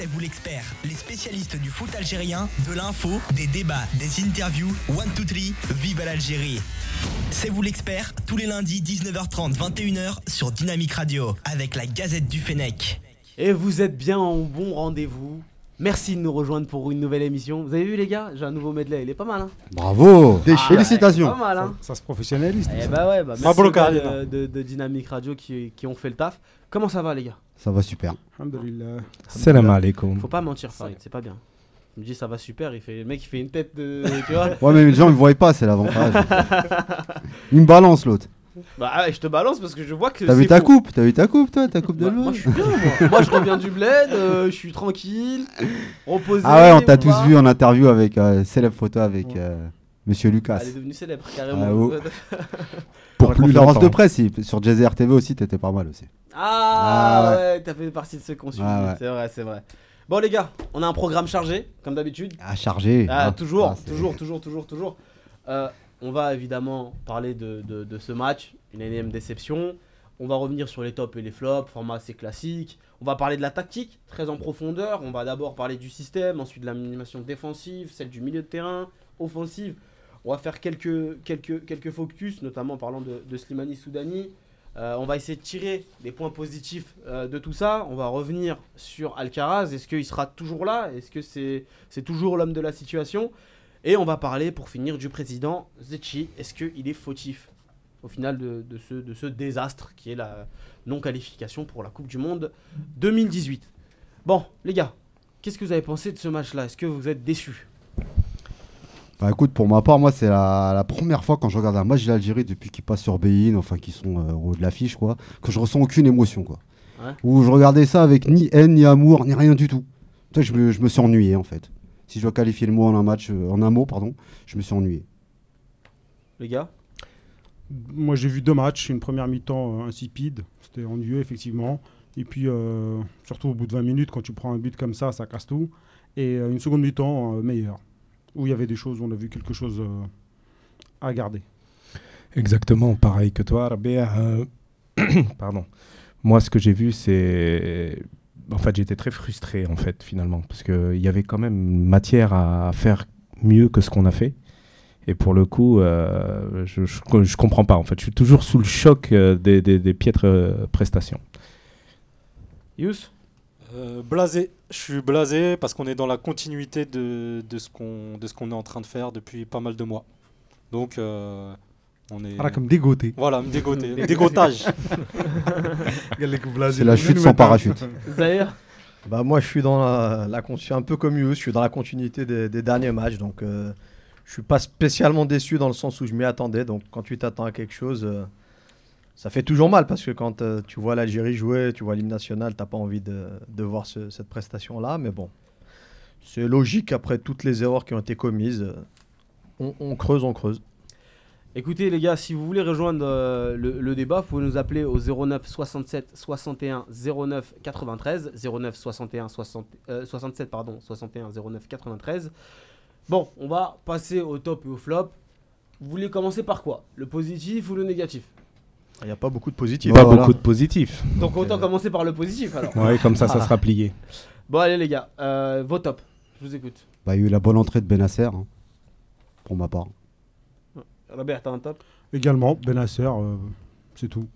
c'est vous l'expert, les spécialistes du foot algérien, de l'info, des débats, des interviews. One, two, three, vive l'Algérie. C'est vous l'expert, tous les lundis 19h30, 21h sur Dynamique Radio, avec la Gazette du Fennec. Et vous êtes bien en bon rendez-vous. Merci de nous rejoindre pour une nouvelle émission. Vous avez vu les gars J'ai un nouveau medley, il est pas mal hein Bravo Ah, Félicitations Pas mal hein Ça se professionnalise. Eh ça. bah ouais, bah merci aux gars de, de, de Dynamique Radio qui, qui ont fait le taf. Comment ça va les gars? Ça va super. Alhamdulillah. Salam alaikum. Faut pas mentir Farid, c'est pas bien. Il me dit ça va super, il fait, le mec il fait une tête de... tu vois Ouais, mais les gens ne me voient pas, c'est l'avantage. Il me balance l'autre. Bah ouais, je te balance parce que je vois que T'as vu ta coupe T'as vu ta coupe, toi Ta coupe de Bah, moi je suis bien moi. moi je reviens du bled, euh, je suis tranquille, reposé. Ah ouais, on t'a tous va. vu en interview avec euh, célèbre photo avec euh, Monsieur Lucas. Elle est devenue célèbre carrément. Ah, oh. Pour Pour plus conférence de presse, sur Jazzy RTV aussi, t'étais pas mal aussi. Ah, Ah ouais, t'as fait partie de ceux qu'on suit. Ah ouais. C'est vrai, c'est vrai. Bon les gars, on a un programme chargé, comme d'habitude. Ah, chargé. Ah, hein. toujours, Ah, c'est- toujours, toujours, toujours, toujours. On va évidemment parler de, de- ce match, une énième déception. On va revenir sur les tops et les flops, format assez classique. On va parler de la tactique, très en profondeur. On va d'abord parler du système, ensuite de l'animation défensive, celle du milieu de terrain, offensive. On va faire quelques, quelques, quelques focus, notamment en parlant de, Slimani Soudani. Euh, on va essayer de tirer des points positifs euh, de tout ça. On va revenir sur Alcaraz. Est-ce qu'il sera toujours là? Est-ce que c'est toujours l'homme de la situation? Et on va parler, pour finir, du président Zetchi. Est-ce qu'il est fautif au final de, de ce, de ce désastre qui est la non-qualification pour la Coupe du Monde 2018 Bon, les gars, qu'est-ce que vous avez pensé de ce match-là? Est-ce que vous êtes déçus? Bah écoute, pour ma part, moi, c'est la, la première fois quand je regarde un match de l'Algérie depuis qu'ils passent sur Bein, enfin qu'ils sont euh, au haut de l'affiche, quoi, que je ressens aucune émotion, quoi. Ouais. Où je regardais ça avec ni haine, ni amour, ni rien du tout. Toi, je me, je me suis ennuyé, en fait. Si je dois qualifier le mot en un match, euh, en un mot, pardon, je me suis ennuyé. Les gars Moi, j'ai vu deux matchs. Une première mi-temps euh, insipide. C'était ennuyeux, effectivement. Et puis, euh, surtout au bout de 20 minutes, quand tu prends un but comme ça, ça casse tout. Et euh, une seconde mi-temps euh, meilleure. Où il y avait des choses, où on a vu quelque chose euh, à garder. Exactement, pareil que toi, Rabia. Euh, Pardon. Moi, ce que j'ai vu, c'est. En fait, j'étais très frustré, en fait, finalement. Parce qu'il y avait quand même matière à faire mieux que ce qu'on a fait. Et pour le coup, euh, je, je, comprends pas, en fait. Je suis toujours sous le choc euh, des, des- piètres euh, prestations. Yous? Blasé. Je suis blasé parce qu'on est dans la continuité de, ce qu'on est en train de faire depuis pas mal de mois. Donc, on est. Comme dégoûté. Voilà, me dégoter. Dégotage. C'est la chute sans parachute. Zahir Bah moi je suis dans la, je suis un peu comme Yous, je suis dans la continuité des, des derniers matchs donc euh, je suis pas spécialement déçu dans le sens où je m'y attendais donc quand tu t'attends à quelque chose euh, ça fait toujours mal parce que quand euh, tu vois l'Algérie jouer, tu vois l'hymne national, t'as pas envie de, de voir ce- cette prestation là mais bon c'est logique après toutes les erreurs qui ont été commises on, on creuse on creuse. Écoutez les gars, si vous voulez rejoindre euh, le, le débat, vous pouvez nous appeler au 09 67 61 09 93 09 61 60, euh, 67 pardon 61 09 93. Bon, on va passer au top et au flop. Vous voulez commencer par quoi? Le positif ou le négatif? Il n'y a pas beaucoup de positifs. Pas Voilà. beaucoup de positifs. Donc autant commencer par le positif alors. Ouais, comme ça, ça sera plié. Bon allez les gars, euh, vos tops. Je vous écoute. Bah, il y a eu la bonne entrée de Benasser, hein, pour ma part. Robert, t'as un top Également, Benasser, euh, c'est tout.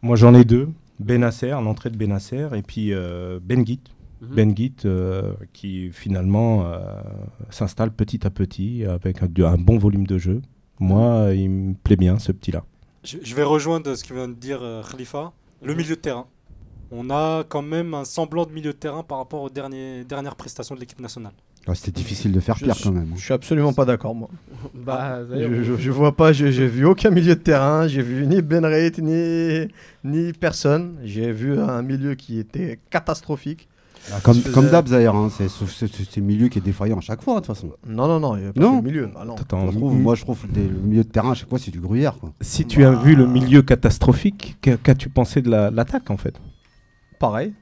Moi, j'en ai deux. Benasser, l'entrée de Benasser, et puis euh, Ben Guit. Mhm. Ben euh, qui finalement euh, s'installe petit à petit avec un, un bon volume de jeu. Moi, il me plaît bien, ce petit-là. je, je vais rejoindre ce que vient de dire euh, Khalifa. Le milieu de terrain. On a quand même un semblant de milieu de terrain par rapport aux derniers, dernières prestations de l'équipe nationale. Ah, C'était difficile de faire Je pire suis- quand même. hein. Je suis absolument pas d'accord moi. Bah, Zahir, Je, je, je vois pas, j'ai vu aucun milieu de terrain, j'ai vu ni Ben Reit, ni, ni personne. J'ai vu un milieu qui était catastrophique. Ah, Comme, comme d'hab, Zahir, hein, c'est le milieu qui est défaillant à chaque fois, de toute façon. Non, non, non, il n'y a pas Non. que le milieu. Ah non. Attends, Je trouve- m- moi, je trouve que le milieu de terrain, à chaque fois, c'est du gruyère. Quoi. si tu as vu le milieu catastrophique, qu'a- qu'as-tu pensé de la- l'attaque en fait? Pareil,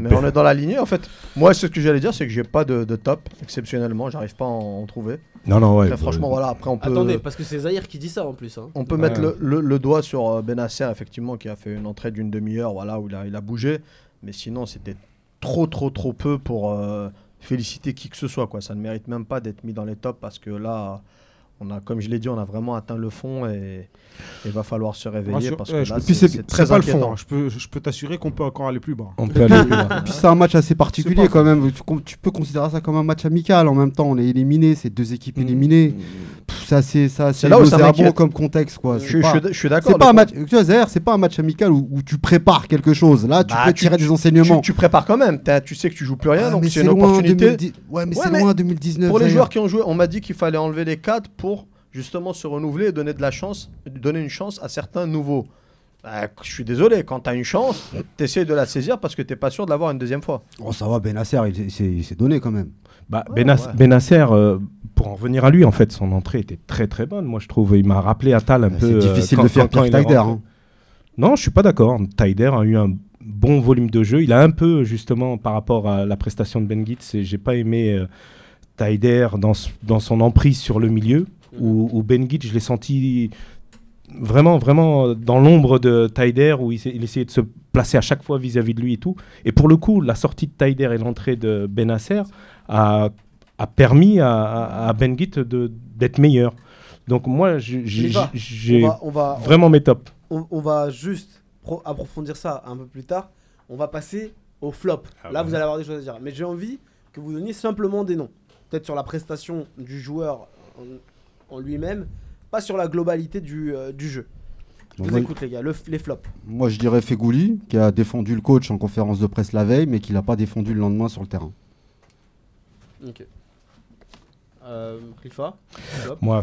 mais on est dans la lignée en fait. Moi, ce que j'allais dire, c'est que j'ai pas de, de top, exceptionnellement, j'arrive pas à en, en trouver. Non, non, ouais. Franchement, voilà, après on peut. Attendez, parce que c'est Zahir qui dit ça en plus. hein. On peut Ouais. mettre le, le- le doigt sur euh, Benasser, effectivement, qui a fait une entrée d'une demi-heure, voilà, où il a, il a bougé. Mais sinon, c'était trop, trop, trop peu pour euh, féliciter qui que ce soit. Quoi. Ça ne mérite même pas d'être mis dans les tops parce que là, on a, comme je l'ai dit, on a vraiment atteint le fond et il va falloir se réveiller Rassure- parce que là, c'est c'est- c'est C'est très pas le inquiétant. fond. hein. Je peux, je peux t'assurer qu'on peut encore aller plus bas. On peut aller plus loin. Puis c'est un match assez particulier quand même. Tu, peux considérer ça comme un match amical. En même temps, on est éliminé, c'est deux équipes éliminées. Ça c'est ça c'est là où ça m'inquiète. comme contexte quoi. Je, C'est je suis d- je suis d'accord. C'est pas un match. Tu vois, c'est pas un match amical où, où tu prépares quelque chose. Là, tu Bah, peux tu- tirer des enseignements. Tu, tu prépares quand même. T'as- Tu sais que tu joues plus rien, Ah, donc c'est une loin, opportunité. 2010 Ouais, mais Ouais, c'est loin 2019. Pour les joueurs qui ont joué, on m'a dit qu'il fallait enlever les 4 pour justement se renouveler et donner de la chance, donner une chance à certains nouveaux. Bah, je suis désolé, quand tu as une chance, tu essayes de la saisir parce que tu pas sûr de l'avoir une deuxième fois. Oh, ça va, Benasser, il, s'est- donné quand même. Bah, Ouais, Benas- ouais. Benasser, euh, pour en revenir à lui, en fait, son entrée était très très bonne. Moi, je trouve, il m'a rappelé Atal un peu. C'est euh, difficile quand- de faire quand- quand hein. Non, je suis pas d'accord. Taider a eu un bon volume de jeu. Il a un peu, justement, par rapport à la prestation de Ben Gitz, et j'ai pas aimé euh, Taider dans, son emprise sur le milieu, où, où Ben Gitz, je l'ai senti vraiment, vraiment dans l'ombre de Taider, où il essayait de se placer à chaque fois vis-à-vis de lui et tout. Et pour le coup, la sortie de Taider et l'entrée de Benasser a, a permis à, à- Ben de- d'être meilleur. Donc moi, j'ai- vraiment mes tops. on, on va juste pro- approfondir ça un peu plus tard. On va passer au flop. Ah Là, ouais. vous allez avoir des choses à dire. Mais j'ai envie que vous donniez simplement des noms. Peut-être sur la prestation du joueur en, en lui-même, pas sur la globalité du, euh, du jeu. Je vous Moi, écoute, les gars. Le- les flops. moi, je dirais Fegouli, qui a défendu le coach en conférence de presse la veille, mais qui l'a pas défendu le lendemain sur le terrain. Ok. Euh. Moi,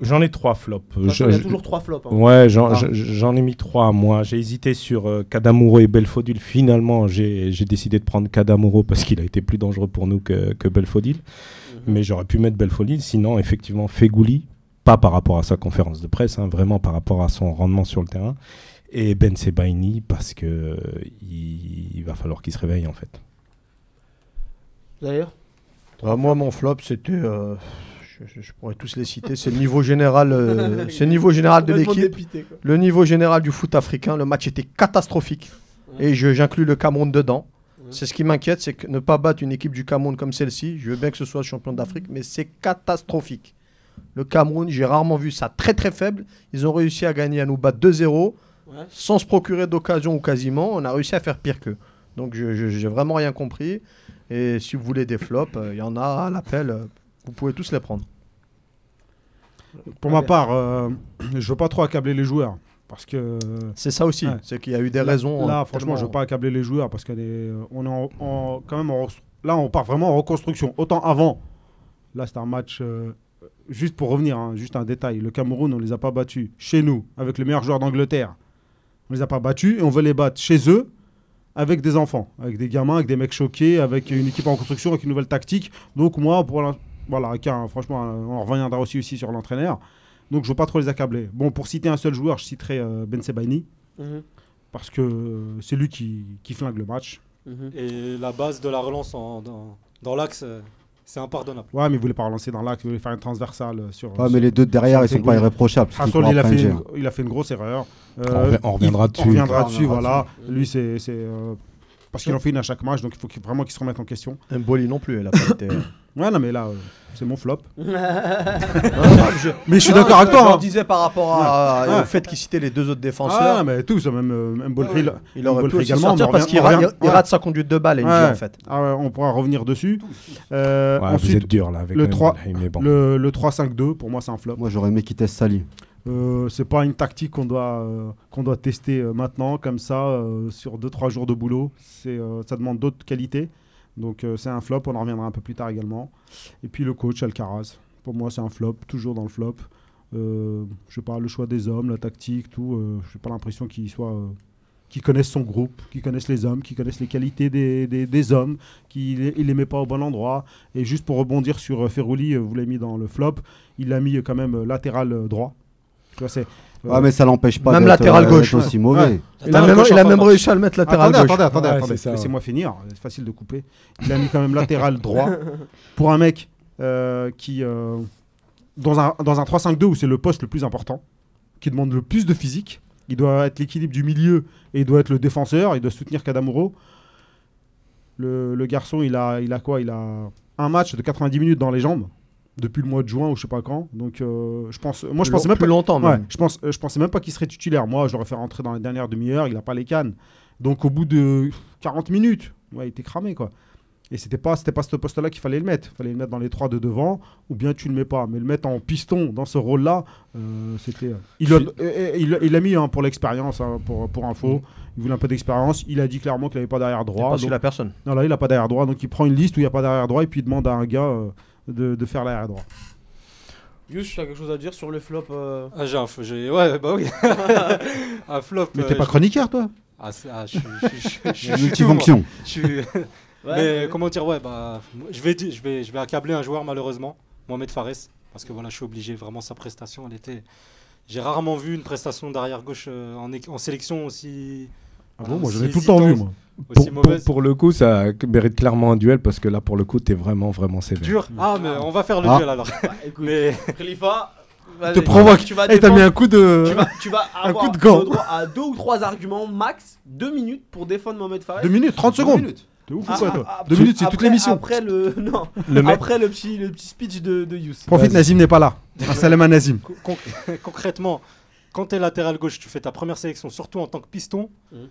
j'en ai trois flops. Façon, Je- il y a je- toujours trois flops. hein. Ouais, j'en Ah. je- j'en ai mis trois. Moi, j'ai hésité sur euh, Kadamuro et Belfodil. Finalement, j'ai décidé de prendre Kadamuro parce qu'il a été plus dangereux pour nous que, que Belfodil. Mhm. Mais j'aurais pu mettre Belfodil. Sinon, effectivement, Fegouli, pas par rapport à sa conférence de presse, hein, vraiment par rapport à son rendement sur le terrain. Et Ben Sebaini parce que euh, il, il va falloir qu'il se réveille en fait. D'ailleurs, Euh, moi, mon flop, c'était. euh, je, pourrais tous les citer. C'est le niveau général, euh, c'est le niveau général de l'équipe. Le niveau général du foot africain. Le match était catastrophique. Ouais. Et j'inclus le Cameroun dedans. Ouais. C'est ce qui m'inquiète, c'est que ne pas battre une équipe du Cameroun comme celle-ci. Je veux bien que ce soit champion d'Afrique, mais c'est catastrophique. Le Cameroun, j'ai rarement vu ça très très faible. Ils ont réussi à gagner, à nous battre 2-0 Ouais. sans se procurer d'occasion ou quasiment. On a réussi à faire pire qu'eux. Donc je j'ai vraiment rien compris. Et si vous voulez des flops, euh, il y en a à l'appel. euh, vous pouvez tous les prendre. Pour ma part, euh, je veux pas trop accabler les joueurs. Parce que C'est ça aussi. Ouais. C'est qu'il y a eu des là, raisons. là, euh, franchement, je veux pas accabler les joueurs parce qu'on est, on est en, en- quand même en, là, on part vraiment en reconstruction. Autant avant, là, c'était un match. euh, juste pour revenir, hein, juste un détail. Le Cameroun, on les a pas battus chez nous avec le meilleur joueur d'Angleterre. On les a pas battus et on veut les battre chez eux avec des enfants, avec des gamins, avec des mecs choqués, avec une équipe en construction, avec une nouvelle tactique. Donc moi, pour voilà, avec un- franchement, on reviendra aussi, aussi sur l'entraîneur. Donc je veux pas trop les accabler. Bon, pour citer un seul joueur, je citerai euh, Ben Sebaini Mhm, parce que euh, c'est lui qui, qui flingue le match. mhm. Et la base de la relance en- dans, dans l'axe, euh, c'est impardonnable. Ouais, mais il voulait pas relancer dans l'axe, il voulait faire une transversale euh, sur. Ouais, mais les deux de derrière, ils sont pas irréprochables. Rassol, courent il, a fait une, hein. il a fait une grosse erreur. On on reviendra dessus. On reviendra dessus, voilà. dessus. Lui, c'est. Euh, parce qu'il en fait une à chaque match, donc il faut vraiment qu'il se remette en question. Mboli non plus, elle a pas été. Ouais, non, mais là, euh, c'est mon flop. Non, non, je- Mais je suis d'accord avec je toi. hein. disais par rapport à- Ouais. au fait qu'il citait les deux autres Ah, défenseurs. mais tous, même euh, Mbolo- Ouais, il aurait pu également, sortir parce qu'il il rate sa conduite de balle, en fait. Ah ouais, on pourra revenir dessus. Euh, Ouais, vous êtes dur là avec le le 3 mais bon. le, le 3-5-2, pour moi, c'est un flop. Moi, j'aurais aimé qu'il teste Sali. Euh, c'est pas une tactique qu'on doit, euh, qu'on doit tester euh, maintenant, comme ça, euh, sur 2-3 jours de boulot. C'est, ça demande d'autres qualités. Donc c'est un flop, on en reviendra un peu plus tard également. Et puis le coach Alcaraz, pour moi c'est un flop, toujours dans le flop. Je sais pas, le choix des hommes, la tactique, tout. Euh, j'ai pas l'impression qu'il soit, qu'ils connaissent son groupe, qu'ils connaissent les hommes, qu'ils connaissent les qualités des, des, hommes, les- il les met pas au bon endroit. Et juste pour rebondir sur euh, vous l'avez mis dans le flop, il l'a mis quand même latéral droit. Tu vois, c'est, euh, Ouais, mais ça l'empêche pas Même latéral euh, gauche, aussi ouais. mauvais. Ouais. Il a même, il a réussi à le mettre latéral attendez, gauche. attendez, attendez, Ouais, Laissez-moi finir, c'est facile de couper. Il a mis quand même latéral droit pour un mec euh, qui, euh, dans un, dans un 3-5-2 où c'est le poste le plus important, qui demande le plus de physique, il doit être l'équilibre du milieu et il doit être le défenseur, il doit soutenir Kadamuro. Le, le garçon, il a, il a quoi? Il a un match de 90 minutes dans les jambes depuis le mois de juin ou je sais pas quand. Donc euh, je pense, moi je pensais même plus pas, longtemps. ouais, Même. je pense, euh, je pensais même pas qu'il serait titulaire. Moi, je l'aurais fait rentrer dans la dernière demi-heure. Il a pas les cannes. Donc au bout de 40 minutes, ouais, il était cramé quoi. Et c'était pas, c'était pas ce poste-là qu'il fallait le mettre. Il fallait le mettre dans les trois de devant, ou bien tu le mets pas. Mais le mettre en piston dans ce rôle-là, euh, c'était. Il l'a il, il l'a mis hein, pour l'expérience, hein, pour, pour info. Il voulait un peu d'expérience. Il a dit clairement qu'il n'avait pas derrière droit. Parce donc- qu'il a personne. non, là, il n'a pas d'arrière droit, donc il prend une liste où il n'y a pas d'arrière droit et puis il demande à un gars euh, de, de faire l'arrière droit. Yus, tu as quelque chose à dire sur le flop euh Ah, j'ai un f- j'ai- Ouais, bah oui. un flop. Mais euh, t'es pas je- chroniqueur, toi? Ah, c'est- ah, je suis- je suis- je suis- je suis tout, moi. Multifonction. Je suis- Ouais, Mais ouais. comment dire, ouais, bah, je vais, di- je vais, je vais accabler un joueur malheureusement, Mohamed Fares, parce que voilà, je suis obligé. Vraiment, sa prestation, elle était. J'ai rarement vu une prestation d'arrière gauche euh, en, é- en sélection aussi, Ah bon, Ah, moi si j'avais tout le temps vu, moi. aussi Pour, pour- le coup, ça mérite clairement un duel parce que là, pour le coup, t'es vraiment, vraiment sévère. Dur. Ah, mais on va faire le Ah. duel alors. Bah, écoute, Mais Khalifa, te provoque. Tu vas, Eh, t'as mis un coup de. tu vas, tu vas un avoir coup de gant. le droit à deux ou trois arguments max, deux minutes pour défendre Mohamed Fares. 2 minutes, 30 Deux secondes. minutes. T'es ouf ou Ah, quoi, ah, toi ah, 2 minutes, c'est toute après- l'émission. Après le non, Le mec, après le petit le petit speech de de Yous. Profite. Nazim n'est pas là. Un salam à Nazim. Con- con- concrètement, quand tu es latéral gauche, tu fais ta première sélection, surtout en tant que piston, Mhm.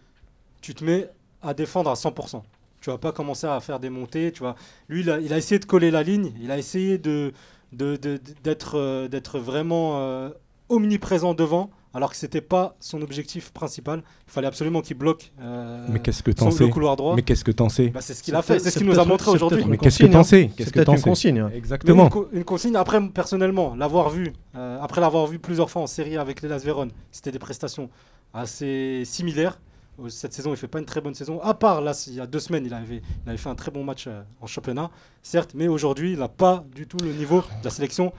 Tu te mets à défendre à 100%. Tu vas pas commencer à faire des montées. Tu vois. Lui, il a, il a essayé de coller la ligne. Il a essayé de, de- de- d'être, euh, d'être vraiment euh, omniprésent devant, alors que c'était pas son objectif principal. Il fallait absolument qu'il bloque euh, mais qu'est-ce que son- t'en le sais? couloir droit. Mais qu'est-ce que t'en sais? Bah, c'est ce qu'il a fait. C'est ce qu'il nous a montré aujourd'hui. Mais qu'est-ce que t'en hein. sais? C'est Qu'est-ce que peut-être t'en une sais? consigne. hein. Exactement. une, co- une consigne, après, personnellement, l'avoir vu, euh, après l'avoir vu plusieurs fois en série avec les Las Véron, c'était des prestations assez similaires. Euh, Cette saison, il fait pas une très bonne saison. À part, là, il y a deux semaines, il avait, il avait fait un très bon match euh, en championnat, certes, mais aujourd'hui, il n'a pas du tout le niveau de la sélection.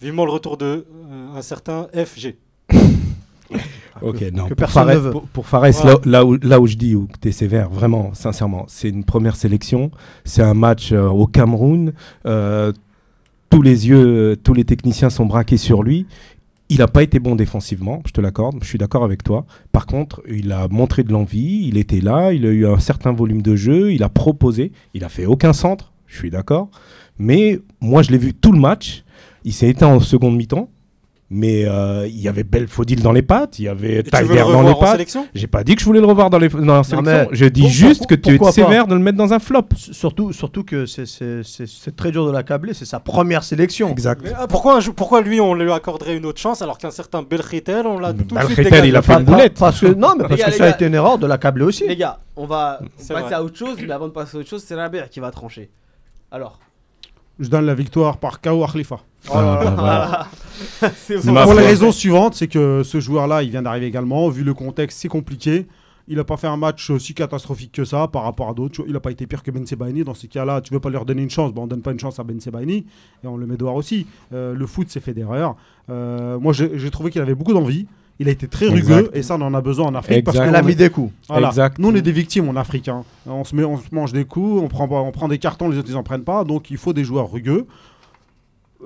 Vivement le retour de euh, un certain FG. Ok, non. que pour personne Fares, ne veut. pour, pour Fares, Voilà. là, là où, là où je dis où tu es sévère, vraiment, sincèrement, c'est une première sélection. C'est un match euh, au Cameroun. euh, tous les yeux, tous les techniciens sont braqués sur lui. Il n'a pas été bon défensivement, je te l'accorde, je suis d'accord avec toi. Par contre, il a montré de l'envie, il était là, il a eu un certain volume de jeu, il a proposé, il a fait aucun centre, je suis d'accord. Mais moi, je l'ai vu tout le match. Il s'est éteint en seconde mi-temps. Mais euh, il y avait Belfodil dans les pattes, il y avait le Tiger dans les pattes. J'ai pas dit que je voulais le revoir dans, les, dans la sélection. Je dis pour- juste pour- que tu es sévère de le mettre dans un flop. S- Surtout, surtout que c'est- c'est c'est- c'est très dur de l'accabler, c'est sa première sélection. Exact. Mais, euh, pourquoi, pourquoi lui, on lui accorderait une autre chance alors qu'un certain Belchitel, on l'a tout de suite Belchitel, dégagé il a fait Pas- une pas- boulette. Parce que, non, mais parce gars, que ça a été une erreur de l'accabler aussi. Les gars, on va passer vrai. à autre chose, mais avant de passer à autre chose, c'est Rabert qui va trancher. Alors. Je donne la victoire par KO à Khalifa. Oh Ah, bah voilà. bon. Pour les foi. raisons suivantes, c'est que ce joueur-là, il vient d'arriver également. Vu le contexte, c'est compliqué. Il n'a pas fait un match si catastrophique que ça par rapport à d'autres. Il n'a pas été pire que Ben Sebaini. Dans ces cas-là, tu veux pas leur donner une chance. Bon, on donne pas une chance à Ben Sebaini et on le met dehors aussi. Euh, le foot, c'est fait d'erreurs. Euh, moi, j'ai j'ai trouvé qu'il avait beaucoup d'envie. Il a été très rugueux Exact. et ça, on en a besoin en Afrique. Parce Exact. Elle a on mis des coups. voilà. Exact. Nous, on est des victimes en Afrique. hein. On, se met, on se mange des coups, on prend, pas- on prend des cartons, les autres, ils en prennent pas. Donc, il faut des joueurs rugueux.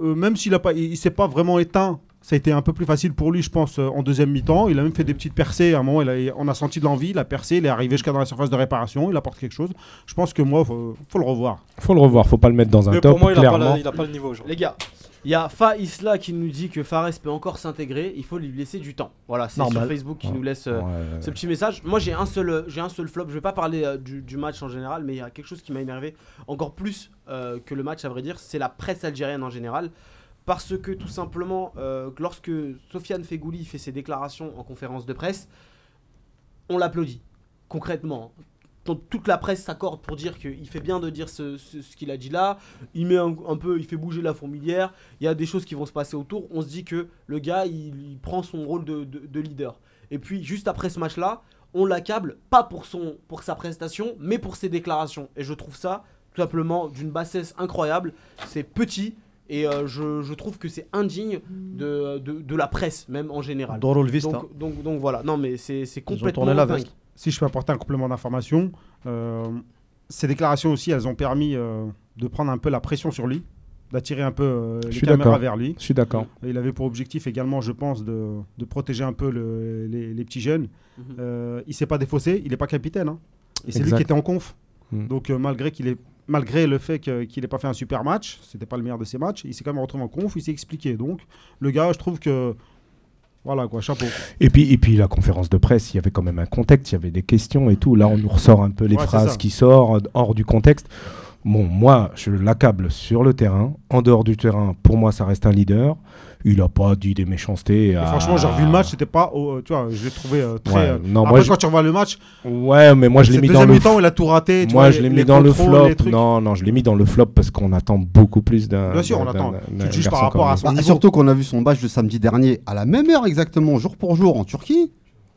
Euh, même s'il ne il, il s'est pas vraiment éteint, ça a été un peu plus facile pour lui, je pense, euh, en deuxième mi-temps. Il a même fait des petites percées. À un moment, il a- on a senti de l'envie, il a percé, il est arrivé jusqu'à dans la surface de réparation, il apporte quelque chose. Je pense que moi, faut, faut le revoir. Faut le revoir, faut pas le mettre dans un Mais top. pour moi, il n'a pas, clairement. la- il a pas le niveau aujourd'hui. Les gars, il y a Fa Isla qui nous dit que Fares peut encore s'intégrer, il faut lui laisser du temps. Voilà, c'est sur. Facebook qui Ouais. nous laisse euh, Ouais, ce petit message. Moi j'ai un seul, euh, j'ai un seul flop. Je vais pas parler euh, du, du match en général, mais il y a quelque chose qui m'a énervé encore plus euh, que le match à vrai dire, c'est la presse algérienne en général. Parce que tout simplement, lorsque Sofiane Fegouli fait ses déclarations en conférence de presse, on l'applaudit. Concrètement, Toute la presse s'accorde pour dire qu'il fait bien de dire ce, ce- ce qu'il a dit là. Il met un, un peu, il fait bouger la fourmilière. Il y a des choses qui vont se passer autour. On se dit que le gars, il, il prend son rôle de, de- de leader. Et puis, juste après ce match-là, on l'accable, pas pour, son, pour sa prestation, mais pour ses déclarations. Et je trouve ça, tout simplement, d'une bassesse incroyable. C'est petit. Et euh, je, je trouve que c'est indigne de, de, de la presse, même en général. Vista. Donc, donc, donc voilà, non mais c'est c'est Ils ont complètement tourné la veste. Si je peux apporter un complément d'information, euh, ces déclarations aussi, elles ont permis euh, de prendre un peu la pression sur lui, d'attirer un peu euh, les suis caméras vers lui. Je suis d'accord. Il avait pour objectif également, je pense, de, de protéger un peu le- les, les petits jeunes. Mhm. Euh, il s'est pas défaussé, il n'est pas capitaine. hein. Et c'est lui qui était en conf. Mm. Donc euh, malgré qu'il est malgré le fait qu'il n'ait pas fait un super match, c'était pas le meilleur de ses matchs, il s'est quand même retrouvé en conf, il s'est expliqué. Donc le gars, je trouve que voilà quoi, chapeau. Et puis, et puis la conférence de presse, il y avait quand même un contexte, il y avait des questions et tout. Là, on nous ressort un peu les Ouais, phrases qui sortent hors du contexte. Bon, moi, je l'accable sur le terrain. En dehors du terrain, pour moi, ça reste un leader. Il n'a pas dit des méchancetés. À- franchement, j'ai revu le match, c'était pas, au- tu vois, je l'ai trouvé euh, très. Ouais, euh, non, Après, moi, je- quand tu revois le match, Ouais, mais moi, je l'ai mis dans deuxième le. mi-temps, il a tout raté. tu Moi, vois, je l'ai mis dans le flop. Non, non, je l'ai mis dans le flop parce qu'on attend beaucoup plus d'un. Bien sûr, on attend. Tu juges par rapport à son Bah, niveau. surtout qu'on a vu son match de samedi dernier à la même heure exactement, jour pour jour en Turquie.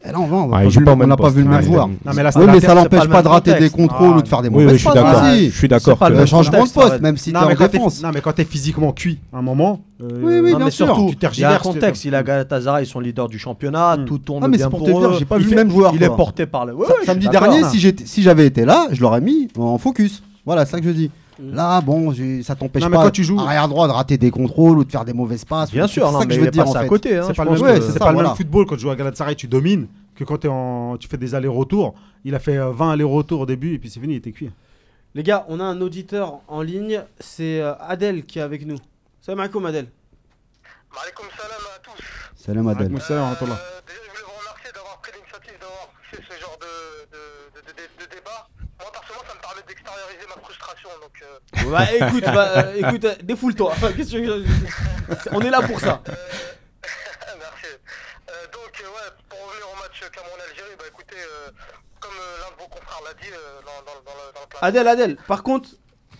Et là, on va, on Ah, pas pas n'a pas poste, vu le même joueur. il- Non, mais là, Oui, mais ça l'empêche pas pas de rater des contrôles Ah, ou de faire des Oui, mauvaises oui, je suis passes. d'accord. Vas-y. Je suis d'accord. Pas le changement de poste, même si t'es Non en défense. non, mais quand t'es physiquement cuit, à un moment. euh, Oui, oui, Non, bien mais sûr. surtout, Tu il y a un contexte. tu- Il a Galatasaray, ils sont leaders du championnat, Hmm. tout tourne Ah, mais c'est bien pour pour te dire, eux. j'ai pas Il vu le même joueur, Il est porté par le. Samedi dernier, si, j'étais- si j'avais été là, je l'aurais mis en focus. Voilà, c'est ça que je dis. Là, bon, ça t'empêche Non, mais pas quand tu joues- arrière droit de rater des contrôles ou de faire des mauvaises passes. Bien C'est sûr, ça non, que je veux dire en passé à fait. côté. hein, C'est pas, le ouais, c'est c'est ça, pas le voilà. même football quand tu joues à Galatasaray, tu domines, que quand es en, tu fais des allers-retours. Il a fait euh, 20 allers-retours au début et puis c'est fini, il était cuit. Les gars, on a un auditeur en ligne, c'est euh, Adèle qui est avec nous. Salam alaikum Adèle. Maaleykum salam à tous. Salam salam wa rahmatullah. Euh, déjà, je voulais vous remercier d'avoir pris l'initiative d'avoir fait ce genre de, de, de, de, de- de débat. Moi, personnellement, ça me permet d'extérioriser ma frustration. Donc, euh, Bah écoute, bah, euh, écoute, euh, défoule-toi. Qu'est-ce que je- On est là pour ça. merci. Euh, donc, euh, ouais, pour revenir au match Cameroun-Algérie, bah écoutez, euh, comme euh, l'un de vos confrères l'a dit euh, dans, dans, dans, le, dans le plateau, Adèle, Adèle, par contre,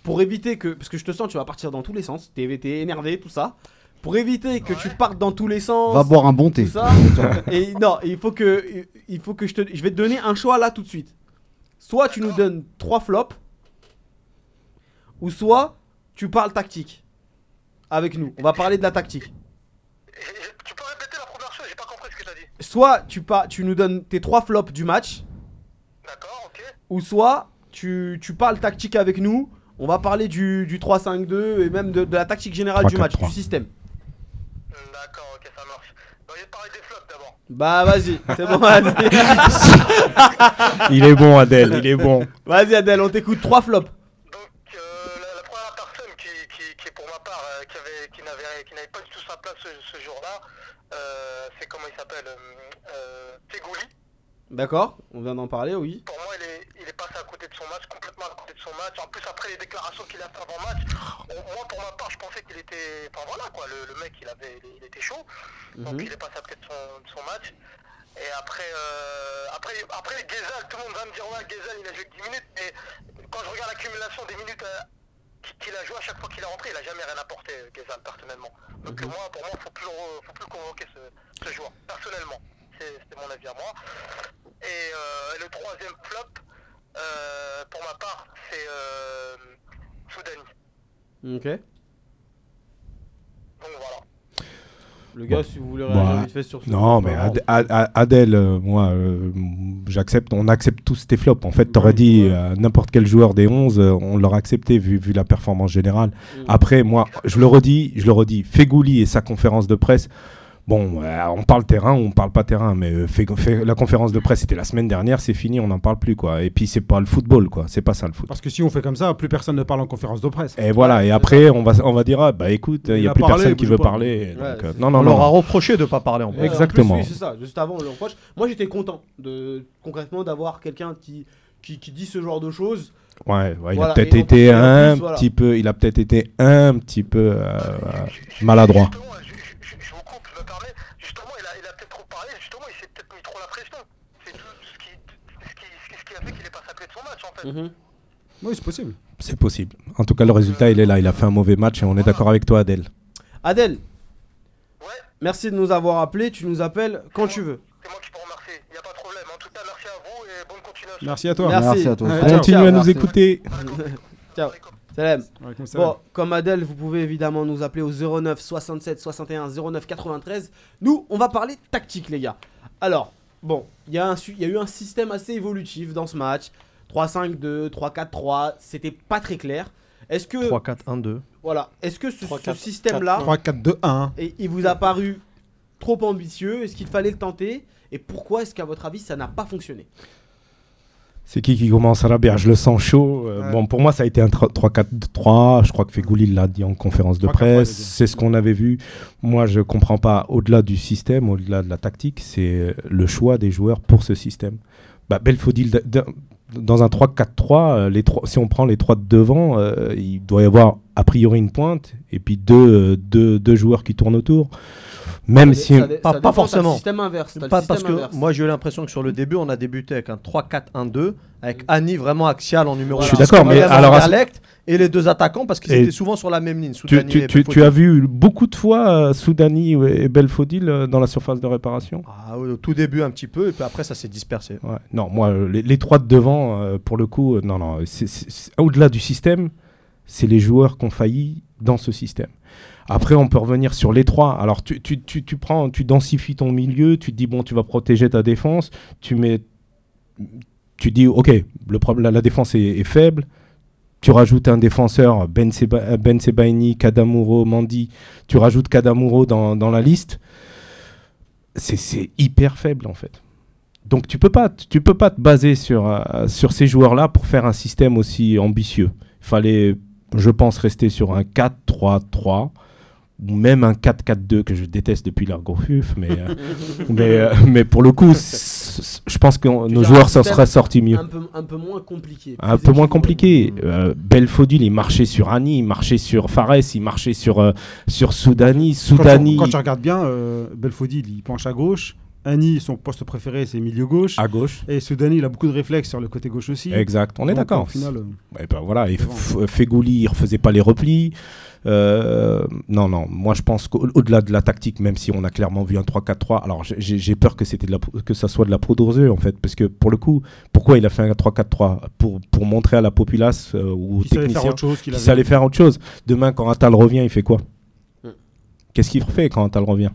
pour éviter que. Parce que je te sens, tu vas partir dans tous les sens. T'es t'es énervé, tout ça. Pour éviter que tu partes dans tous les sens. Va boire un bon thé. tout ça. et non, il faut que. Il faut que je te. Je vais te donner un choix là tout de suite. Soit tu nous donnes trois flops. Ou soit tu parles tactique. Avec nous. On va parler de la tactique. Tu peux répéter la première chose J'ai pas compris ce que t'as dit. Soit tu, par- tu nous donnes tes trois flops du match. D'accord, ok. ou soit tu, tu parles tactique avec nous. On va parler du, du 3-5-2 et même de, de la tactique générale du match, 3-4-3. du système. Hmm, D'accord, ok, ça marche. Bah, je vais parler des flops d'abord. Bah vas-y, c'est bon, vas-y. Il est bon, Adèle, il est bon. Vas-y Adèle, on t'écoute, trois flops. Donc euh, la, la première personne qui, qui, qui est pour ma part euh, qui avait qui n'avait qui n'avait pas du tout sa place ce, ce jour-là, euh, c'est comment il s'appelle euh, euh, Tegouli. D'accord, on vient d'en parler, oui. Pour moi, il est, il est passé à côté de son match, complètement à côté de son match. En plus, après les déclarations qu'il a fait avant match, moi pour ma part, je pensais qu'il était, enfin voilà quoi, le, le mec il avait, il, était chaud, donc Mhm. il est passé à côté de son, de son match. Et après, euh, après, après Gezal, tout le monde va me dire ouais, Gezal il a joué que 10 minutes, mais quand je regarde l'accumulation des minutes euh, qu'il a joué à chaque fois qu'il est rentré, il a jamais rien apporté, euh, Gezal, personnellement. Donc moi, pour moi, faut plus, le re- faut plus convoquer ce, ce joueur, personnellement. C'est c'est mon avis à moi. Et euh, le troisième flop, euh, pour ma part, c'est euh, Soudani. Ok. Donc voilà. Le gars, si vous voulez Bah, réagir vite fait sur ce Non, mais Ad- Ad- Ad- Adèle, euh, moi, euh, j'accepte, on accepte tous tes flops. En fait, t'aurais dit euh, n'importe quel joueur des 11, euh, on l'aurait accepté vu, vu la performance générale. Mm. Après, moi, je le redis, je le redis, Fegouli et sa conférence de presse. Bon, euh, on parle terrain ou on parle pas terrain, mais euh, la conférence de presse c'était la semaine dernière, c'est fini, on n'en parle plus quoi. Et puis c'est pas le football quoi, c'est pas ça le foot. Parce que si on fait comme ça, plus personne ne parle en conférence de presse. Et voilà, et après on va on va dire ah, bah écoute, il y Il a a plus parlé, personne qui veut pas. parler. Ouais, donc, euh, non non On non. leur a reproché de pas parler en en Exactement. plus, oui, c'est ça. Juste avant le reproche. Moi, j'étais content de concrètement d'avoir quelqu'un qui, qui, qui dit ce genre de choses. Ouais, ouais, il Voilà, a peut-être été un petit peu, il a peut-être été un petit peu euh, maladroit. Justement, je, je- je- je vous coupe, je me permets. Justement, il a, il a peut-être trop parlé. Justement, il s'est peut-être mis trop la pression. C'est tout ce qui, ce qui, ce qui- ce qui a fait qu'il est passé à fait. Mhm. Oui, c'est possible. C'est possible. En tout cas, le résultat il est là. Il a fait un mauvais match et on est d'accord avec toi, Adèle. Adèle, Ouais, merci de nous avoir appelés. Tu nous appelles quand tu veux. c'est moi qui vous remercie. Il n'y a pas de problème. En tout cas, merci à vous et bonne continuation. Merci à toi. Merci. Merci à toi. Ouais, Ciao. Continue Ciao. à nous merci. écouter. Ciao. Salam. Bon, comme Adèle, vous pouvez évidemment nous appeler au 09 67 61 09 93. Nous, on va parler tactique, les gars. Alors, bon, il y, y a eu un système assez évolutif dans ce match. 3-5-2, 3-4-3, c'était pas très clair. Est-ce que, 3, 4, 1, 2. voilà, est-ce que ce, 3, ce 4, système-là, 3, 4, 2, 1. et il vous a paru trop ambitieux? Est-ce qu'il fallait le tenter? Et pourquoi est-ce qu'à votre avis, ça n'a pas fonctionné? C'est qui qui commence à Rabia? Je le sens chaud. Euh, Ouais. Bon, pour moi, ça a été un 3-4-3. Je crois que Fegouli l'a dit en conférence de 3-4-3, il a presse. C'est ce qu'on avait vu. Moi, je comprends pas, au-delà du système, au-delà de la tactique, c'est le choix des joueurs pour ce système. Bah, Belfodil, dans un 3-4-3, euh, les trois, si on prend les trois de devant, euh, il doit y avoir a priori une pointe et puis deux, euh, deux, deux joueurs qui tournent autour. Même Ça si. ça pas- ça pas forcément. système inverse. le Pas système parce que inverse. moi j'ai eu l'impression que sur le début on a débuté avec un 3-4-1-2 avec Annie vraiment axial en numéro Je suis 10, d'accord, mais alors et les deux attaquants parce qu'ils étaient souvent sur la même ligne. Tu, tu- et tu- as vu beaucoup de fois euh, Soudani et Belfodil euh, dans la surface de réparation? Ah, au tout début un petit peu et puis après ça s'est dispersé. Ouais. Non, moi, les, les trois de devant, euh, pour le coup, euh, non, non. Au-delà du système, c'est les joueurs qui ont failli dans ce système. Après, on peut revenir sur les trois. Alors, tu, tu, tu, tu prends, tu densifies ton milieu, tu te dis, bon, tu vas protéger ta défense, tu mets. Tu dis, ok, le problème, la, défense est, faible. Tu rajoutes un défenseur, Ben, ben Sebaini, Kadamuro, Mandi. Tu rajoutes Kadamuro dans, dans la liste. C'est- hyper faible, en fait. Donc tu peux pas, peux pas te baser sur, euh, sur ces joueurs-là pour faire un système aussi ambitieux. Fallait, je pense, rester sur un 4-3-3 ou même un 4-4-2 que je déteste depuis l'Argofuf, mais, euh, mais, euh, mais pour le coup, je pense que nos joueurs s'en seraient sortis mieux. Un peu, un peu moins compliqué. Un peu moins compliqué. Euh, Belfodil, il marchait sur Annie, il marchait sur Fares, il marchait sur, euh, sur Soudani. Quand tu, Soudani quand tu regardes bien, euh, Belfodil, il penche à gauche. Annie, son poste préféré, c'est milieu gauche. à gauche. Et Soudani, il a beaucoup de réflexes sur le côté gauche aussi. Exact, on est d'accord. Au final, euh, ben voilà, et Fegouli, il refaisait pas les replis. Euh, non, non, moi je pense qu'au-delà de la tactique, même si on a clairement vu un 3-4-3, alors j'ai- peur que, c'était de la, que ça soit de la yeux en fait, parce que pour le coup, pourquoi il a fait un 3-4-3 pour, pour montrer à la populace euh, ou aux il savait faire techniciens autre chose qu'il savait faire autre chose. Demain, quand Atal revient, il fait quoi? Hmm. Qu'est-ce qu'il fait quand Atal revient?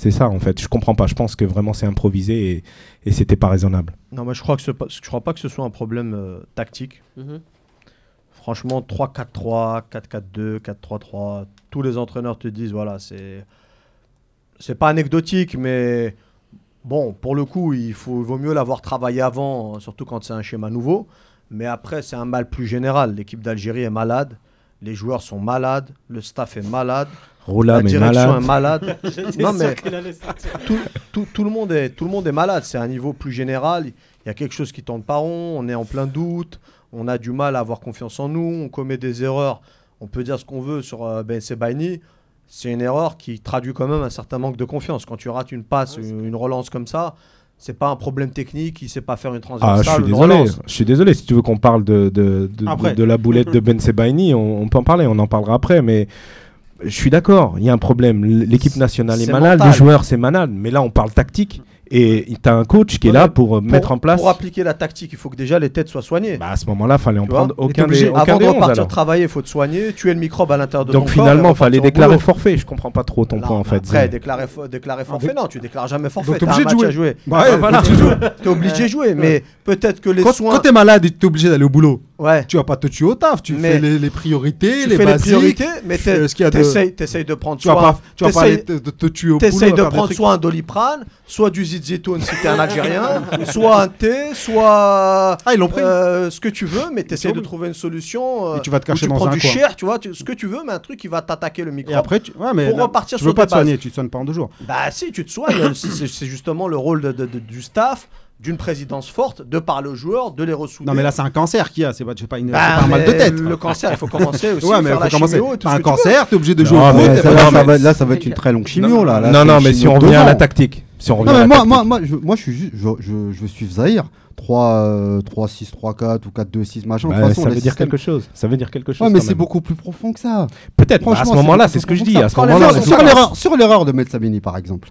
C'est ça en fait, je comprends pas, je pense que vraiment c'est improvisé et, et c'était pas raisonnable. Non, mais je crois que ce- je crois pas que ce soit un problème euh, tactique. Mhm. Franchement, 3-4-3, 4-4-2, 4-3-3, tous les entraîneurs te disent voilà, c'est c'est pas anecdotique, mais bon, pour le coup, il, faut, il vaut mieux l'avoir travaillé avant, surtout quand c'est un schéma nouveau. Mais après, c'est un mal plus général. L'équipe d'Algérie est malade, les joueurs sont malades, le staff est malade, Rola, la mais malade. est malade. non, mais tout, tout- tout le monde est, tout le monde est malade. C'est un niveau plus général. Il y a quelque chose qui tourne pas rond. On est en plein doute. On a du mal à avoir confiance en nous. On commet des erreurs. On peut dire ce qu'on veut sur euh, Ben Sebaini. C'est une erreur qui traduit quand même un certain manque de confiance. Quand tu rates une passe, une, une relance comme ça, c'est pas un problème technique. Il sait pas faire une transversale. Ah, je suis désolé. relance. Je suis désolé. Si tu veux qu'on parle de, de, de, Après. de- de la boulette de Ben Sebaini, on, on peut en parler. On en parlera après. Mais je suis d'accord. Il y a un problème. L'équipe nationale est, malade. mental. Les joueurs, c'est malade. Mais là, on parle tactique. Et tu as un coach qui est là mais pour, euh, mettre en place. Pour appliquer la tactique, il faut que déjà les têtes soient soignées. Bah, à ce moment-là, il fallait en prendre aucun obligé, des, aucun Avant des de 11, repartir travailler, il faut te soigner, tuer le microbe à l'intérieur de Donc ton corps. finalement, il fallait déclarer forfait. Je comprends pas trop ton point en fait. Après, déclarer, déclarer Ah, forfait, donc- non, tu déclares jamais forfait. Donc, t'es obligé de jouer. jouer. Bah ouais, voilà. donc tu joues. T'es obligé de jouer, mais peut-être que les Quand, soins. quand t'es malade t'es obligé d'aller au boulot, Ouais. tu vas pas te tuer au taf. Tu Mais- fais les, les priorités, Tu les fais les basiques. priorités, mais tu a de- de prendre Tu vas soin. pas, tu vas pas aller te, de te tuer au. T'essayes de prendre un doliprane, soit du zizitoun si t'es un Algérien, soit un thé, soit Ah, ils l'ont pris. euh, ce que tu veux, mais t'essayes de trouver une solution. euh, Et tu vas te où cacher tu dans prends un du coin. cher, tu vois, tu- ce que tu veux, mais un truc qui va t'attaquer le micro. Et après, tu, ouais, mais Pour là, repartir tu sur veux pas te soigner, tu te soignes pas en deux jours. Bah si, tu te soignes. c'est- c'est justement le rôle de- du staff, d'une présidence forte, de parler aux joueurs, de les ressouder. Non, mais là, c'est un cancer qu'il y a, c'est pas, une, Bah, pas un mal de tête. Le cancer, il faut commencer aussi. ouais, mais faire faut la commencer. chimio et tout T'as ce un cancer, t'es obligé de Non, jouer au mais foot. ça là, non, ça va, mais- là, ça va être une très longue chimio. là. Là, non, non, mais si on revient à la tactique. Si on revient Non, à mais la moi, tactique. moi, moi, je, moi, je suis juste, je, je, je suis Zahir. 3, euh, 3, 6, 3, 4 ou 4, 2, 6, machin. De Bah, toute façon, ça veut dire systèmes- quelque chose. Ça veut dire quelque chose. Ouais, mais c'est beaucoup plus profond que ça. Peut-être. bah, à ce moment-là, c'est ce que je dis. À ce moment-là, sur l'erreur, de mettre Sabini, par exemple.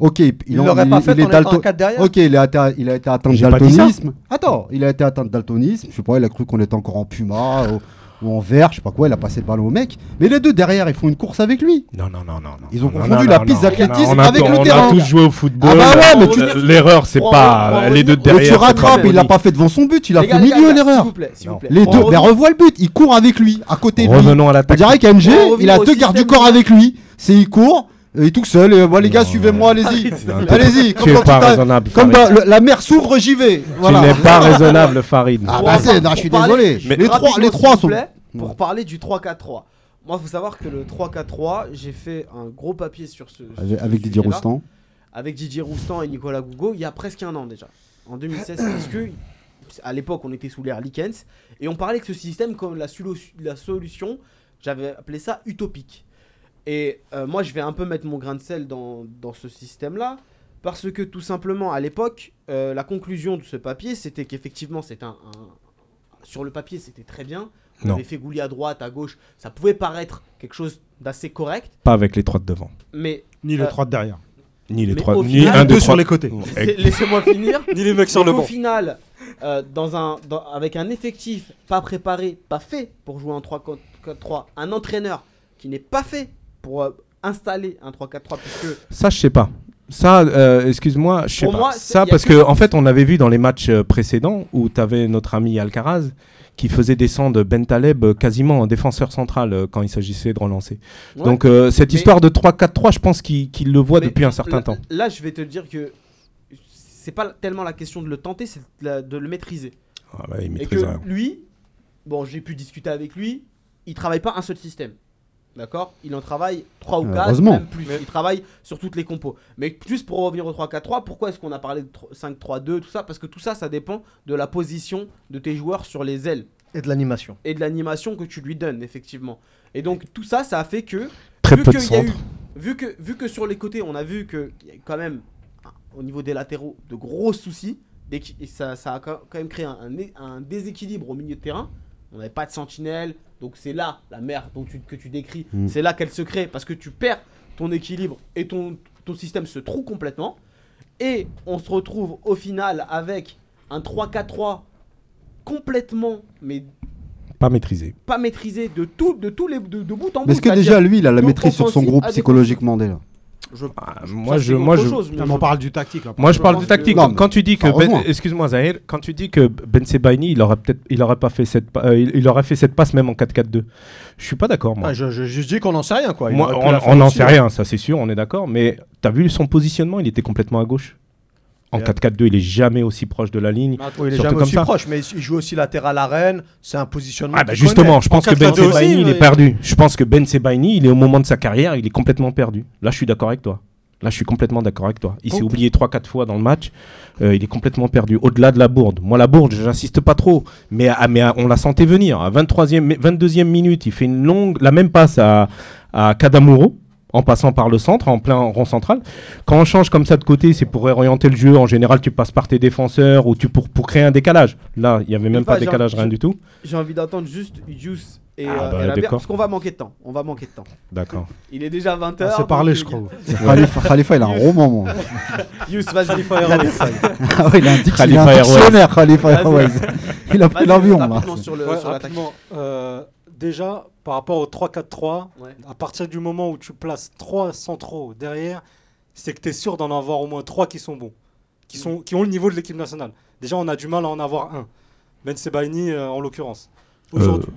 Ok, il, Il en- l'aurait pas fait il est en étant dalto- un 4 derrière. Ok, il a été, il a été atteint de daltonisme. Attends, il a été atteint de daltonisme. Je sais pas, il a cru qu'on était encore en puma ou, ou en vert, je sais pas quoi. Il a passé le ballon au mec. Mais les deux derrière, ils font une course avec lui. Non, non, non, non. non. Ils ont Non, confondu non, la piste d'athlétisme On a- avec on le a terrain. tous joué au football. Ah bah ouais, mais tu- L'erreur, c'est pas les deux revenir- Mais derrière. tu rattrapes, il l'a pas fait devant son but, il a fait au milieu l'erreur. S'il vous plaît, s'il vous plaît. Les deux, mais revenir- revois le but, il court avec lui, à côté de lui. Revenons à la On dirait il a deux gardes du corps avec lui. C'est il court, il est tout seul. Et, bah, les gars, suivez-moi, allez-y. Allez-y. Tu Comme es pas raisonnable. Comme Farid. dans le- la mer s'ouvre, j'y vais. Voilà. Tu n'es pas raisonnable, Farid. Ah bah c'est, non, je suis pour parler- désolé. Mais- les trois, Rapidement, les trois s'il sont. vous plaît, Pour parler du 3-4-3. Moi, il faut savoir que le 3-4-3, j'ai fait un gros papier sur ce. sur Avec, ce avec Didier sujet-là. Roustan. Avec Didier Roustan et Nicolas Gougo, il y a presque un an déjà. En 2016, parce que à l'époque, on était sous l'ère Likens et on parlait que ce système comme la solution, j'avais appelé ça utopique. Et euh, moi, je vais un peu mettre mon grain de sel dans, dans ce système-là. Parce que tout simplement, à l'époque, euh, la conclusion de ce papier, c'était qu'effectivement, c'était un, un- Sur le papier, c'était très bien. On Non. avait fait Gouli à droite, à gauche. Ça pouvait paraître quelque chose d'assez correct. Pas avec les trois de devant. Mais Ni les Euh, trois de derrière. Ni les trois. au Ni final, un deux sur trois. les côtés. C'est- laissez-moi finir. Ni les mecs sur le Au banc. final, euh, dans un, dans- avec un effectif pas préparé, pas fait pour jouer en 3-4-3, un entraîneur qui n'est pas fait pour euh, installer un 3-4-3, puisque Ça, je sais pas. Ça, euh, excuse-moi, je sais pas. moi, ça, parce que- en fait, on avait vu dans les matchs euh, précédents où tu avais notre ami Alcaraz qui faisait descendre Ben Taleb quasiment en défenseur central quand il s'agissait de relancer. Ouais. Donc, euh, cette histoire de 3-4-3, je pense qu'il le voit depuis un certain là- temps. Là, je vais te dire que c'est pas tellement la question de le tenter, c'est de, le maîtriser. Ah bah, il Et maîtrise que rien. lui, bon, j'ai pu discuter avec lui, il travaille pas un seul système. D'accord? Il en travaille 3 ou 4, Heureusement. même plus. Il travaille sur toutes les compos. Mais juste pour revenir au 3-4-3, pourquoi est-ce qu'on a parlé de 5-3-2, tout ça? Parce que tout ça, ça dépend de la position de tes joueurs sur les ailes Et de l'animation. et de l'animation que tu lui donnes, effectivement. Et donc, tout ça, ça a fait que Très vu peu de qu'il y a eu- centres. vu que, vu que sur les côtés, on a vu qu'il y a quand même, au niveau des latéraux, de gros soucis, et ça, ça a quand même créé un, un- un déséquilibre au milieu de terrain. On n'avait pas de sentinelle, donc c'est là la mer dont tu, que tu décris, Mm. c'est là qu'elle se crée parce que tu perds ton équilibre et ton, ton système se trouve complètement. Et on se retrouve au final avec un 3-4-3 complètement, mais Pas maîtrisé. pas maîtrisé de, tout, de, tous les, de, de bout en bout. Est-ce que déjà lui, il a la maîtrise sur son groupe psychologiquement déjà? Je- Ah, moi, je, moi, je, chose, mais Non, je- mais on parle du tactique là. Moi, je parle de tactique. que- Non, mais- quand tu dis que Ben- excuse-moi Zahir, quand tu dis que Ben Sebaini, il aurait peut-être, il aurait pas fait cette, pa- euh, il, il aurait fait cette passe même en 4-4-2. Je suis pas d'accord moi. Ah, je, je, je dis qu'on n'en sait rien quoi. Il Moi, on- n'en sait hein. rien, ça c'est sûr, on est d'accord. Mais t'as vu son positionnement, il était complètement à gauche. En Et 4-4-2, il est jamais aussi proche de la ligne. Il est jamais comme aussi ça. proche, mais il joue aussi latéral à Rennes. C'est un positionnement. Ah bah justement, je pense En que Ben 4-4-2 aussi, Sebaini, il est perdu. Je pense que Ben Sebaini, il est au moment de sa carrière, il est complètement perdu. Là, je suis d'accord avec toi. Là, je suis complètement d'accord avec toi. Il s'est oublié 3-4 fois dans le match. Euh, il est complètement perdu. Au-delà de la bourde. Moi, la bourde, j'insiste pas trop. Mais, ah, mais ah, on la sentait venir. À 23e, 22e minute, il fait une longue, la même passe à, à Kadamuro en passant par le centre, en plein rond central. Quand on change comme ça de côté, c'est pour orienter le jeu. En général, tu passes par tes défenseurs ou tu pour, pour créer un décalage. Là, il n'y avait même pas, pas de décalage, rien du tout. J'ai envie d'attendre juste Juice et, Ah, euh, bah, et la bière, d'accord. parce qu'on va manquer de temps. On va manquer de temps. D'accord. Il est déjà 20h. Ah, c'est parlé, je crois. Khalifa, Khalifa, il a un roman, moi. Youss, vas-y. Ah ouais, il a un, dictionnaire, Khalifa. Airways. Il a pris l'avion, là. sur le sur déjà, par rapport au 3-4-3, Ouais. à partir du moment où tu places 3 centraux derrière, c'est que tu es sûr d'en avoir au moins 3 qui sont bons, qui, sont, qui ont le niveau de l'équipe nationale. Déjà, on a du mal à en avoir un. Ben Sebaini, euh, en l'occurrence. Aujourd'hui,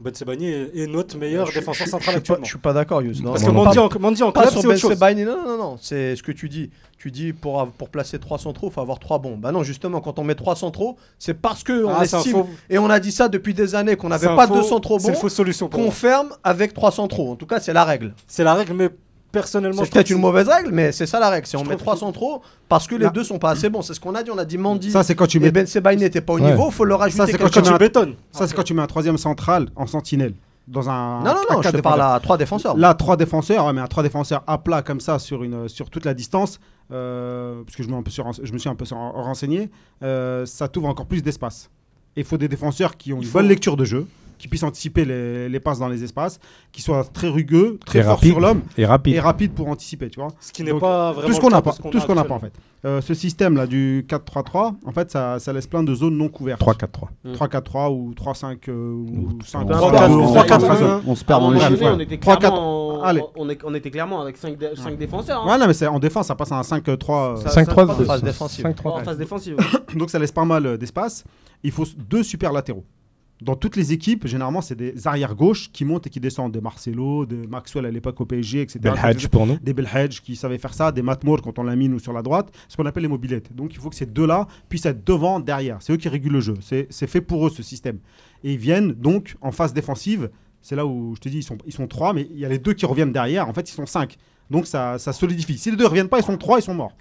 Ben Sebaini est, notre meilleur Je- je- défenseur je- central je pas- actuellement. Je suis pas d'accord, Yous. Non, Parce non, que Mandy en, Mandy en Pas club, sur c'est Ben. Sebaini, non, non, non, c'est ce que tu dis. Tu dis pour, pour placer trois centraux, il faut avoir trois bons. Bah non, justement, quand on met trois centraux, c'est parce que on Ah, c'est un estime, faux- et on a dit ça depuis des années, qu'on n'avait pas faux- deux centraux C'est bons, une fausse solution pour qu'on ferme avec trois centraux. En tout cas, c'est la règle. C'est la règle, mais personnellement, C'est peut-être que une mauvaise règle, mais c'est ça la règle. C'est on met trouve trois que- centraux parce que les Là- deux sont pas assez bons. C'est ce qu'on a dit. On a dit Mandy Ça, c'est quand tu et mets. Ben Sebaini n'étaient pas au Ouais. niveau, faut leur Ça, ajouter c'est quand quand tu mets un-. Ça, c'est quand tu mets un troisième central en sentinelle. Dans un. Non, non, non, je te parle à trois défenseurs. Là, trois défenseurs, ouais, mais un trois défenseurs à plat comme ça sur, une, sur toute la distance, euh, parce que je me, un peu sur- je me suis un peu sur- renseigné, euh, ça t'ouvre encore plus d'espace. Il faut des défenseurs qui ont une faut- bonne lecture de jeu, qui puissent anticiper les, les passes dans les espaces, qui soient très rugueux, très Et forts rapide. sur l'homme Et rapide. et rapides pour anticiper, tu vois. Ce qui n'est pas vraiment Tout ce qu'on n'a pas, tout ce qu'on n'a pas en fait. Euh, ce système là du 4-3-3, en fait, ça, ça laisse plein de zones non couvertes. 3-4-3. 3-4-3 ou 3-5 euh, ou Ou 5 3-4, 3-4, On se perd dans les chiffres. donné, on était 3-4. clairement, en- Allez. on, était clairement avec 5 défenseurs. hein. Ouais, non, mais c'est en défense, ça passe à un 5-3. euh, Ça- 5-3 ça- phase défensive. 5-3. En phase défensive. Donc ça laisse pas mal euh, d'espace. Il faut deux super latéraux. Dans toutes les équipes, généralement, c'est des arrières gauches qui montent et qui descendent. Des Marcelo, des Maxwell à l'époque au PSG, etc. Belhadj pour nous. Des Belhadj qui savaient faire ça, des Matmour quand on l'a mis nous sur la droite, ce qu'on appelle les mobilettes. Donc il faut que ces deux-là puissent être devant, derrière. C'est eux qui régulent le jeu. C'est fait pour eux ce système. Et ils viennent donc en phase défensive. C'est là où je te dis, ils sont, ils sont trois, mais il y a les deux qui reviennent derrière. En fait, ils sont cinq. Donc ça, ça solidifie. Si les deux ne reviennent pas, ils sont trois, ils sont morts.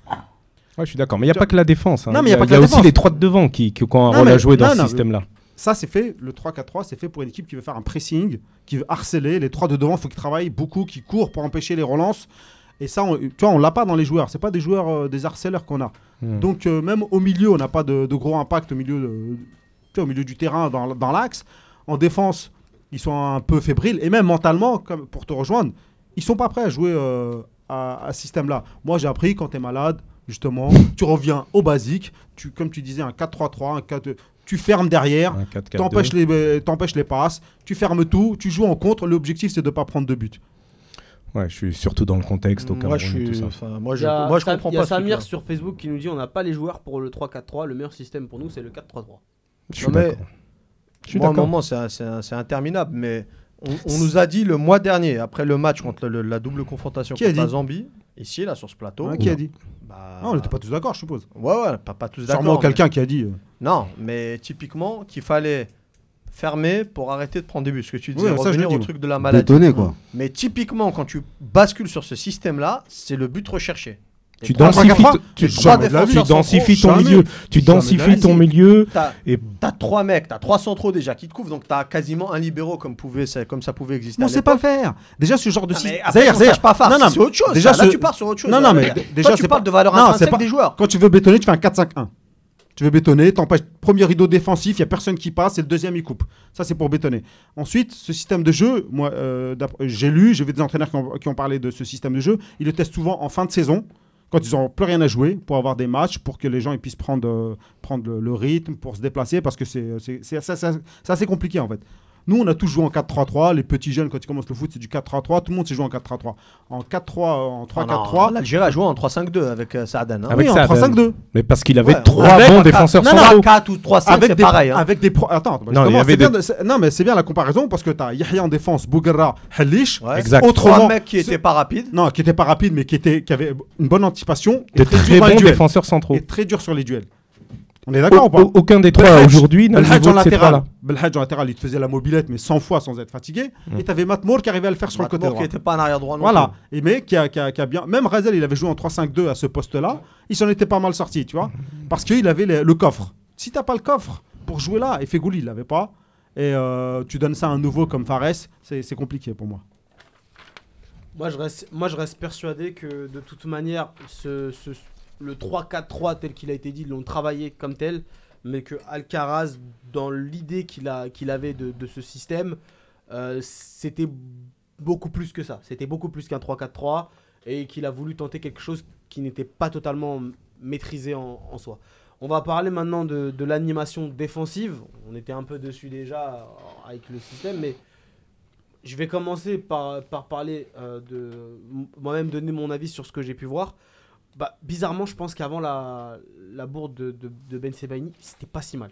Ouais, je suis d'accord. Mais il n'y a pas que la défense. hein. Non, mais il y a pas que il y a la aussi défense. les trois de devant qui, qui ont un Non, rôle à jouer dans non, ce système-là. Ça, c'est fait, le 3-4-3, c'est fait pour une équipe qui veut faire un pressing, qui veut harceler. Les trois de devant, il faut qu'ils travaillent beaucoup, qu'ils courent pour empêcher les relances. Et ça, on, tu vois, on l'a pas dans les joueurs. C'est pas des joueurs, euh, des harceleurs qu'on a. Hmm. Donc, euh, même au milieu, on n'a pas de, de gros impact au milieu, de- tu vois, au milieu du terrain, dans, dans l'axe. En défense, ils sont un peu fébriles. Et même mentalement, comme pour te rejoindre, ils sont pas prêts à jouer euh, à, à ce système-là. Moi, j'ai appris quand tu es malade, justement, tu reviens au basique. Tu, comme tu disais, un 4-3-3, un 4 tu fermes derrière. Un 4-4-2. T'empêches les, euh, t'empêches les passes, tu fermes tout, tu joues en contre. L'objectif, c'est de ne pas prendre de but. Ouais, je suis surtout dans le contexte au Moi, Cameroun je et tout suis. ça. enfin, moi, je, a, moi, je comprends il y a pas. Samir sur Facebook qui nous dit on n'a pas les joueurs pour le 3-4-3. Le meilleur système pour nous, c'est le 4-3-3. Je suis Non, mais- d'accord. Je suis Moi, à un moment, c'est interminable, mais on, on nous a dit le mois dernier, après le match contre le- la double confrontation Qui a contre la dit? Zambie, ici, là, sur ce plateau. Hein, qui a dit bah, Ah, On n'était pas tous d'accord, je suppose. Ouais, ouais, pas, pas tous d'accord. Sûrement mais- quelqu'un qui a dit. euh, Non, mais typiquement, qu'il fallait fermer pour arrêter de prendre des buts. Ce que tu disais, Ouais, ça, je revenir l'ai au truc de la maladie. Quoi. Mais typiquement, quand tu bascules sur ce système-là, c'est le but recherché. Tu densifies, tu, tu densifies ton milieu. Tu densifies ton milieu. T'as Et as trois mecs, t'as trois centraux déjà qui te couvrent, donc t'as quasiment un libéraux comme, pouvait, ça- comme ça pouvait exister. On sait pas faire. Déjà, ce genre de Ah, système. sache pas faire, Non, non, c'est autre chose. déjà. Là, tu pars sur autre chose. Non, non, mais déjà, tu c'est parles pas- de valeur Non, c'est intrinsèque pas- des joueurs. Quand tu veux bétonner, tu fais un 4-5-1. Tu veux bétonner, t'empêches premier rideau défensif, il n'y a personne qui passe et le deuxième il coupe. Ça c'est pour bétonner. Ensuite, ce système de jeu, moi euh, j'ai lu, j'ai vu des entraîneurs qui ont, qui ont parlé de ce système de jeu, ils le testent souvent en fin de saison, quand ils n'ont plus rien à jouer, pour avoir des matchs, pour que les gens ils puissent prendre, euh, prendre le, le rythme, pour se déplacer, parce que c'est assez compliqué en fait. Nous, on a tous joué en 4-3-3. Les petits jeunes, quand ils commencent le foot, c'est du 4-3-3. Tout le monde s'est joué en 4-3-3. En 4-3, en Ah non, 3-4-3. L'Algérie a joué en 3-5-2 avec euh, Saadan. hein. Avec oui, en ça, 3-5-2. Mais parce qu'il avait trois bons défenseurs centraux. non, 4 ou 3-5, avec c'est des, pareil. hein. avec des pro- attends bah, Non, il y justement, avait c'est bien des- de- c'est- non mais c'est bien la comparaison parce que tu as Yahya en défense Bouguerra Halish Ouais. Exact. autrement Trois mecs qui c'est- étaient pas rapides. non qui était pas rapide mais qui était qui avait une bonne anticipation et De très, très bons défenseurs centraux. et très dur sur les duels on est d'accord ou pas au- Aucun des trois aujourd'hui n'a le niveau en de ces latéral. trois-là. Belhadj en latéral il te faisait la mobilette mais 100 fois sans être fatigué. Mm. et tu avais Matmour qui arrivait à le faire sur le côté droit qui était pas un arrière droit non voilà. plus. et mais qui a, qui a- qui a bien même Razel il avait joué en 3-5-2 à ce poste là il s'en était pas mal sorti tu vois. Parce qu'il avait les- le coffre. Si t'as pas le coffre pour jouer là et Fegouli il l'avait pas et euh, tu donnes ça à un nouveau comme Fares c'est c'est compliqué pour moi. Moi je, reste, moi, je reste persuadé que de toute manière, ce, ce- le 3-4-3 tel qu'il a été dit, l'ont travaillé comme tel, mais que Alcaraz, dans l'idée qu'il qu'il avait de, ce système, euh, c'était beaucoup plus que ça. C'était beaucoup plus qu'un 3-4-3 et qu'il a voulu tenter quelque chose qui n'était pas totalement maîtrisé en, soi. On va parler maintenant de, l'animation défensive. On était un peu dessus déjà euh, avec le système, mais je vais commencer par, par parler euh, de moi-même donner mon avis sur ce que j'ai pu voir. Bah, bizarrement, je pense qu'avant la, la bourde de, Ben Sebaini, c'était pas si mal.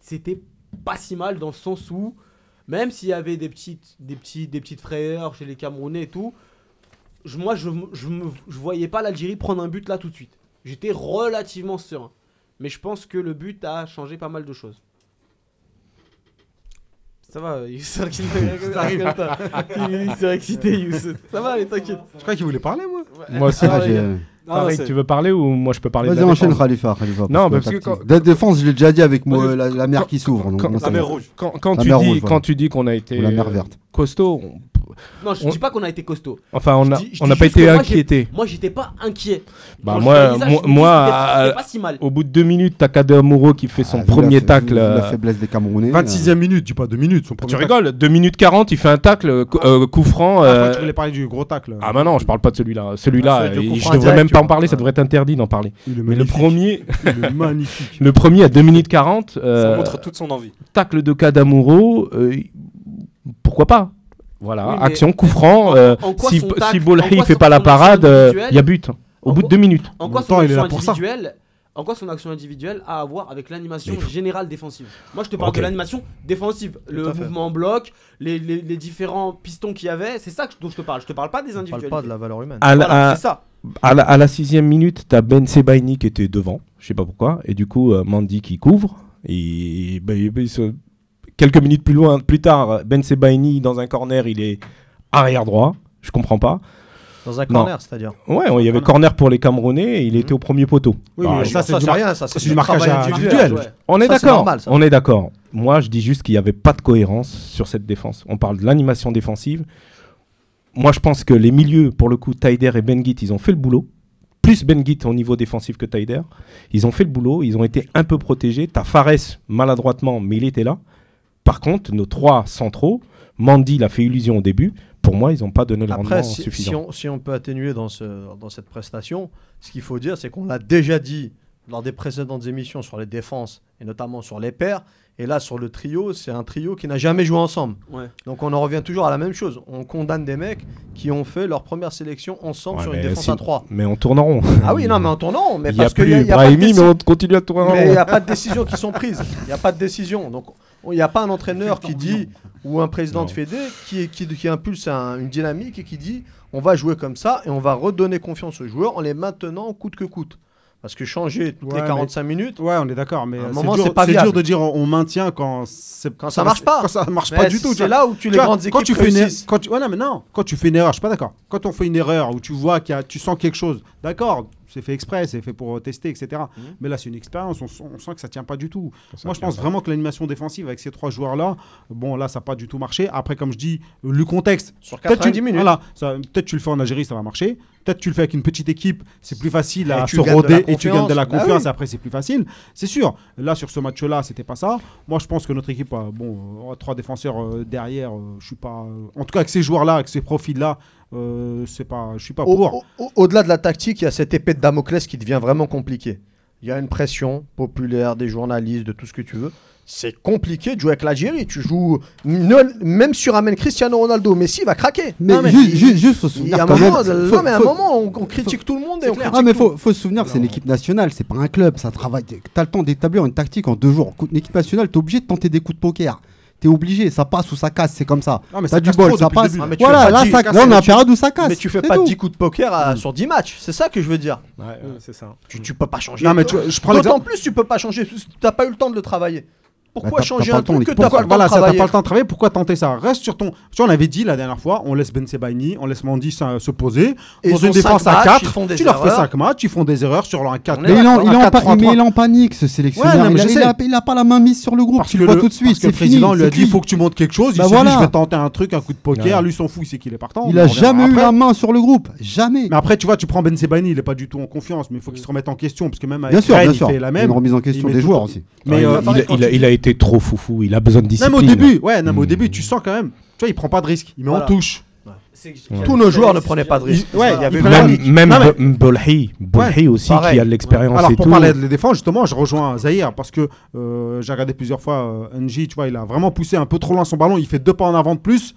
C'était- pas si mal dans le sens où, même s'il y avait des petites, petites frayeurs chez les Camerounais et tout, moi, je, je voyais pas l'Algérie prendre un but là tout de suite. J'étais relativement serein. Mais je pense que le but a changé pas mal de choses. Ça va, Youssef, pas. Il s'est excité, Youssef. Ça va, allez, t'inquiète. je crois qu'il voulait parler moi Moi aussi. Ah, j'ai-. Pareil, tu veux parler ou moi je peux parler de Vas-y, enchaîne Khalifa. Khalifa Non, parce que quand- Dès défense, je l'ai déjà dit avec moi, la, la mer qui s'ouvre. donc quand- moi, La mer rouge. Quand, quand La tu mer dis, rouge, quand tu dis qu'on a été Ou la mer euh, verte. costaud, on- Non, je On- dis pas qu'on a été costaud. enfin on Je a- dis- je on n'a pas été inquiété. Moi, j'étais pas inquiet. Bah Quand moi, pas si mal. au bout de deux minutes, t'as Kader qui fait son Ah, la premier tacle. La euh, faiblesse des Camerounais. 26e minute dis pas 2 minutes son Tu rigoles 2 minutes 40, il fait un tacle, euh, euh, coup franc. Ah, euh, tu voulais parler du gros tacle Ah bah non, je parle pas de celui-là. Ah, Celui-là, coup je devrais même pas en parler, ça devrait être interdit d'en parler. Mais le premier, il est magnifique le premier à 2 minutes 40, euh, Ça montre toute son envie. tacle de Kadamuro, euh, pourquoi pas? Voilà, Oui, action, coup franc. euh, si si quoi fait pas la parade, euh, il y a but. Au En bout de 2 minutes. En quoi son temps, il est action là pour ça. individuelle en quoi son action individuelle a à voir avec l'animation générale défensive? Moi, je te parle Ok. de l'animation défensive. Le mouvement en bloc, les, les- les différents pistons qu'il y avait, c'est ça dont je te parle. Je te parle pas des On parle individuels. pas de la valeur humaine. À la, Voilà, à- c'est ça. à la- à la sixième minute, t'as Ben Sebaini qui était devant, je sais pas pourquoi, et du coup euh, Mandy qui couvre. Et bah, il- il se- quelques minutes plus loin, plus tard, Ben Sebaini dans un corner, il est arrière droit. Je comprends pas. Dans un corner, c'est-à-dire. Ouais, il y avait corner pour les Camerounais et il était au premier poteau. Oui, Bah, mais ça, c'est du, rien, ça, c'est du marquage individuel. Ouais. On est d'accord. On est d'accord. Moi, je dis juste qu'il n'y avait pas de cohérence sur cette défense. On parle de l'animation défensive. Moi, je pense que les milieux, pour le coup, Taider et Benguit, ils ont fait le boulot. Plus Benguit au niveau défensif que Taider. Ils ont fait le boulot. Ils ont été un peu protégés. T'as Fares maladroitement, mais il était là. Par contre, nos trois centraux, Mandy l'a fait illusion au début. Pour moi, ils n'ont pas donné le rendement Après, si, si suffisant. on, si on peut atténuer dans, ce, dans cette prestation, ce qu'il faut dire, c'est qu'on l'a déjà dit lors des précédentes émissions sur les défenses et notamment sur les paires. Et là, sur le trio, c'est un trio qui n'a jamais joué ensemble. Ouais. Donc on en revient toujours à la même chose. On condamne des mecs qui ont fait leur première sélection ensemble Ouais, sur une défense si- à 3. Mais on tourne en rond. Ah oui, non, mais en tournant, mais Il a parce qu'il plus y a, il y a pas de mais déci- on continue à tourner en mais il rond. n'y a pas de décisions qui sont prises. Il n'y a pas de décision. Donc, il n'y a pas un entraîneur qui dit, ou un président Non. de Fédé, qui, qui, qui impulse un- une dynamique et qui dit on va jouer comme ça et on va redonner confiance aux joueurs en les maintenant coûte que coûte. Parce que changer toutes Ouais, les 45 minutes, Ouais, on est d'accord, mais À un moment, c'est dur, pas dur de dire on maintient quand Quand ça marche pas. Quand ça marche mais pas du tout. c'est là où tu les Tu vois, grandes équipes quand tu fais une quand tu, ouais, non, mais non, quand tu fais une erreur, je suis pas d'accord. Quand on fait une erreur où tu vois qu'il y a, tu sens quelque chose, d'accord, c'est fait exprès, c'est fait pour euh, tester, etc. Mhm. Mais là, c'est une expérience, on, sent- on sent que ça tient pas du tout. Moi, je pense vraiment que l'animation défensive avec ces trois joueurs-là, bon, là, ça n'a pas du tout marché. Après, comme je dis, le contexte, Sur peut-être 90 tu, minutes. voilà, peut-être tu le fais en Algérie, ça va marcher. Peut-être tu le fais avec une petite équipe, c'est plus facile Et à se roder et tu gagnes de la confiance. Bah confiance. oui. Après, c'est plus facile. C'est sûr. Là, sur ce match-là, c'était pas ça. Moi, je pense que notre équipe, a, bon, euh, trois défenseurs euh, derrière. euh, je suis pas. euh, en tout cas, avec ces joueurs-là, avec ces profils-là, euh, c'est pas. Je suis pas Au- pour. au- au- Au-delà de la tactique, il y a cette épée de Damoclès qui devient vraiment compliquée. Il y a une pression populaire des journalistes, de tout ce que tu veux. C'est compliqué de jouer avec l'Algérie. Tu joues. ne- Même si tu ramènes Cristiano Ronaldo, Messi il va craquer. Mais, Non, mais ju- il- ju- juste, faut se Il y a souvenir un quand moment, même. non, faut- mais à un moment, on, on critique tout le monde et on critique Ah, mais faut, faut se souvenir que c'est une équipe nationale, c'est pas un club, ça travaille. T'as le temps d'établir une tactique en deux jours. Une équipe nationale, t'es obligé de tenter des coups de poker. T'es obligé, ça passe ou ça casse, c'est comme ça. Non, mais T'as ça du bol, ça passe. Ah, Voilà, là, ça, casse, là, on mais a une période où ça casse. Mais tu fais pas tout. 10 coups de poker à- sur 10 matchs. C'est ça que je veux dire. Ouais, ouais, c'est ça. Tu, tu peux pas changer. Non, mais tu vois, je prends D'autant plus, tu peux pas changer. T'as pas eu le temps de le travailler. Pourquoi Bah, changer un truc que t'as pas voilà, pas le temps de travailler, pourquoi tenter ça Reste sur ton. Tu vois, on avait dit la dernière fois, on laisse Ben Sebaini, on laisse Mandy se se poser. Et dans une défense à matchs, 4, ils font des tu leur fais erreurs. 5 matchs, ils font des erreurs sur un 4 On Mais il, est en, il, en un pa- 4-3-3. mais il est en panique ce sélectionneur. Ouais, non, mais il, a, je il sais. a- il a pas la main mise sur le groupe. Parce tu le vois tout de suite. parce que le président lui a dit il faut que tu montres quelque chose. Bah il s'est dit je vais tenter un truc, un coup de poker. Lui, s'en fout, il sait qu'il est partant. Il a jamais eu la main sur le groupe. Jamais. Mais après, tu vois, tu prends Ben Sebaini, il est pas du tout en confiance, mais il faut qu'il se remette en question. Parce que même avec il sûr. fait la a même. une remise en question des joueurs aussi. Mais Ouais, euh, il, a, il trop foufou, il a besoin de discipline. même au début, ouais, même au Hmm. début, tu sens quand même. Tu vois, il prend pas de risque. Il met Voilà. en touche. Ouais. Tous nos joueurs ne prenaient pas de risque. Il- ouais, il y avait Même, même mais- Bolhi, aussi pareil. qui a de l'expérience Alors et pour tout. parler de la défense, justement, je rejoins Zahir parce que euh, j'ai regardé plusieurs fois euh, NJ, tu vois, il a vraiment poussé un peu trop loin son ballon, il fait deux pas en avant de plus.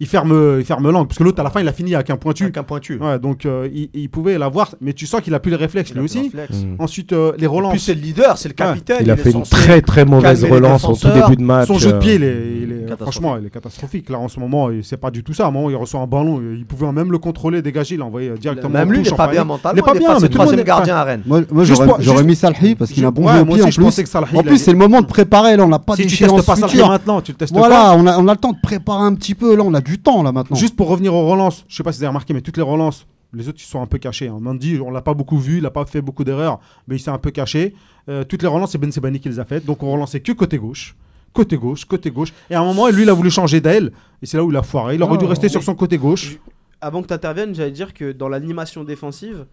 Il ferme, il ferme l'angle parce que l'autre à la fin il a fini avec un pointu. Avec un pointu. Ouais, donc euh, il, il pouvait l'avoir, mais tu sens qu'il a plus les réflexes Il lui aussi. Ensuite euh, les En plus, relances, c'est le leader, c'est le capitaine. Il a fait une très très mauvaise relance au tout début de match. son jeu de euh, pied, il est, il est- Catastrophique. franchement, il est catastrophique. Là en ce moment, c'est pas du tout ça. À un moment, il reçoit un ballon, il pouvait même le contrôler, dégager, il l'a envoyé directement. Même en lui, il est en pas bien mentalement. Il est pas bien, mais tout le monde troisième gardien à Rennes. Moi, j'aurais mis Salhi parce qu'il a bon jeu pied en je pensais plus. que Salhi, En plus, c'est le moment de préparer. Là, on n'a pas Si tu d'échéance testes pas maintenant, tu le testes Voilà, pas. on a, on a le temps de préparer un petit peu. Là, on a du temps là maintenant. Juste pour revenir aux relances, je sais pas si vous avez remarqué, mais toutes les relances, les autres ils sont un peu cachés. Hein. Mandy, on l'a pas beaucoup vu, il a pas fait beaucoup d'erreurs, mais il s'est un peu caché. Euh, toutes les relances, c'est Ben Sebani qui les a faites, donc on relançait que côté gauche. Côté gauche, côté gauche. Et à un moment, lui, il a voulu changer d'aile, et c'est là où il a foiré. Il aurait Oh, dû rester oui. sur son côté gauche. Avant que tu interviennes, j'allais dire que dans l'animation défensive,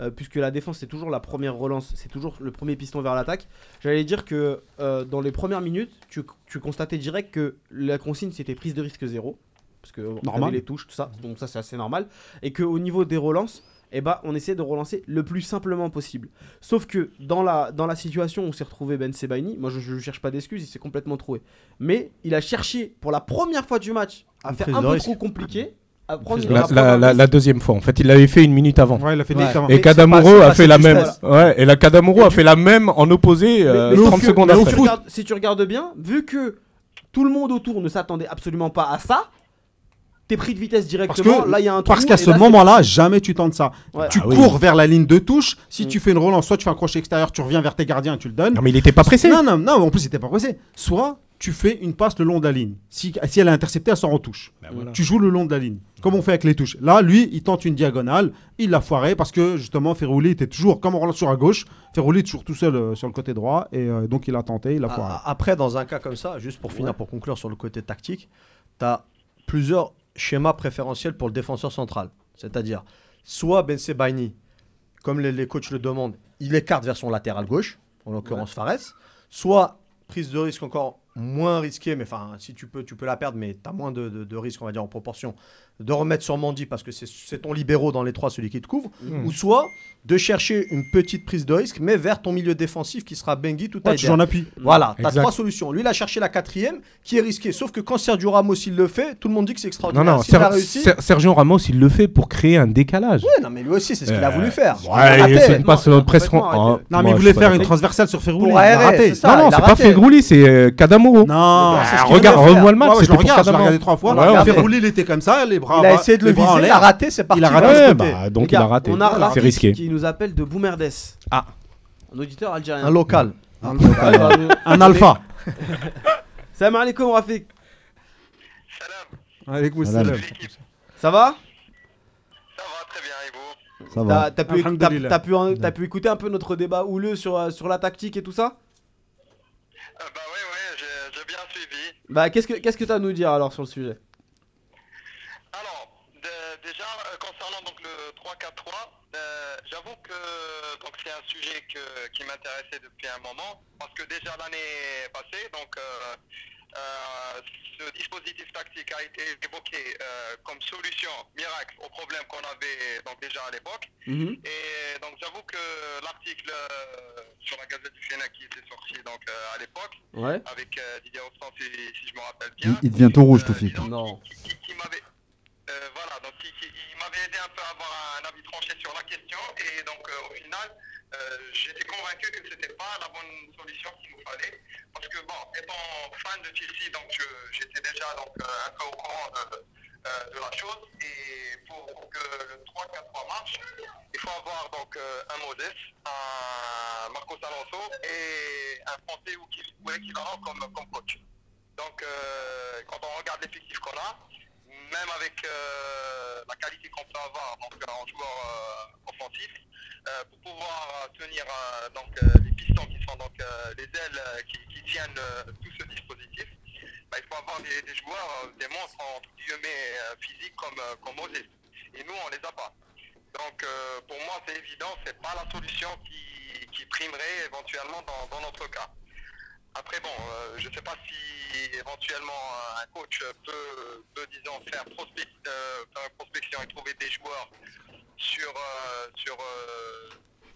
euh, puisque la défense c'est toujours la première relance, c'est toujours le premier piston vers l'attaque, j'allais dire que euh, dans les premières minutes, tu, tu constatais direct que la consigne c'était prise de risque zéro, parce que on Normal. les touches, tout ça, donc ça c'est assez normal, et qu'au niveau des relances, eh ben, on essaie de relancer le plus simplement possible. Sauf que dans la, dans la situation où s'est retrouvé Ben Sebaini, moi je ne cherche pas d'excuses, il s'est complètement trouvé. Mais il a cherché pour la première fois du match à Une faire un peu risque. trop compliqué à prendre La, la- la- deuxième fois, en fait, il l'avait fait une minute avant. Ouais, il a fait Ouais. directement. Et Kadamuro a fait la si même. Ouais, et la Kadamuro a fait la même en opposé Mais- euh, mais sauf 30 que- secondes si après. tu regardes- si tu regardes bien, vu que tout le monde autour ne s'attendait absolument pas à ça, t'es pris de vitesse Parce directement. que là, il y a un trou. parce qu'à et ce moment-là, jamais tu tentes ça. Ouais. Tu Ah oui. cours vers la ligne de touche. Si Mm. tu fais une relance, soit tu fais un crochet extérieur, tu reviens vers tes gardiens, tu le donnes. Non, mais il était pas pressé. Non, non, non, en plus, il était pas pressé. Soit tu fais une passe le long de la ligne. Si, si elle est interceptée, elle sort en touche. Voilà. Tu joues le long de la ligne. Comme on fait avec les touches. Là, lui, il tente une diagonale. Il l'a foiré parce que justement, Ferrouli était toujours, comme on relance sur à gauche, Ferrouli est toujours tout seul euh, sur le côté droit. Et euh, donc, il a tenté, il a foiré. Après, dans un cas comme ça, juste pour finir, Ouais. pour conclure sur le côté tactique, tu as plusieurs schémas préférentiels pour le défenseur central. C'est-à-dire, soit Ben Sebaini, comme les, les coachs le demandent, il écarte vers son latéral gauche, en l'occurrence Fares, soit prise de risque encore moins risquée, mais enfin, si tu peux, tu peux la perdre, mais tu as moins de, de, de risque, on va dire, en proportion, de remettre sur Mandy parce que c'est ton libéraux dans les trois, celui qui te couvre, Mhm. ou soit de chercher une petite prise de risque, mais vers ton milieu défensif qui sera Bengi tout à Ouais, tu joues en appui. voilà, tu as Exact. trois solutions. Lui, il a cherché la quatrième, qui est risquée. Sauf que quand Sergio Ramos, il le fait, tout le monde dit que c'est Non, extraordinaire. non, Ser- réussi. Ser- Sergio Ramos, il le fait pour créer un décalage. Ouais, non, mais lui aussi, c'est ce qu'il a Euh, voulu faire. Il Ouais, une passe Non, Non, mais moi, il voulait faire une transversale sur Ferrouli. Il a raté. ça. Non, non, c'est pas raté. Fegrouli, c'est euh, Kadamuro. Non, Ah, qu'il regarde, revois le match, je l'ai regardé trois fois. Ferrouli, il était comme ça, les bras Il a essayé de le viser, il a raté, c'est parti. Il a raté. bah, donc il a raté. On a C'est risqué. qui nous appelle de Boumerdes. Ah. Un auditeur algérien. Un local. Un, bah, alpha. Salam alaikum Rafik. Salam, écoute, Salam. Ça va? Ça va très bien et vous? Ça va. T'as pu, t'as- Alhamdulillah. t'as pu, en- t'as pu écouter un peu notre débat houleux sur, sur la tactique et tout ça? Euh, Bah ouais, ouais, j'ai j'ai bien suivi. Bah qu'est-ce que qu'est-ce que t'as à nous dire alors sur le sujet Alors, de- déjà, euh, concernant donc le 3-4-3, euh, j'avoue que donc c'est un sujet que- qui m'intéressait depuis un moment, parce que déjà l'année passée, donc euh, euh, ce dispositif tactique a été évoqué euh, comme solution miracle au problème qu'on avait donc déjà à l'époque. Mhm. Et donc j'avoue que l'article euh, sur la Gazette du Sénat qui était sorti donc euh, à l'époque Ouais. avec euh, Didier Rostand si, si je me rappelle Il, bien. il devient tout rouge, Euh, Toufik. disons, Non. Qui, qui- qui m'avait euh, voilà donc il m'avait aidé un peu à avoir un avis tranché sur la question et donc euh, au final euh, j'étais convaincu que c'était pas la bonne solution qu'il nous fallait parce que bon étant fan de Chelsea donc j'étais déjà donc un peu au courant de, la chose et pour que le 3-4-3 marche il faut avoir donc un Moses, un Marcos Alonso et un Français ou, qui- ou comme, comme coach. Donc quand on regarde l'effectif qu'on a, même avec euh, la qualité qu'on peut avoir donc, en joueur euh, offensif, euh, pour pouvoir euh, tenir euh, donc, euh, les pistons qui sont donc euh, les ailes euh, qui, tiennent euh, tout ce dispositif, bah, il faut avoir des, joueurs, euh, des monstres entre guillemets euh, physiques comme, euh, comme Moses. Et nous, on les a pas. Donc euh, pour moi, c'est évident, c'est pas la solution qui, qui primerait éventuellement dans, dans notre cas. Après, bon, euh, je ne sais pas si éventuellement un coach peut, disons, faire, euh, prospection et trouver des joueurs sur, euh, sur,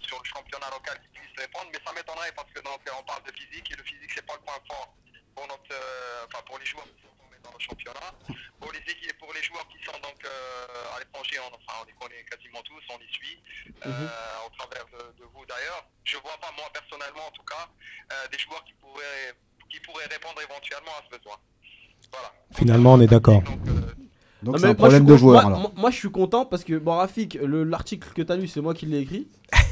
sur le championnat local qui puissent répondre, mais ça m'étonnerait parce que on parle de physique et le physique, c'est pas le point fort pour, notre, enfin, pour les joueurs dans le championnat. Pour les, équipes, pour les joueurs qui sont donc euh, à l'étranger, on, enfin, on les connaît quasiment tous, on les suit, euh, au travers de, de vous d'ailleurs. Je vois pas, moi personnellement en tout cas, euh, des joueurs qui pourraient, qui pourraient répondre éventuellement à ce besoin. Voilà. Finalement, on est d'accord. Donc, c'est un moi, je problème suis de joueur moi, moi- moi, je suis content parce que bon Rafik, le- l'article que t'as lu c'est moi qui l'ai écrit.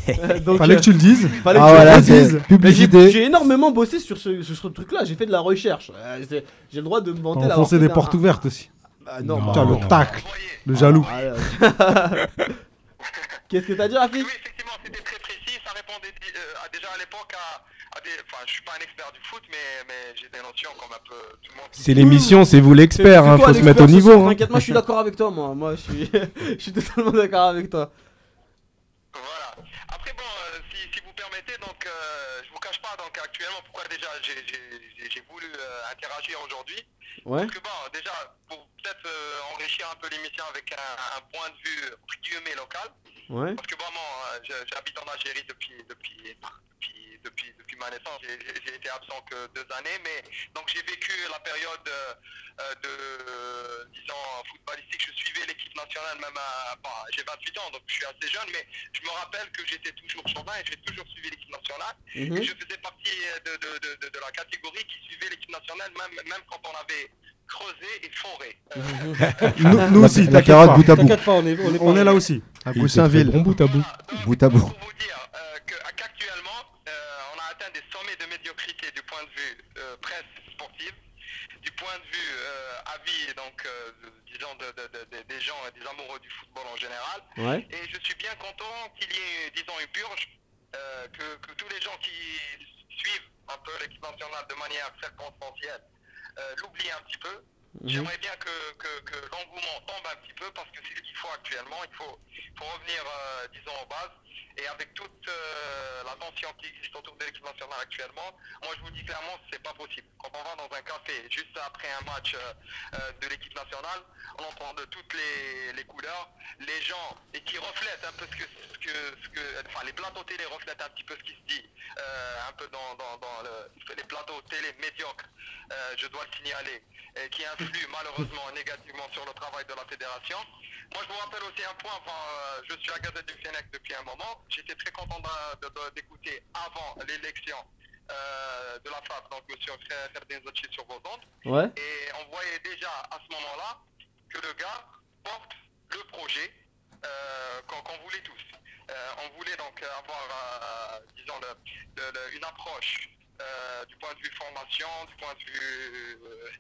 Euh, donc, Fallait que tu le dises. fallait Ah que voilà, le dise. c'est Mais j'ai- publicité. J'ai énormément bossé sur ce, sur ce truc-là, j'ai fait de la recherche. Euh, c'est- j'ai le droit de me vanter d'avoir Enfoncer fait des un- portes ouvertes aussi. Ah, non, Non. bah, Tiens, non. le tacle, le jaloux. ah, Qu'est-ce que t'as dit Rafik Oui, effectivement, c'était très précis. Ça répondait euh, à- déjà à l'époque à, à des. Enfin, je suis pas un expert du foot, mais, mais j'ai des notions comme un peu tout le monde. C'est l'émission, c'est vous l'expert, C'est hein, toi faut se mettre au ce niveau. soir, hein. T'inquiète, moi je suis d'accord avec toi, moi. Moi je suis, je suis totalement d'accord avec toi. Voilà. Après, bon, euh, si, si donc, euh, je vous cache pas, donc, actuellement, pourquoi déjà j'ai- voulu euh, interagir aujourd'hui? Ouais. Parce que, bon, déjà, pour peut-être euh, enrichir un peu l'émission avec un, un point de vue, guillemets, local. Ouais. Parce que vraiment, j'habite en Algérie depuis, depuis, depuis, ma naissance. J'ai- été absent que deux années, mais donc j'ai vécu la période euh, euh, de, disons, footballistique. Je suivais l'équipe nationale, même à. Bon, j'ai 28 ans, donc je suis assez jeune, mais je me rappelle que j'étais toujours chauvin et j'ai toujours suivi l'équipe nationale. Mhm. Et je faisais partie de, de, de, de, de la catégorie qui suivait l'équipe nationale, même, même quand on avait creusé et foré. Euh, Nous, nous aussi, La carotte bout à bout. Pas, on est, on est, On est là aussi. À Goussainville. Bon bout à bout. Bout à bout. Pour vous dire euh, qu'actuellement, euh, on a atteint des sommets de médiocrité du point de vue euh, presse sportive, du point de vue euh, avis, donc, euh, disons, de- de- de- de- des gens, des amoureux du football en général. Ouais. Et je suis bien content qu'il y ait, disons, une purge, euh, que, que tous les gens qui suivent un peu l'équipe nationale de manière circonstancielle euh, l'oublient un petit peu. Mhm. J'aimerais bien que, que, que l'engouement tombe un petit peu parce que c'est ce qu'il faut actuellement. Il faut, faut revenir, euh, disons, aux bases. Et avec toute euh, la tension qui existe autour de l'équipe nationale actuellement, moi je vous dis clairement, c'est pas possible. Quand on va dans un café juste après un match euh, euh, de l'équipe nationale, on entend de toutes les, couleurs, les gens, et qui reflètent un peu ce que, enfin les plateaux télé reflètent un petit peu ce qui se dit, un peu dans, dans, dans le- les plateaux télé médiocres, je dois le signaler, et qui influent malheureusement négativement sur le travail de la fédération. Moi, je vous rappelle aussi un point. Enfin, euh, je suis à Gazette du Fennec depuis un moment. J'étais très content d'écouter avant l'élection euh, de la FAP, donc M. Ferdinand Zacci sur vos ondes. Ouais. Et on voyait déjà à ce moment-là que le gars porte le projet euh, qu'on voulait tous. On voulait donc avoir, disons, le- le- le- une approche du point de vue formation, du point de vue,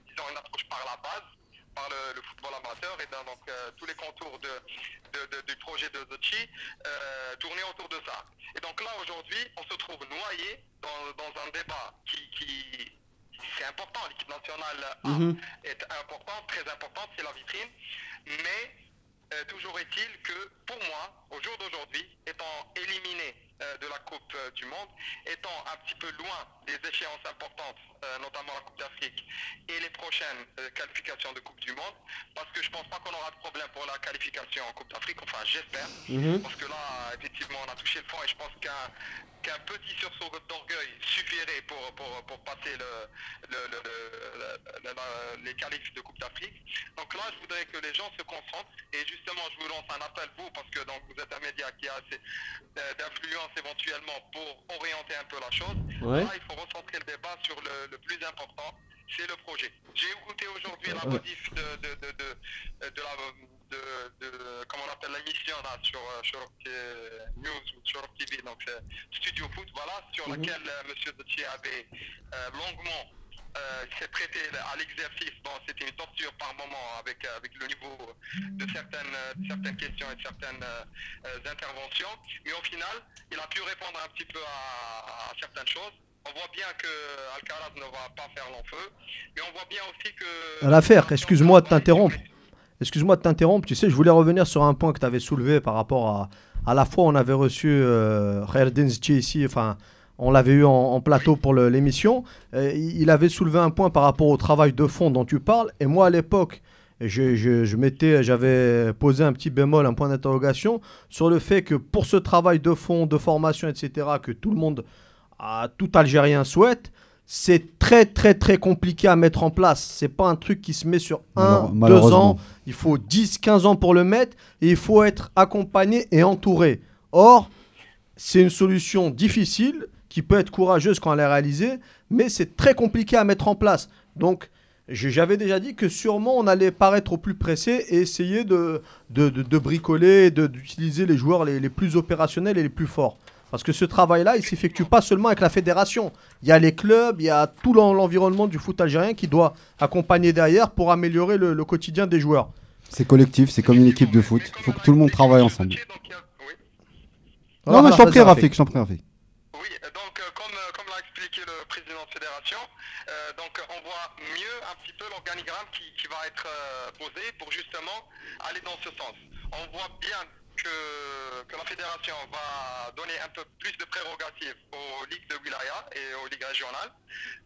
disons, une approche par la base, par le, le football amateur et dans donc, euh, tous les contours de, de- de- du projet de Zochi euh, tournaient autour de ça. Et donc là, aujourd'hui, on se trouve noyé dans, dans un débat qui, qui c'est important, l'équipe nationale A Mhm. est importante, très importante, c'est la vitrine, mais euh, toujours est-il que pour moi, au jour d'aujourd'hui, étant éliminé euh, de la Coupe du Monde, étant un petit peu loin des échéances importantes, euh, notamment la Coupe d'Afrique et les prochaines euh, qualifications de Coupe du Monde, parce que je pense pas qu'on aura de problème pour la qualification en Coupe d'Afrique, enfin j'espère, Mhm. parce que là, effectivement, on a touché le fond et je pense qu'un petit sursaut d'orgueil suffirait pour, pour, pour passer le, le, le- le- le- le- les qualifs de Coupe d'Afrique. Donc là, je voudrais que les gens se concentrent et justement, je vous lance un appel, vous, parce que donc, vous êtes un média qui a assez euh, d'influence éventuellement pour orienter un peu la chose. Ouais. Là, il faut recentrer le débat sur le, le plus important, c'est le projet. J'ai écouté aujourd'hui la modif de, de, de, de, de la de, de comment on appelle l'émission là sur euh, sur euh, News ou sur TV donc euh, Studio Foot voilà sur Mhm. laquelle euh, Monsieur Dotier avait longuement s'est prêté à l'exercice. Bon c'était une torture par moment avec avec le niveau de certaines euh, de certaines questions et de certaines interventions. Mais au final il a pu répondre un petit peu à, à certaines choses on voit bien que Alcaraz ne va pas faire long feu mais on voit bien aussi que À l'affaire, excuse-moi de t'interrompre. Excuse-moi de t'interrompre, tu sais, je voulais revenir sur un point que tu avais soulevé par rapport à. À la fois, on avait reçu euh, ici, enfin, on l'avait eu en, en plateau pour l'émission. Euh, il avait soulevé un point par rapport au travail de fond dont tu parles. Et moi, à l'époque, je, je, je m'étais- j'avais posé un petit bémol, un point d'interrogation sur le fait que pour ce travail de fond, de formation, etc., que tout le monde, tout Algérien souhaite, c'est très très très compliqué à mettre en place. C'est pas un truc qui se met sur un, Malheure- deux malheureusement. ans. Il faut 10, 15 ans pour le mettre et il faut être accompagné et entouré. Or, c'est une solution difficile qui peut être courageuse quand elle est réalisée, mais c'est très compliqué à mettre en place. Donc, j'avais déjà dit que sûrement on allait paraître au plus pressé et essayer de, de, de- de bricoler, d'utiliser les joueurs les, les plus opérationnels et les plus forts. Parce que ce travail-là, il s'effectue pas seulement avec la fédération. Il y a les clubs, il y a tout l'en- l'environnement du foot algérien qui doit accompagner derrière pour améliorer le, le quotidien des joueurs. C'est collectif, c'est comme une équipe de foot. Il faut que tout le monde travaille ensemble. Oui. Non, mais je t'en prie, Rafik. Je t'en prie, Rafik. Oui, euh, donc euh, comme, euh, comme l'a expliqué le président de fédération, euh, donc euh, on voit mieux un petit peu l'organigramme qui, qui va être euh, posé pour justement aller dans ce sens. On voit bien que, la fédération va donner un peu plus de prérogatives aux ligues de wilaya et aux ligues régionales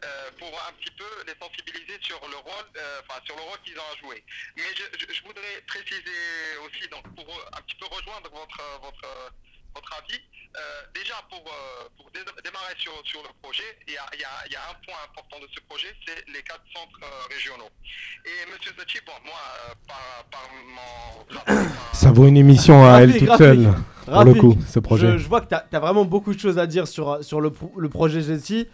euh, pour un petit peu les sensibiliser sur le rôle, euh, enfin sur le rôle qu'ils ont à jouer. Mais je, je- voudrais préciser aussi, donc pour un petit peu rejoindre votre votre votre avis. Euh, déjà, pour, euh, pour dé- démarrer sur, sur le projet, il y a, il y a- il y a un point important de ce projet, c'est les quatre centres euh, régionaux. Et Monsieur Zachi, bon, moi, euh, par, par mon... Ça vaut une émission à elle toute seule, pour le coup, ce projet. Je, je vois que tu as, vraiment beaucoup de choses à dire sur, sur le, pro- le projet Jessie.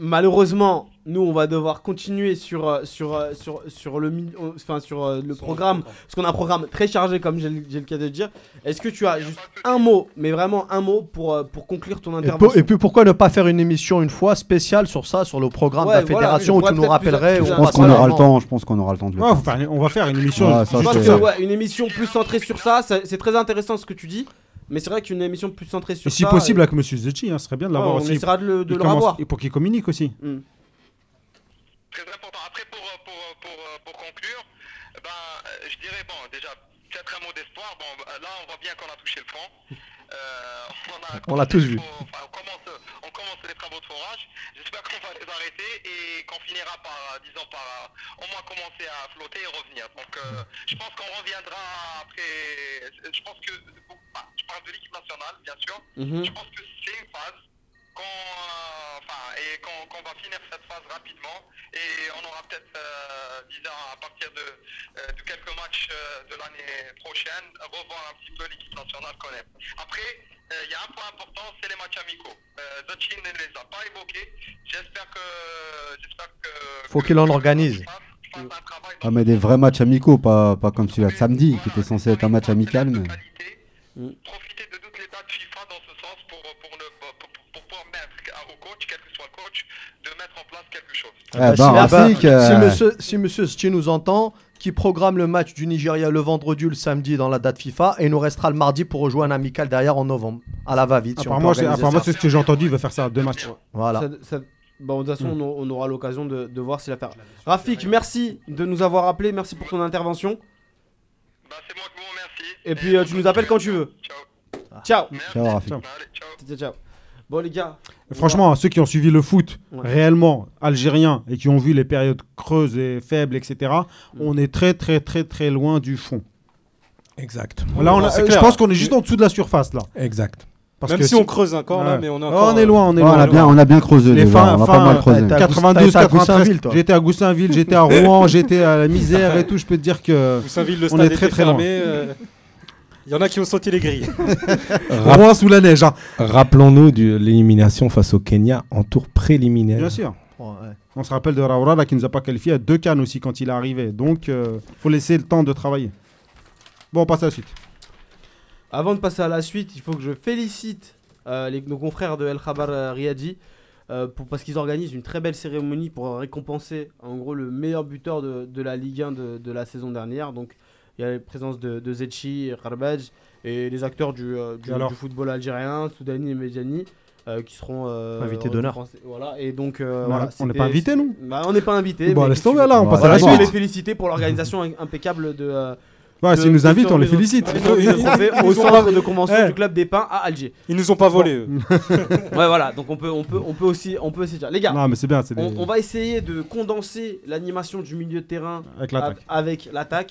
Malheureusement, nous, on va devoir continuer sur, euh, sur, euh, sur, sur, le, enfin, sur euh, le programme, parce qu'on a un programme très chargé, comme j'ai le cas de dire. Est-ce que tu as juste un mot, mais vraiment un mot, pour, pour conclure ton Et, intervention et puis pourquoi ne pas faire une émission une fois spéciale sur ça, sur le programme Ouais, de la fédération on où tu nous rappellerais Je on pense qu'on aura le temps. Je pense qu'on aura le temps de le Ouais, faire. faut faire- on va faire une émission. Ouais, ça, Je pense c'est- que, ouais, une émission plus centrée sur ça- c'est très intéressant ce que tu dis, mais c'est vrai qu'une émission plus centrée sur Et si ça. possible euh, avec Monsieur Zetchi, hein, ce serait bien de ouais, l'avoir on aussi. essaiera de le, de le commence- revoir. Et pour qu'il communique aussi. Mm. Très important. Après, pour, euh, pour, euh, pour, pour conclure, eh ben, je dirais, bon, déjà, peut-être un mot d'espoir. Bon, bah, là, on voit bien qu'on a touché le fond. Euh, on, a On l'a tous vu. Enfin, on, commence, on commence les travaux de forage. J'espère qu'on va les arrêter et qu'on finira par, disons, par au moins commencer à flotter et revenir. Donc, euh, je pense qu'on reviendra après. Je pense que, enfin, je parle de l'équipe nationale, bien sûr. Mhm. Je pense que c'est une phase qu'on, euh, et qu'on va finir cette phase rapidement et on aura peut-être, euh, disons, à partir de, euh, de quelques matchs euh, de l'année prochaine, revoir un petit peu l'équipe nationale qu'on aime. Après, euh, il y a un point important, c'est les matchs amicaux. Euh, Zachin ne les a pas évoqués. J'espère que, j'espère que. Faut qu'il en organise. Ah, mais des vrais matchs amicaux, pas, pas comme celui-là de samedi, qui était censé être un match amical. Mais... Profiter de toutes les dates FIFA dans ce sens pour, pour, ne, pour, pour- pouvoir mettre au coach, quel que soit le coach, de mettre en place quelque chose. Eh Bah, ben, si, ah bah, Rafik, euh, si monsieur, si monsieur Sti nous entend, qui programme le match du Nigeria le vendredi ou le samedi dans la date FIFA et il nous restera le mardi pour rejoindre un amical derrière en novembre. À la va-vite. Apparemment, c'est ce que j'ai entendu. Il va faire ça, deux matchs. Voilà. Ça- ça- bon, de toute façon, Mm. on, on aura l'occasion de, de voir si l'affaire. Rafik, merci de nous avoir appelé, merci pour ton intervention. Et puis euh, tu nous appelles quand tu veux. Ciao. Ciao, Rafik. Ciao. Ciao, ciao. Bon les gars. Franchement, ceux qui ont suivi le foot Ouais. réellement algérien et qui ont vu les périodes creuses et faibles, etc., on est très, très, très, très loin du fond. Exact. Là, on a- C'est euh, je clair. pense qu'on est juste en dessous de la surface, là. Exact. Parce Même que si on creuse encore, là, Ouais. mais on est Oh, encore, on est loin, on est loin. on, a bien, on a bien creusé. Les fins, on a pas mal creusé. t'as- t'as 92, été à 93. Goussainville, toi. J'étais à Goussainville, j'étais à Rouen, j'étais à la misère et tout. Je peux te dire que. Goussainville, le on stade est très très loin. fermé. euh, Il y en a qui ont sauté les grilles. Rouen sous la neige. hein. Rappelons-nous de l'élimination face au Kenya en tour préliminaire. Bien sûr. On se rappelle de Raoura là, qui nous a pas qualifié à deux cannes aussi quand il est arrivé. Donc, il faut laisser le temps de travailler. Bon, on passe à la suite. Avant de passer à la suite, il faut que je félicite euh, les- nos confrères de El Khabar euh, Riyadi euh, pour, parce qu'ils organisent une très belle cérémonie pour récompenser en gros le meilleur buteur de, de la Ligue 1 de, de la saison dernière. Donc il y a la présence de, de Zetchi, Kharbaj et les acteurs du, euh, du, Et alors du football algérien, Soudani et Medjani. euh, qui seront euh, Invités d'honneur. Voilà, et donc euh, On voilà, on n'est pas invités, nous Bah, On n'est pas invités. Bon, laisse tomber, là, on passe à la suite. les féliciter pour l'organisation impeccable de. Ouais, de- s'ils nous invitent, on les félicite. Ils au centre de convention du club des Pins à Alger. Ils nous ont pas volé, eux. Ouais, voilà, donc on peut, on peut, on peut aussi, on peut aussi dire. Les gars, Non, mais c'est bien. des- on, on va essayer de condenser l'animation du milieu de terrain Avec l'attaque. av-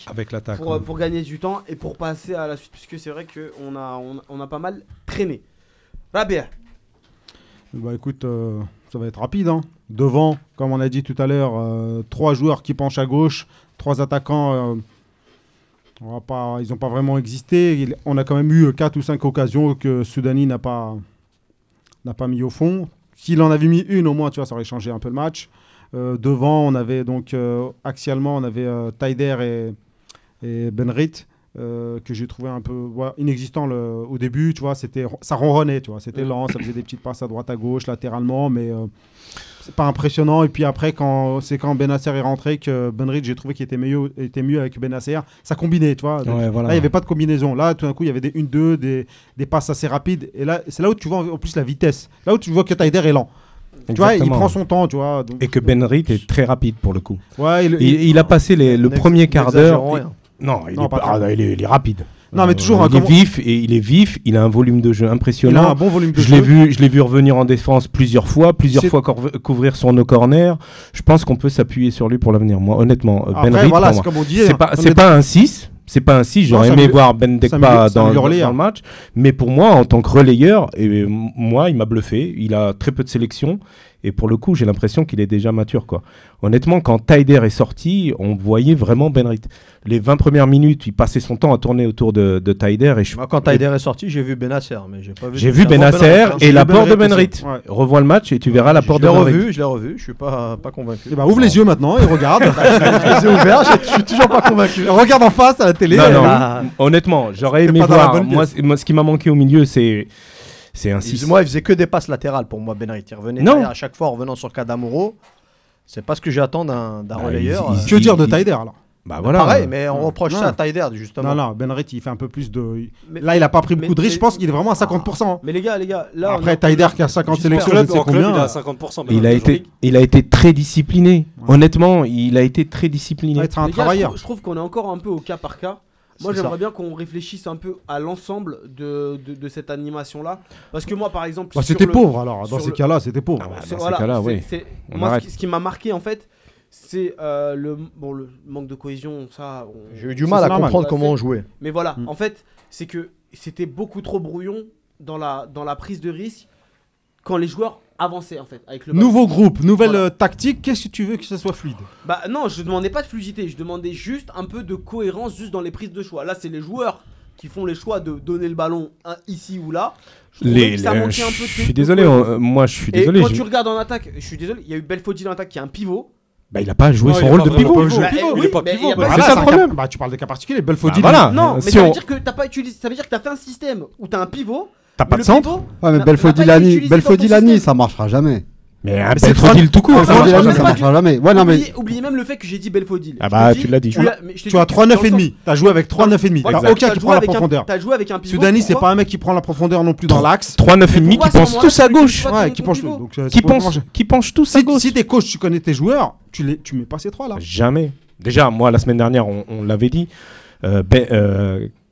avec l'attaque pour, euh, pour gagner du temps et pour passer à la suite, puisque c'est vrai qu'on a, on, on a pas mal traîné. Rabia, Bah écoute, euh, ça va être rapide. hein. Devant, comme on a dit tout à l'heure, euh, trois joueurs qui penchent à gauche, trois attaquants. euh, on va pas, ils n'ont pas vraiment existé. On a quand même eu 4 ou 5 occasions que Soudani n'a pas, n'a pas mis au fond. S'il en avait mis une au moins, tu vois, ça aurait changé un peu le match. Euh, devant, on avait donc euh, axialement, on avait euh, Taider et, et Benrit. euh, que j'ai trouvé un peu inexistant le- au début, tu vois, c'était ça ronronnait, tu vois, c'était lent, ça faisait des petites passes à droite à gauche, latéralement, mais euh, c'est pas impressionnant. Et puis après, quand c'est quand Benasser est rentré que Benrit, j'ai trouvé qu'il était mieux, était mieux avec Benasser, ça combinait, tu vois. Donc, Ouais, voilà. Là, il n'y avait pas de combinaison. Là, tout d'un coup, il y avait des 1-2, des, des passes assez rapides. Et là, c'est là où tu vois en plus la vitesse. Là où tu vois que Taider est lent. Tu vois, il prend son temps, tu vois. donc- Et que Benrit est très rapide pour le coup. Ouais, il- il, il a passé les- le premier quart d'heure. Non, il, Non, est, pas ah, il est, il est rapide. Non, mais toujours, il hein, est comment- vif et il est vif. Il a un volume de jeu il a impressionnant. un bon volume de Je l'ai vu, je l'ai vu revenir en défense plusieurs fois, plusieurs fois couvrir sur nos corners. Je pense qu'on peut s'appuyer sur lui pour l'avenir. Moi, honnêtement, euh, Après, Ben Reed, voilà, c'est moi, comme on disait. c'est hein, pas, c'est est pas un 6, C'est pas ainsi. J'aurais aimé voir Ben Dekpa dans, dans le match. Mais pour moi, en tant que relayeur, et moi, il m'a bluffé. Il a très peu de sélection. Et pour le coup, j'ai l'impression qu'il est déjà mature. Quoi. Honnêtement, quand Taider est sorti, on voyait vraiment Benrit. Les 20 premières minutes, il passait son temps à tourner autour de, de Taider. Et je, Moi, quand Taider est sorti, j'ai vu Benasser, mais j'ai pas vu. j'ai vu Benasser, et l'apport de Benrit aussi. Ouais. Revois le match et tu verras l'apport de Benrit. revu, je l'ai revu, je suis pas, pas convaincu. Ben, ouvre les yeux maintenant et regarde. Je les ai ouverts, je suis toujours pas convaincu. regarde en face à la télé. Non, non, Ah. honnêtement, j'aurais aimé voir. moi, ce qui m'a manqué au milieu, c'est c'est un Il- 6. Moi, il faisait que des passes latérales pour moi, Benrit. Il revenait Non. derrière à chaque fois en revenant sur Kadamuro. C'est pas ce que j'attends d'un d'un Bah, relayeur. euh, Que dire de il- Taider alors Bah voilà. Pareil, mais on reproche Ouais. ça à Taider, justement. Non, non, Benrit il fait un peu plus de. Mais- Là, il a pas pris mais- beaucoup de risques. Je pense qu'il est vraiment à 50%. Mais les gars, les gars, là. on Après, Taider qui a 50 J'espère. sélections, je ne sais en club, il combien. à 50%. Il a, été, il a été très discipliné. Honnêtement, il a été très discipliné. Ouais, être un Les gars, je travailleur. trouve, je trouve qu'on est encore un peu au cas par cas. Moi, j'aimerais bien qu'on réfléchisse un peu à l'ensemble de, de, de cette animation-là. Parce que moi, par exemple. Bah, C'était pauvre alors. Dans ces le- cas-là, c'était pauvre. Ah bah, c'est- dans ces voilà, cas-là, oui. moi, ce qui, m'a marqué, en fait, c'est euh, le, bon, le manque de cohésion. Ça, on- J'ai eu du mal à normal. comprendre Bah, comment on jouait. Mais voilà, Mm. en fait, c'est que c'était beaucoup trop brouillon dans la, dans la prise de risque quand les joueurs avançaient, en fait, avec le ballon. Nouveau groupe, nouvelle Voilà. euh, tactique. Qu'est-ce que tu veux que ça soit fluide? Bah non, je demandais pas de fluidité, je demandais juste un peu de cohérence juste dans les prises de choix. Là, c'est les joueurs qui font les choix de donner le ballon hein, ici ou là. Je Les, que ça les- manquait je un peu de- suis désolé, euh, moi je suis Et désolé. quand j'ai- tu regardes en attaque, je suis désolé, il y a eu Belfodil en attaque qui est un pivot. Bah, il a pas joué Non, son rôle de pivot. pas. Bah, pivot, eh il oui, est pas pivot, il y a bah, c'est ça le un problème. Bah, tu parles des cas particuliers. Belfodil. Bah, voilà. Non, mais si ça on- veut dire que t'as pas utilisé. Ça veut dire que t'as fait un système où t'as un pivot. T'as pas de centre Ouais, mais n'a- n'a Belfodil pas à été Nice- utilisé dans ton Belfodil à Nice, système. ça marchera jamais. Mais un Belfodil tout court. Ça marchera jamais. Ouais, non, mais Oubliez, même le fait que j'ai dit Belfodil. Ah bah, tu l'as dit. tu as que 3 dans 9 le et sens- demi. T'as joué avec 3 9 et demi. T'as aucun qui prend la profondeur. T'as joué avec un pivot. Sudani, c'est pas un mec qui prend la profondeur non plus dans l'axe. 3 9 et demi pourquoi qui moment-là, tous à gauche. Ouais, qui penche. euh, Qui penchent tous à Si, gauche. si t'es coach, tu connais tes joueurs, tu, les, tu mets pas ces trois là. Jamais. Déjà, moi, la semaine dernière, on, on l'avait dit.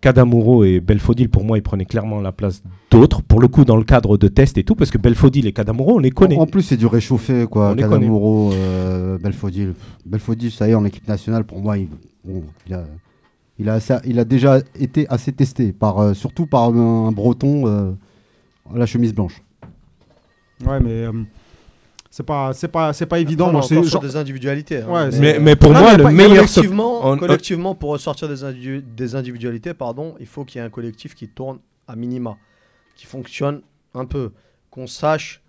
Kadamuro et Belfodil, pour moi, ils prenaient clairement la place d'autres. Pour le coup, dans le cadre de tests et tout, parce que Belfodil et Kadamuro, on les connaît. En, en plus, c'est du réchauffé, quoi. On Kadamuro, euh, Belfodil. Belfodil, ça y est, en équipe nationale, pour moi, il, bon, il a, il, a assez- il a déjà été assez testé, par, euh, surtout par un, un breton euh, à la chemise blanche. Ouais, mais euh, c'est pas, c'est pas, c'est pas évident. Après, Moi, c'est genre- des individualités. hein. Ouais, mais, mais pour Non, moi, mais le meilleur. so- collectivement, on- collectivement, pour ressortir des, individu- des individualités, pardon, il faut qu'il y ait un collectif qui tourne à minima, qui fonctionne un peu, qu'on sache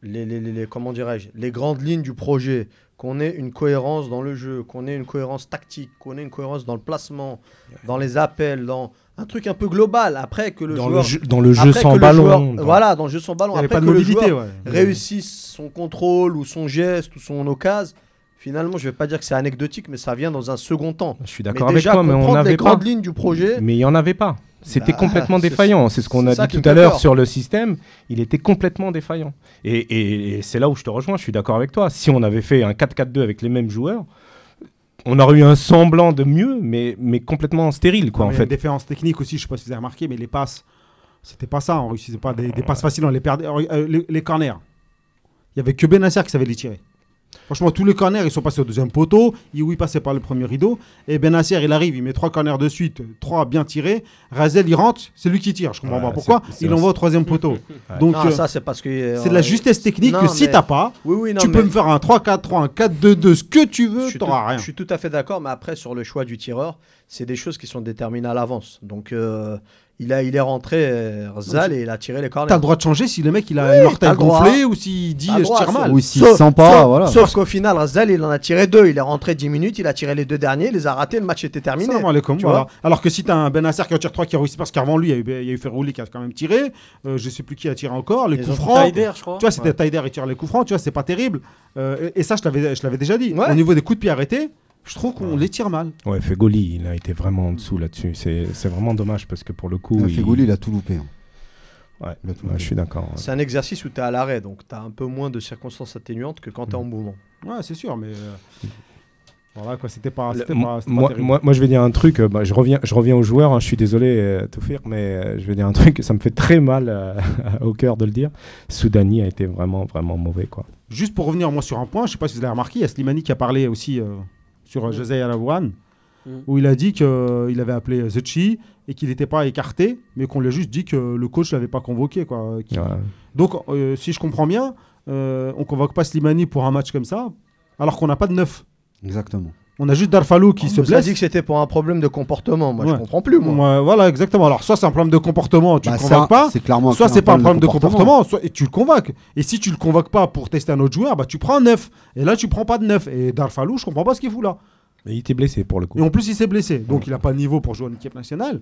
les, les- les- les- comment dirais-je, les grandes lignes du projet, qu'on ait une cohérence dans le jeu, qu'on ait une cohérence tactique, qu'on ait une cohérence dans le placement, dans les appels, dans un truc un peu global. Après que le dans, joueur, le jeu, dans le jeu sans le ballon. joueur- voilà, dans le jeu sans ballon. y avait Après pas de que le mobilité. joueur ouais. réussisse son contrôle ou son geste ou son occasion, finalement, je vais pas dire que c'est anecdotique, mais ça vient dans un second temps. Je suis d'accord avec toi, mais on pas. lignes du projet. Mais il n'y en avait pas. C'était Bah, complètement défaillant. C'est ce qu'on a dit tout à l'heure sur le système. Il était complètement défaillant. Et, et- et c'est là où je te rejoins. Je suis d'accord avec toi. Si on avait fait un 4-4-2 avec les mêmes joueurs, on aurait eu un semblant de mieux, mais, mais complètement stérile, quoi, Non, en mais il y a fait. Une déférence technique aussi, je sais pas si vous avez remarqué, mais les passes, c'était pas ça. On réussissait pas des, des passes faciles, on les perdait. Euh, les, les corners, il y avait que Benasser qui savait les tirer. Franchement, tous les corners, ils sont passés au deuxième poteau. Ioui passait par le premier rideau. Et Benasser, il arrive, il met trois corners de suite, trois bien tirés. Razel, il rentre, c'est lui qui tire. Je comprends Ouais, pas pourquoi. Il envoie au troisième poteau. Ouais. Donc, Non, euh, ça, c'est parce que. euh, c'est de la justesse technique non, que si mais- t'as pas, Oui, oui, non, tu mais peux me faire un 3-4-3, un 4-2-2, ce que tu veux, t'auras tout, rien. je suis tout à fait d'accord, mais après, sur le choix du tireur, c'est des choses qui sont déterminées à l'avance. Donc, euh, il, a, il est rentré, euh, Rzal, et il a tiré les corners. T'as le droit de changer si le mec il a l'orteil le droit. gonflé ou s'il dit je tire mal. Ou s'il Sauf- sent pas, sauf- voilà. Sauf qu'au final, Rzal, il en a tiré deux. Il est rentré 10 minutes, il a tiré les deux derniers, il les a ratés, le match était terminé. Salam alaikum, Tu voilà. vois Alors que si t'as un Benasser qui en tire 3 qui a réussi parce qu'avant lui il y a eu, il y a eu Ferrouli qui a quand même tiré, euh, je sais plus qui a tiré encore, les coups francs. Taider, je crois. Tu vois, c'était Ouais. Taider et tire les coups francs, tu vois, c'est pas terrible. Euh, et, et ça, je l'avais, je l'avais déjà dit. Ouais. Au niveau des coups de pied arrêtés, je trouve qu'on les tire mal. Ouais, Fegoli, il a été vraiment en dessous là-dessus. C'est c'est vraiment dommage parce que pour le coup. Ouais, il- Fegouli, il a tout loupé. hein. Ouais, ouais, loupé. je suis d'accord. C'est un exercice où tu es à l'arrêt, donc tu as un peu moins de circonstances atténuantes que quand tu es en mouvement. Ouais, c'est sûr, mais. euh, Voilà, quoi, c'était pas. Moi, pas, moi, moi- moi, je vais dire un truc. euh, bah, je, reviens, je reviens aux joueurs. hein, je suis désolé, euh, Toufir, mais euh, je vais dire un truc. Ça me fait très mal euh, au cœur de le dire. Soudani a été vraiment, vraiment mauvais. Quoi. Juste pour revenir moi sur un point, je sais pas si vous avez remarqué, il y a Slimani qui a parlé aussi euh, sur euh, José Alaouane. Mm. où il a dit qu'il avait appelé Zetchi et qu'il n'était pas écarté, mais qu'on lui a juste dit que le coach l'avait pas convoqué. Quoi. Donc, euh, si je comprends bien, euh, on convoque pas Slimani pour un match comme ça, alors qu'on n'a pas de neuf. Exactement. On a juste Darfalou qui On se nous a blesse. dit que c'était pour un problème de comportement. Moi, je Ouais. comprends plus, moi. Ouais, voilà, exactement. Alors, soit c'est un problème de comportement, tu Bah, le ça, convoques pas. C'est clairement. Soit c'est pas un problème de comportement, soit et tu le convoques. Et si tu le convoques pas pour tester un autre joueur, bah tu prends un neuf. Et là tu prends pas de neuf. Et Darfalou, je comprends pas ce qu'il fout là. Mais il était blessé pour le coup. Et en plus il s'est blessé, donc il a pas de niveau pour jouer en équipe nationale.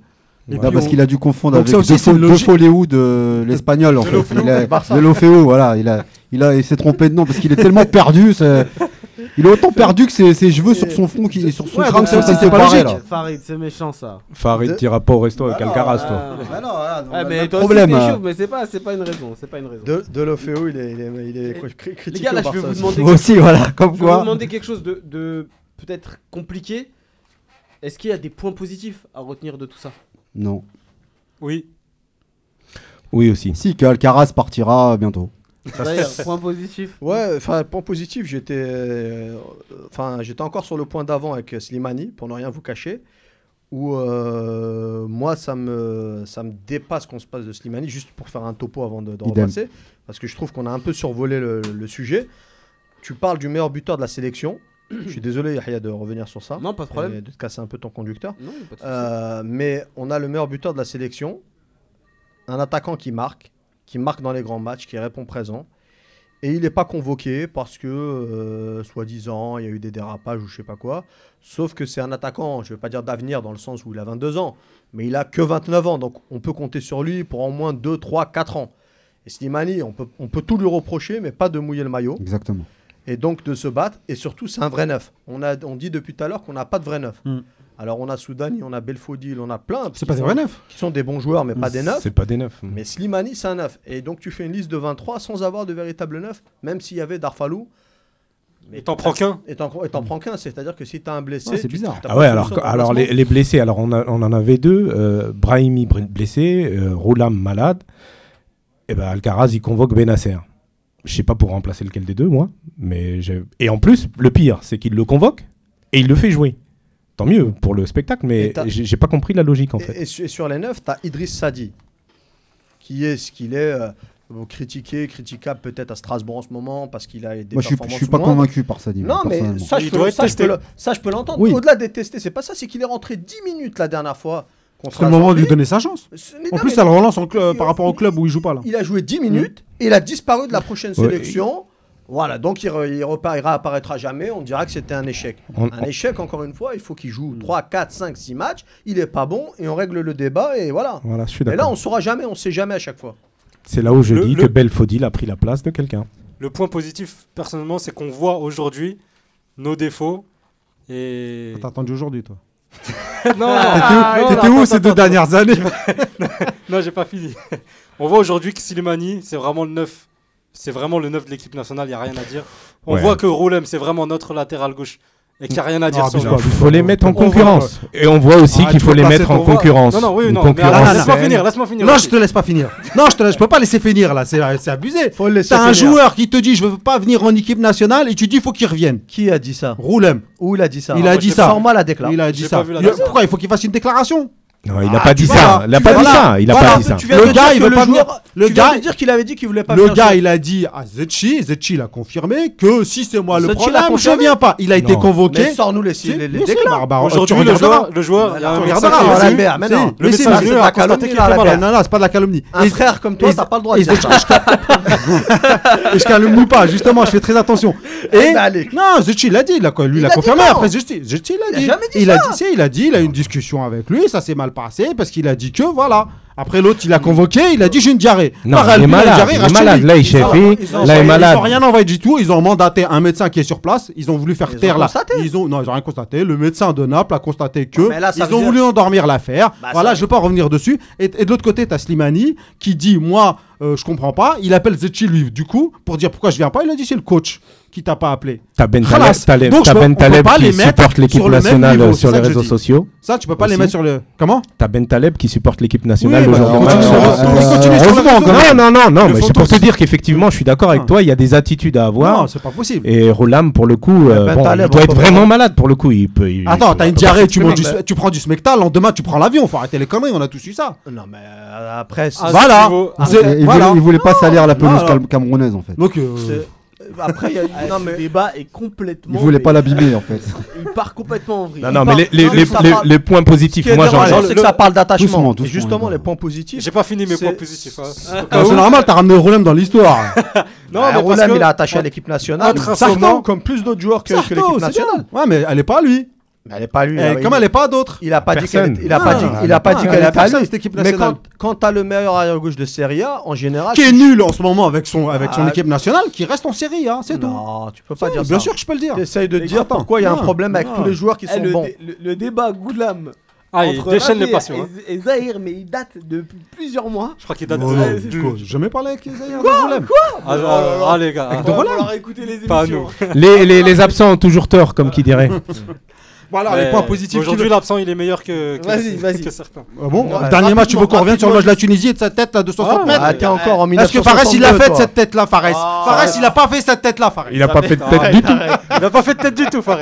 Et Non, puis, parce on- qu'il a dû confondre Donc avec aussi, De c'est une Fo- De logique. Foléou de l'espagnol en De fait. Il a- voilà. Il a, il a, il s'est trompé de nom parce qu'il est tellement perdu. Il est autant perdu que ses, ses cheveux sur son front, qui, sur son Ouais, crâne, ça, c'est pas logique. là. Farid, c'est méchant ça. Farid De- tira pas au resto avec Alcaraz, toi. Ah. Bah non, le mais toi problème. mais c'est pas, c'est pas une raison. C'est pas une raison. De, de Lofeo, il est, il est, critiqué Les gars, là, je vais vous demander, Moi aussi, voilà, comme je vais vous quoi. demander quelque chose de, de peut-être compliqué. Est-ce qu'il y a des points positifs à retenir de tout ça? Non. Oui. Oui, aussi. Si, qu'Alcaraz partira bientôt. Point positif. Ouais, enfin, point positif, j'étais euh, enfin, j'étais encore sur le point d'avant avec Slimani, pour ne rien vous cacher, où euh, moi, ça me, ça me dépasse qu'on se passe de Slimani, juste pour faire un topo avant de, de repasser, parce que je trouve qu'on a un peu survolé le, le sujet. Tu parles du meilleur buteur de la sélection. je suis désolé, Yahya, de revenir sur ça. Non, pas de problème. et de te casser un peu ton conducteur. Non, pas de. Euh, mais on a le meilleur buteur de la sélection, un attaquant qui marque, qui marque dans les grands matchs, qui répond présent. Et il n'est pas convoqué parce que, euh, soi-disant, il y a eu des dérapages ou je sais pas quoi. Sauf que c'est un attaquant, je ne vais pas dire d'avenir dans le sens où il a 22 ans, mais il a que 29 ans. Donc on peut compter sur lui pour au moins 2, 3, 4 ans. Et Slimani, on peut, on peut tout lui reprocher, mais pas de mouiller le maillot. Exactement. Et donc de se battre. Et surtout, c'est un vrai neuf. On, a, on dit depuis tout à l'heure qu'on n'a pas de vrai neuf. Hmm. Alors on a Soudani, on a Belfodil, on a plein. C'est pas des vrais neufs. qui sont des bons joueurs, mais pas des neufs. C'est pas des neufs. Mais Slimani, c'est un neuf. Et donc, tu fais une liste de 23 sans avoir de véritable neuf, même s'il y avait Darfalou. Et t'en prends qu'un Et t'en et t'en prends qu'un. C'est-à-dire que si t'as un blessé. Ouais, c'est tu- bizarre. Ah ouais, alors, alors les, blessés, alors on, a- on en avait deux. Euh, Brahimi br- blessé, euh, Roulam malade. Et ben Alcaraz, il convoque Benasser. Je sais pas pour remplacer lequel des deux, moi. Mais j'ai- et en plus, le pire, c'est qu'il le convoque et il le fait jouer. Tant mieux pour le spectacle, mais j'ai pas compris la logique en Et- fait. Et, su- et sur les neufs, t'as Idriss Sadi, qui est ce qu'il est. euh, critiqué, critiquable peut-être à Strasbourg en ce moment parce qu'il a des Moi, je suis, je performances suis pas convaincu par ça, dit. Non, mais ça, je peux, doit être ça, je peux testé. le- ça, je peux l'entendre. Oui. Au-delà des testés, c'est pas ça, c'est qu'il est rentré 10 minutes la dernière fois. contre C'est le moment de lui donner sa chance. En plus, mais- ça le relance en cl- il- par rapport au club où il joue pas là. Il a joué 10 minutes et il a disparu de la prochaine Ouais. sélection. Voilà, donc il, re- il repart, il réapparaîtra jamais. On dira que c'était un échec. On- Un échec, encore une fois, il faut qu'il joue 3, 4, 5, 6 matchs. Il est pas bon et on règle le débat et voilà. Voilà, je suis Et là, on saura jamais, on sait jamais à chaque fois. C'est là où je Le- dis le- que Belfodil a pris la place de quelqu'un. Le point positif, personnellement, c'est qu'on voit aujourd'hui nos défauts. Et. T'as attendu aujourd'hui, toi. non, Ah, non, T'étais non, où attends, ces deux attends, dernières années Non, j'ai pas fini. On voit aujourd'hui que Slimani, c'est vraiment le neuf. C'est vraiment le neuf de l'équipe nationale, il n'y a rien à dire. On Ouais. voit que Roulem, c'est vraiment notre latéral gauche. Et qu'il n'y a rien à dire Ah, Il faut les mettre en voit- concurrence. Et on voit aussi Ah, qu'il faut les mettre en concurrence. Non, non, oui, non. Laisse-moi finir, laisse-moi finir. Non, aussi. je te laisse pas finir. Non, je te laisse, je peux pas laisser finir là, c'est c'est abusé. T'as un joueur qui te dit je veux pas venir en équipe nationale et tu dis il faut qu'il revienne. Qui a dit ça? Roulem, Où il a dit ça? Il a dit ça. Sors-moi la déclaration. il a dit ça. pourquoi? Il faut qu'il fasse une déclaration Non, il n'a Ah, pas dit vois, ça. Il n'a pas dit ça. Il Voilà, pas dit ça. Le gars, il veut le pas venir- le gars- de dire qu'il avait dit qu'il voulait pas Le gars, il a dit à Zetchi, Zetchi l'a confirmé que si c'est moi le Zetchi l'a problème, je viens pas. Il a été convoqué. Sors-nous les, les, les Aujourd'hui, le joueur, le joueur, il a a dit- Albert, mais non. Mais c'est- a constaté calomnie. Non, non, c'est pas de la calomnie. Un Et- frère comme toi, et- t'as pas le droit de et dire ça. Et je calomnie pas, justement, je fais très attention. Et Eh ben, allez. non, Zetchi l'a dit, il a, lui Il l'a a confirmé. Après, Zetchi, l'a Il a dit. il a dit, il a dit, il a eu une discussion avec lui, ça s'est mal passé parce qu'il a dit que voilà. Après l'autre, il a convoqué, il a dit j'ai une diarrhée. Non, il est malade. diarrhée, Il est malade. Là, il Ils chef Là, il est Ils malade. ont rien envoyé du tout. Ils ont mandaté un médecin qui est sur place. Ils ont voulu faire Ils ont taire là. constaté. Ils ont non, ils ont rien constaté. Le médecin de Naples a constaté que Mais là, ça ils ont dire- voulu endormir l'affaire. Bah, voilà, ça- je veux pas revenir dessus. Et, et de l'autre côté, t'as Slimani qui dit moi euh, je comprends pas. Il appelle Zetchi, lui, du coup, pour dire pourquoi je viens pas. Il a dit c'est le coach qui t'a pas appelé. T'as Ben Khalas. Taleb, Donc, t'as Ben Taleb qui supporte l'équipe nationale niveau, sur les réseaux sociaux. Ça, tu peux pas les mettre sur le. Comment? T'as Ben Taleb qui supporte l'équipe nationale Oui, le bah, le- Euh. Non, non, non, Le mais c'est pour te dire qu'effectivement, je suis d'accord avec Ah. toi. Il y a des attitudes à avoir. Non, c'est pas possible. Et Rolam, pour le coup, euh, Ben bon, Taleb, il doit être vraiment malade pour le coup. Il peut. il- Attends, t'as une diarrhée, tu, prends du smectal, lendemain tu prends l'avion, faut arrêter les conneries, on a tous eu ça. Non, mais euh, après, c'est- Ah, Voilà. Il, voulait, pas salir la pelouse camerounaise en fait. Donc, euh, après, il y a- Ah, non, mais débat est complètement. Il voulait pas l'abîmer en fait. Il part complètement en vrille. Non, non, mais les, les, non, les, ça les- parle- les points positifs, moi j'en c'est que ça parle d'attachement. Justement, les points positifs. J'ai pas fini mes points positifs. hein. ah, c'est normal, t'as ramené Roland dans l'histoire. Non, Bah, mais que- il est attaché à l'équipe nationale. Sarto, comme plus d'autres joueurs que, l'équipe nationale. Ouais, mais elle est pas à lui. Mais elle est pas lui. Et là, comme il- elle est pas à d'autres. Il a pas dit Personne. qu'elle est- il a pas Non, dit elle il a a pas pas- dit elle qu'elle a était à personne, lui. cette équipe Mais nationale. quand quand t'as le meilleur arrière gauche de Serie A, en général, Qui est tu- nul en ce moment avec son, avec son Ah. équipe nationale, qui reste en série, hein, c'est tout. Non, tu peux pas dire bien ça. sûr que je peux le dire. T'essayes de Mais dire attends, pourquoi il y a un problème avec tous les joueurs qui Eh, sont le, bons. le- débat Goulam Ah, il entre déchaîne les passions. hein. et, Zahir, mais il date depuis plusieurs mois. Je crois qu'il date Oh, de. de- quoi, J'ai jamais parlé avec Zahir de problème. Ah, ah, ah, les gars. Ah. écouter les Pas émissions. les, les, les absents ont toujours tort, comme qui dirait. Bon, alors, Mais les points positifs. Aujourd'hui, l'absent, il est meilleur que, que, Vas-y, vas-y. que certains. Ah bon Ouais, Dernier match, tu veux qu'on revienne sur le match de la Tunisie et de sa tête là, de 60 Ah, mètres Ah, t'es encore en Est-ce que 1962. Fares il a fait toi. cette tête là, Fares Ah, Fares il a pas fait cette tête là, Fares. Il a pas fait de tête du tout. Il n'a pas fait de tête du tout, Fares.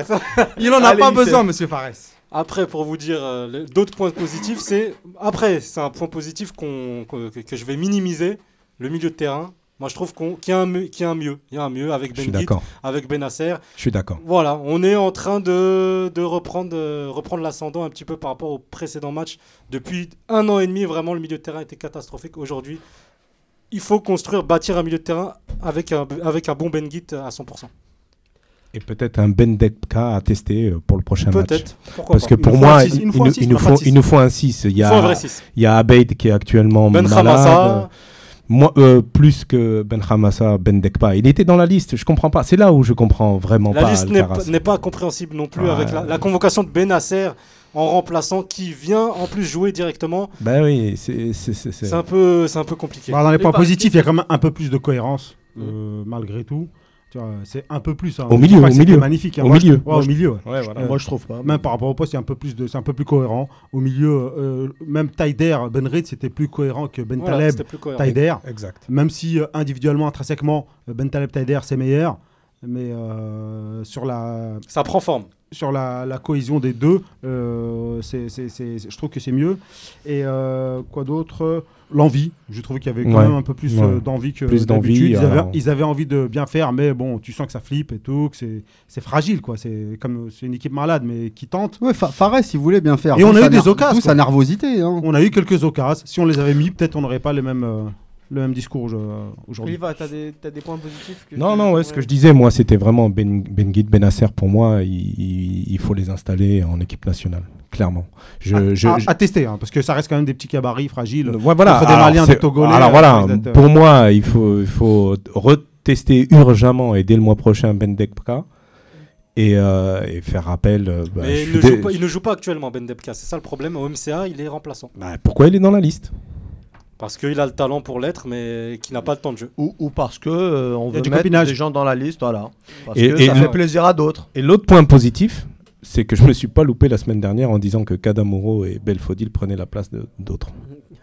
Il en a pas besoin, monsieur Fares. Après, pour vous dire euh, d'autres points positifs, c'est. Après, c'est un point positif qu'on- que, que- que je vais minimiser le milieu de terrain. Moi, je trouve qu'il y, a un mieux- qu'il y a un mieux. Il y a un mieux avec Ben d'accord. avec Benasser. Je suis d'accord. Voilà, on est en train de, de reprendre, euh, reprendre l'ascendant un petit peu par rapport au précédent match. Depuis un an et demi, vraiment, le milieu de terrain était catastrophique. Aujourd'hui, il faut construire, bâtir un milieu de terrain avec un, avec un bon Ben Guit à 100%. Et peut-être un Bendeka à tester euh, pour le prochain match. Peut-être. Parce pas. que pour moi, il, nous faut un nous- six, il il nous nous faut faut, un six. il nous faut un 6. Il y a, vrai 6. il y a Abeid qui est actuellement Ben malade. Moi, euh, plus que Ben Hamassa, Ben Dekpa. Il était dans la liste, je comprends pas. C'est là où je comprends vraiment La pas. liste n'est pas, compréhensible non plus Ouais. avec la, la convocation de Benasser en remplaçant qui vient en plus jouer directement. Ben oui, c'est. c'est- c'est- c'est- C'est un peu, c'est un peu compliqué. Bah, dans les points positifs, il y a quand même un peu plus de cohérence, euh, malgré tout. Tu vois, C'est un peu plus. hein. Au milieu, au milieu. magnifique. hein. Au Moi, milieu. ouais, au milieu. ouais. Ouais, voilà. Euh, Moi, je trouve pas. Même par rapport au poste, c'est un peu plus de, c'est un peu plus cohérent. Au milieu, euh, même Taider, Ben Reid, c'était plus cohérent que Ben Voilà, Taleb. Taider. Exact. Même si euh, individuellement, intrinsèquement, Ben Taleb, Taider, c'est meilleur. Mais euh, sur la, Ça prend forme. sur la, la cohésion des deux, euh, c'est, c'est- c'est- c'est- je trouve que c'est mieux. Et euh, quoi d'autre? L'envie. Je trouve qu'il y avait quand Ouais. même un peu plus Ouais. euh, d'envie que Plus d'habitude. Ils, avaient, alors. ils avaient envie de bien faire, mais bon, tu sens que ça flippe et tout, que c'est, c'est fragile, quoi. C'est comme c'est une équipe malade, mais qui tente. Ouais, Fa- Fares, il voulait bien faire. Et on a eu des occasions, quoi. sa nervosité. hein. On a eu quelques occasions. Si on les avait mis, peut-être on n'aurait pas les mêmes, euh, le même discours aujourd'hui. Oliva, t'as des, t'as des points positifs que Non, tu- non, ouais, ce que je disais, moi, c'était vraiment Ben, ben Guide, Benasser, pour moi, il, faut les installer en équipe nationale, clairement. Je, à, je- à- je- à tester, hein, parce que ça reste quand même des petits gabarits fragiles. Ouais, voilà. contre des Alors, Maliens, des Togolais, Alors euh, voilà, euh, pour moi, il faut, il faut retester urgemment et dès le mois prochain Ben Dekpa et, euh, et faire rappel. euh, bah, Mais je il suis ne, dé- joue pas, il ne joue pas actuellement, Ben Debka. C'est ça le problème. Au MCA, il est remplaçant. Bah, pourquoi il est dans la liste? Parce qu'il a le talent pour l'être, mais qui n'a pas le temps de jeu. Ou, ou parce que euh, on Il y a veut du mettre copinage. des gens dans la liste, voilà. Parce Et- que et ça fait plaisir à d'autres. Et l'autre point positif, c'est que je me suis pas loupé la semaine dernière en disant que Kadamuro et Belfodil prenaient la place d'autres.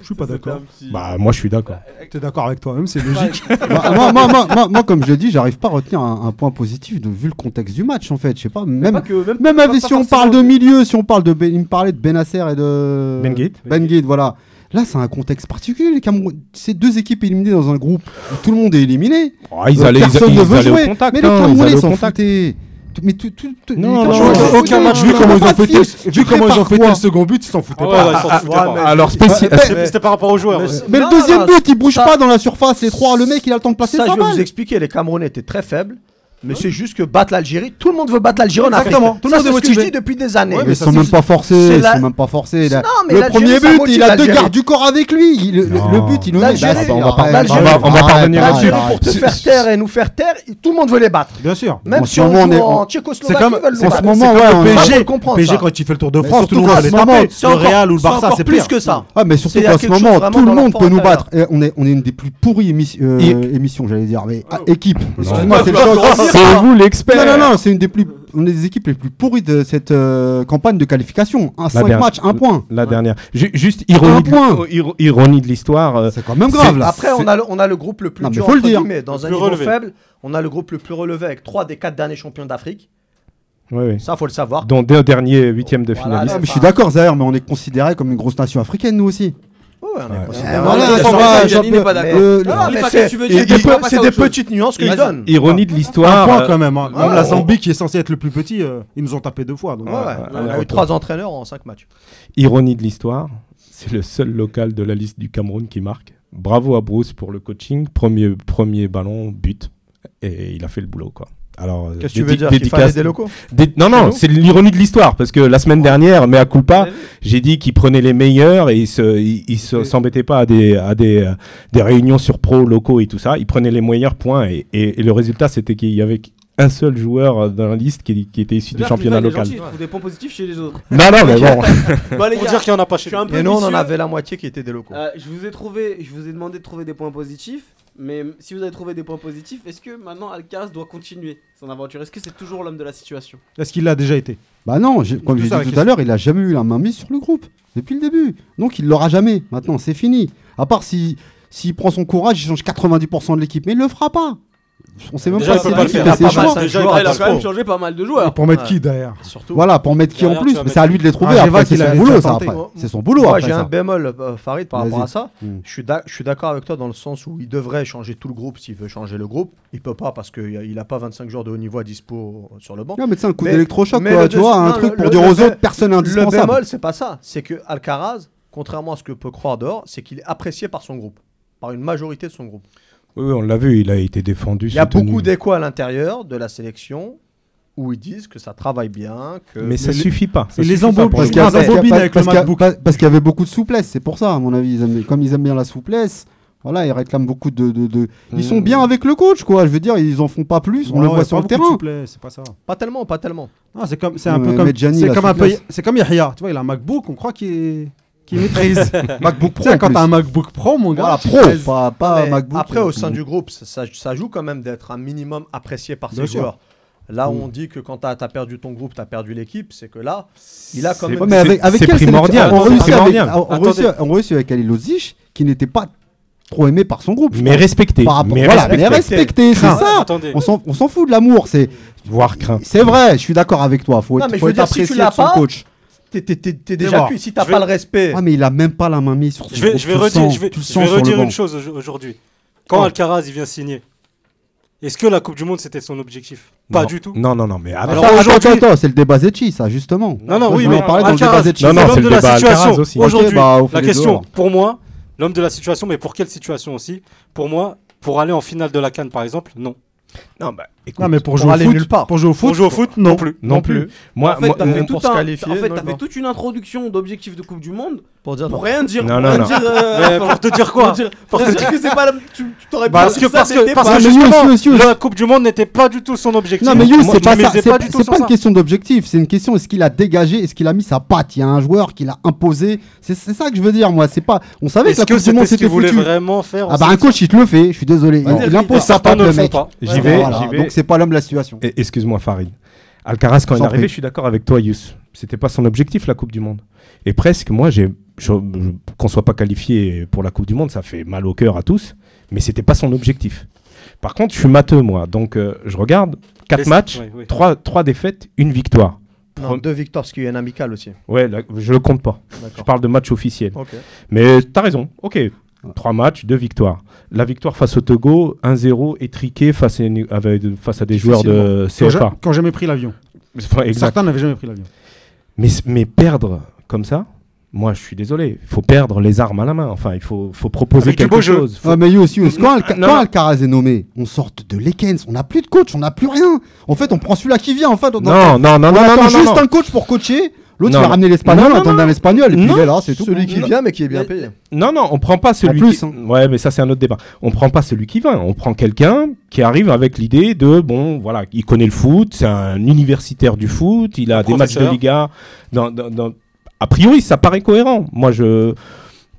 Je suis pas d'accord. Bah, moi, je suis d'accord. T'es d'accord avec toi-même, c'est logique. Bah, moi, moi, moi, moi- moi, comme je l'ai dit, j'arrive pas à retenir un, un point positif de vu le contexte du match en fait. Je sais pas, même, Pas que- même, même pas- avec- pas si on parle de milieu, si on parle de, Ben- il me parlait de Benasser et de Ben Guide. Ben Guide, voilà. Là, c'est un contexte particulier. Les Cameroun... C'est deux équipes éliminées dans un groupe où tout le monde est éliminé. Oh, ils allaient, Personne ils ne veut jouer. au contact. mais les hein, ils Camerounais s'en foutaient. Mais tout, tout, tout- Non, non, non, aucun match, vu Ils comment ont ils ont fêté, fil. vu comment ils ont fêté le second but, ils s'en foutaient Ah pas. Ah, ah, alors, C'était par rapport aux joueurs. mais aussi. c'est- Mais le deuxième non, but, il bouge ça- pas dans la surface. Les trois, le mec, il a le temps de placer Ça, je vais vous expliquer. Les Camerounais étaient très faibles. Mais c'est juste que battre l'Algérie, tout le monde veut battre l'Algérie en Afrique. Exactement, tout le monde est je dis depuis des années. Mais ils sont même pas forcés, ils sont même pas forcés. Le premier but, il a deux gardes du corps avec lui. Le, but, il le met. Bah, on va pas revenir là-dessus. Pour te faire taire et nous faire taire, tout le monde veut les battre. Bien sûr. Même si on est en Tchécoslovaquie, ils veulent les battre. En ce moment, ouais, PSG quand il fait le Tour de France, tout le monde va les taper. Le Real ou le Barça, c'est plus que ça. Ah, mais surtout qu'en ce moment, tout le monde peut nous battre. On est une des plus pourries émissions, j'allais dire, mais équipe. Excuse-moi, c'est le c'est vous l'expert. Non, non, non, c'est une des plus. Des équipes les plus pourries de cette euh, campagne de qualification. Un 5 matchs, un point. La dernière. Juste ironie. De, ironie de l'histoire. Euh, c'est quand même grave. Après, on a, le, groupe le plus dur, faut entre le dire. Dans un niveau relevé. faible, on a le groupe le plus relevé avec 3 des 4 derniers champions d'Afrique. Oui, oui. Ça, faut le savoir. Dont deux derniers huitièmes de finaliste. Je suis d'accord, Zahir, mais on est considéré comme une grosse nation africaine, nous aussi c'est- des, petites nuances qu'ils donnent. Ironie de l'histoire. Euh, quand même. la Zambie qui est censée être le plus petit, euh, ils nous ont tapé deux fois. On a eu trois entraîneurs en cinq matchs. Ironie de l'histoire, c'est le seul local de la liste du Cameroun qui marque. Bravo à Bruce pour le coaching. Premier, premier ballon, but. Et il a fait le boulot, quoi alors, qu'est-ce que tu veux dire qu'il fallait des locaux. Non, non, c'est l'ironie de l'histoire parce que la semaine dernière, mais à coup pas, j'ai dit qu'ils prenaient les meilleurs et ils se, s'embêtaient pas à des, réunions sur pro locaux et tout ça. Ils prenaient les meilleurs points et, le résultat, c'était qu'il y avait un seul joueur dans la liste qui, était issu du championnat local. Gentils, ouais. des points positifs chez les autres. Non, non, mais bon. bah, les gars, dire qu'il n'y en a pas chez nous. Et nous, on en avait la moitié qui étaient des locaux. Euh, je vous ai trouvé, je vous ai demandé de trouver des points positifs. Mais si vous avez trouvé des points positifs, est-ce que maintenant Alcaraz doit continuer son aventure? Est-ce que c'est toujours l'homme de la situation? Est-ce qu'il l'a déjà été? Bah non, comme je disais tout à l'heure, il a jamais eu la main mise sur le groupe depuis le début. Donc il l'aura jamais. Maintenant, c'est fini. À part si s'il prend son courage, il change 90% de l'équipe, mais il le fera pas on sait même pas si le fait ses ah, il a quand même changé pas mal de joueurs. Pour mettre qui derrière Surtout. Voilà, pour mettre qui en plus Mais c'est à lui de les trouver. C'est son boulot, ça. C'est son boulot. Moi, j'ai un bémol, euh, Farid, par rapport à ça. Mm. Je suis d'accord avec toi dans le sens où il devrait changer tout le groupe s'il veut changer le groupe. Il peut pas parce qu'il a pas 25 joueurs de haut niveau à dispo sur le banc. Non, mais c'est un coup d'électrochoc, tu vois, un truc pour dire aux autres, personne indispensable. Le bémol, c'est pas ça. C'est que Alcaraz, contrairement à ce que peut croire dehors, c'est qu'il est apprécié par son groupe, par une majorité de son groupe. Oui, on l'a vu, il a été défendu. Il y a beaucoup d'échos à l'intérieur de la sélection où ils disent que ça travaille bien. Que... Mais ça ne suffit pas. Ça les embobines parce qu'il y, avait beaucoup de souplesse, c'est pour ça, à mon avis. Ils aiment, comme ils aiment bien la souplesse. Voilà, ils réclament beaucoup de, de. Ils sont mmh. bien avec le coach, quoi. Je veux dire, ils en font pas plus. on le voit sur le terrain. C'est pas ça. Pas tellement, pas tellement. c'est comme, c'est un peu comme, c'est comme, comme Yahya. Tu vois, il a un MacBook. On croit qu'il est qui maîtrise. MacBook Pro. quand t'as un MacBook Pro, mon gars. Pro, pas, pas MacBook. Après, au euh, sein du groupe, ça, ça joue quand même d'être un minimum apprécié par ses joueurs. Là, où on dit que quand tu as, perdu ton groupe, tu as perdu l'équipe, c'est que là, il a quand même. Mais avec, avec quel primordial. On, réussit. Avec, on, réussit, avec Ali qui n'était pas trop aimé par son groupe. Mais respecté. Par mais respecté. c'est ça. On s'en fout de l'amour, c'est. Voir craint. C'est vrai, je suis d'accord avec toi. Faut faut être apprécié si son coach t'es déjà plus. Si t'as pas le respect. Ah, mais il a même pas la main mise sur Je vais, je vais redire, une chose aujourd'hui. Quand. Alcaraz il vient signer, est-ce que la Coupe du Monde c'était son objectif? Pas du tout. Non, non, non, mais alors, alors aujourd'hui, c'est le débat Zetchi, ça justement. Non, non, oui, mais Alcaraz, non, non, c'est de la situation. Aujourd'hui, bah, la question hein. pour moi, l'homme de la situation, mais pour quelle situation aussi? Pour moi, pour aller en finale de la Cannes par exemple, non. Non, bah, Écoute, non, mais pour jouer, au foot, nulle part. pour jouer au foot, pour jouer au foot, non, non plus, non plus. Moi, en fait, t'as euh, fait, tout un, en fait, as fait toute une introduction d'objectifs de Coupe du Monde pour dire pour rien dire, non, non, non. Dire, euh, pour te dire quoi, pour, te dire que c'est pas, la... tu, t'aurais bah, parce que parce que parce que justement, la Coupe du Monde n'était pas du tout son objectif. Non, mais Yous, c'est pas, ça, pas, pas une question d'objectif, c'est une question est-ce qu'il a dégagé, est-ce qu'il a mis sa patte? Il y a un joueur qui l'a imposé. C'est ça que je veux dire, moi. C'est pas, on savait que la Coupe du Monde c'était foutu. voulait vraiment faire. Ah bah un coach il te le fait. Je suis désolé, il impose sa patte le mec. J'y vais, j'y vais que c'est pas l'homme de la situation. Excuse-moi, Farid. Alcaraz, quand il est arrivé, je suis d'accord avec toi, Yous. C'était pas son objectif, la Coupe du Monde. Et presque, moi, j'ai qu'on soit pas qualifié pour la Coupe du Monde, ça fait mal au cœur à tous, mais c'était pas son objectif. Par contre, je suis matheux, moi, donc euh, je regarde 4 matchs, 3 ouais, ouais. défaites, une victoire. Non, deux victoires, parce qu'il y a un amical aussi. Ouais, là, je le compte pas. Je parle de match officiel. Okay. Mais tu as raison. Ok, Trois matchs, deux victoires. La victoire face au Togo, 1-0 étriqué face à, face à des joueurs de CFA. Qui n'ont jamais pris l'avion. Certains n'avaient jamais pris l'avion. Mais, perdre comme ça, moi, je suis désolé. Il faut perdre les armes à la main. Enfin, il faut, proposer quelque chose. Faut... Ah, mais aussi, quand, Alca non. quand, Alcaraz est nommé, on sort de Lekens. On n'a plus de coach, on n'a plus rien. En fait, on prend celui-là qui vient. En fait, on non, non, non, on non, non, juste non. un coach pour coacher. L'autre, Non, il va non. ramener l'espagnol, Non, on non, attend non. un espagnol, et puis Non. il est là, c'est tout. Celui qui Non. vient, mais qui est bien payé. Non, non, on prend pas celui plus, qui. hein. Ouais, mais ça c'est un autre débat. On prend pas celui qui vient. On prend quelqu'un qui arrive avec l'idée de bon, voilà, il connaît le foot, c'est un universitaire du foot, il a des matchs de Professeur. Liga. Dans, dans- dans- A priori, ça paraît cohérent. Moi, je.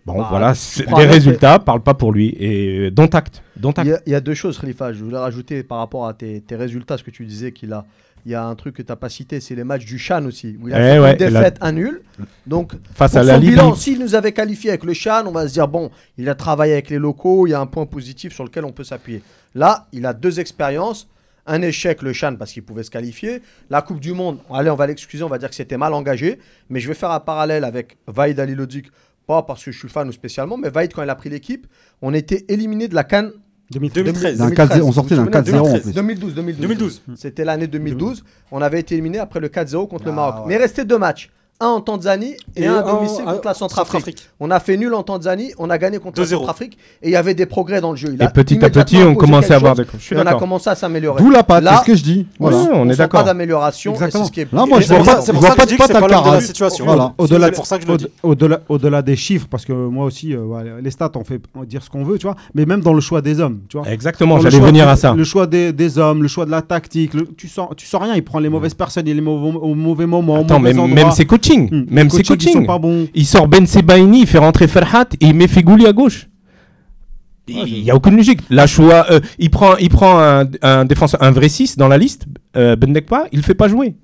Bon, Bah, voilà, les résultats parlent pas pour lui. Et dont acte. Dont Il acte. y, a, il y a deux choses, Khalifa. Je voulais rajouter par rapport à tes, tes résultats, ce que tu disais qu'il a. Il y a un truc que tu n'as pas cité, c'est les matchs du Chan aussi, où il a Eh fait ouais, une la- défaite, un nul. Donc, Face à la bilan, s'il nous avait qualifié avec le Chan, on va se dire, bon, il a travaillé avec les locaux, il y a un point positif sur lequel on peut s'appuyer. Là, il a deux expériences. Un échec, le Chan, parce qu'il pouvait se qualifier. La Coupe du Monde, allez, on va l'excuser, on va dire que c'était mal engagé. Mais je vais faire un parallèle avec Vaïd Alilodzic, pas parce que je suis fan ou spécialement, mais Vaïd, quand il a pris l'équipe, on était éliminé de la Cannes 2013. D'un 4-0, on sortait d'un 4-0 en plus. 2012, 2012. 2012. C'était l'année 2012. On avait été éliminé après le 4-0 contre le Ah, Maroc. ouais. Mais il restait deux matchs. Un en Tanzanie et, un à en- domicile à- contre la Centrafrique. Centrafrique. On a fait nul en Tanzanie, on a gagné contre la 2-0. Centrafrique et il y avait des progrès dans le jeu. Il Et a petit à petit, on commençait à avoir des. Je on a commencé à s'améliorer. D'où la patte, Là- c'est ce que je dis. Voilà. Ouais, on est d'accord. pas d'amélioration. Exactement. c'est ce qui est- Là, moi, je vois pas- C'est pas de patte la Alcaraz. situation. Voilà. Au-delà pour ça que des chiffres, parce que moi aussi, euh, les stats, on fait dire ce qu'on veut, tu vois. Mais même dans le choix des hommes, tu vois. Exactement, j'allais venir à ça. Le choix des, hommes, le choix de la tactique, tu sens, tu sens rien. Il prend les mauvaises personnes, il est au, au mauvais moment, Attends, au mauvais même, endroit. même Hmm. Même ses coachings, ils sont coachings. pas bons. Il sort Ben Sebaini, il fait rentrer Ferhat et il met Fegouli à gauche. Il n'y a aucune logique. Là, choix, euh, il prend, il prend un, un défenseur, un vrai 6 dans la liste, euh, Bendekpa, il le fait pas jouer.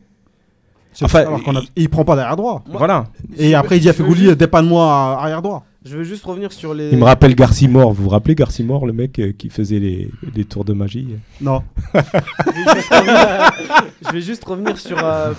Enfin, alors qu'on a- il prend pas derrière droit. Moi- Voilà. Et après, il dit à Fegouli, juste- dépanne-moi à arrière droit. Je veux juste revenir sur les. Il me rappelle Garcimore. Vous vous rappelez Garcimore, le mec euh, qui faisait les, les tours de magie? Non. Je vais juste revenir, je vais juste revenir sur, euh,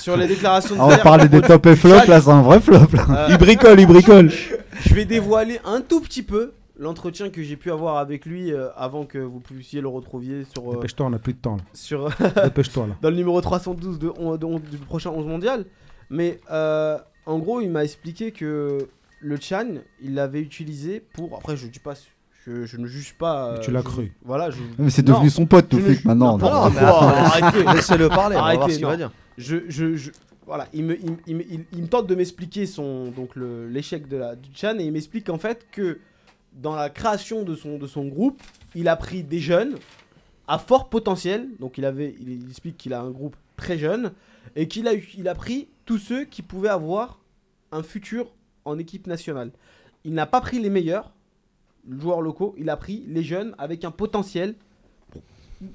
sur les déclarations de Ah, on parler des top et flop, là, c'est un vrai flop. Là. Euh, Il bricole, il bricole. Je vais dévoiler un tout petit peu l'entretien que j'ai pu avoir avec lui euh, avant que vous puissiez le retrouviez sur, euh, Dépêche-toi, on a plus de temps. là. sur Dépêche-toi là. dans le numéro 312 de, on- de on- du prochain 11 mondial. Mais euh, en gros, il m'a expliqué que le Chan, il l'avait utilisé pour. Après, je dis pas. Je, je ne juge pas. euh, Tu l'as je- cru. Voilà. Je, Mais c'est Non. devenu son pote, tout fait que maintenant. Non, non. Non, mais Pourquoi attends, Arrêtez. Laissez-le parler, on va voir Arrêtez, ce qu'il va non. dire. je, je, je- voilà, il me, il, il me- il- il me tente de m'expliquer son donc le- l'échec de la du Chan et il m'explique qu'en fait que dans la création de son de son groupe, il a pris des jeunes à fort potentiel. Donc il avait, il, il explique qu'il a un groupe très jeune et qu'il a eu- il a pris tous ceux qui pouvaient avoir un futur en équipe nationale. Il n'a pas pris les meilleurs joueurs locaux, il a pris les jeunes avec un potentiel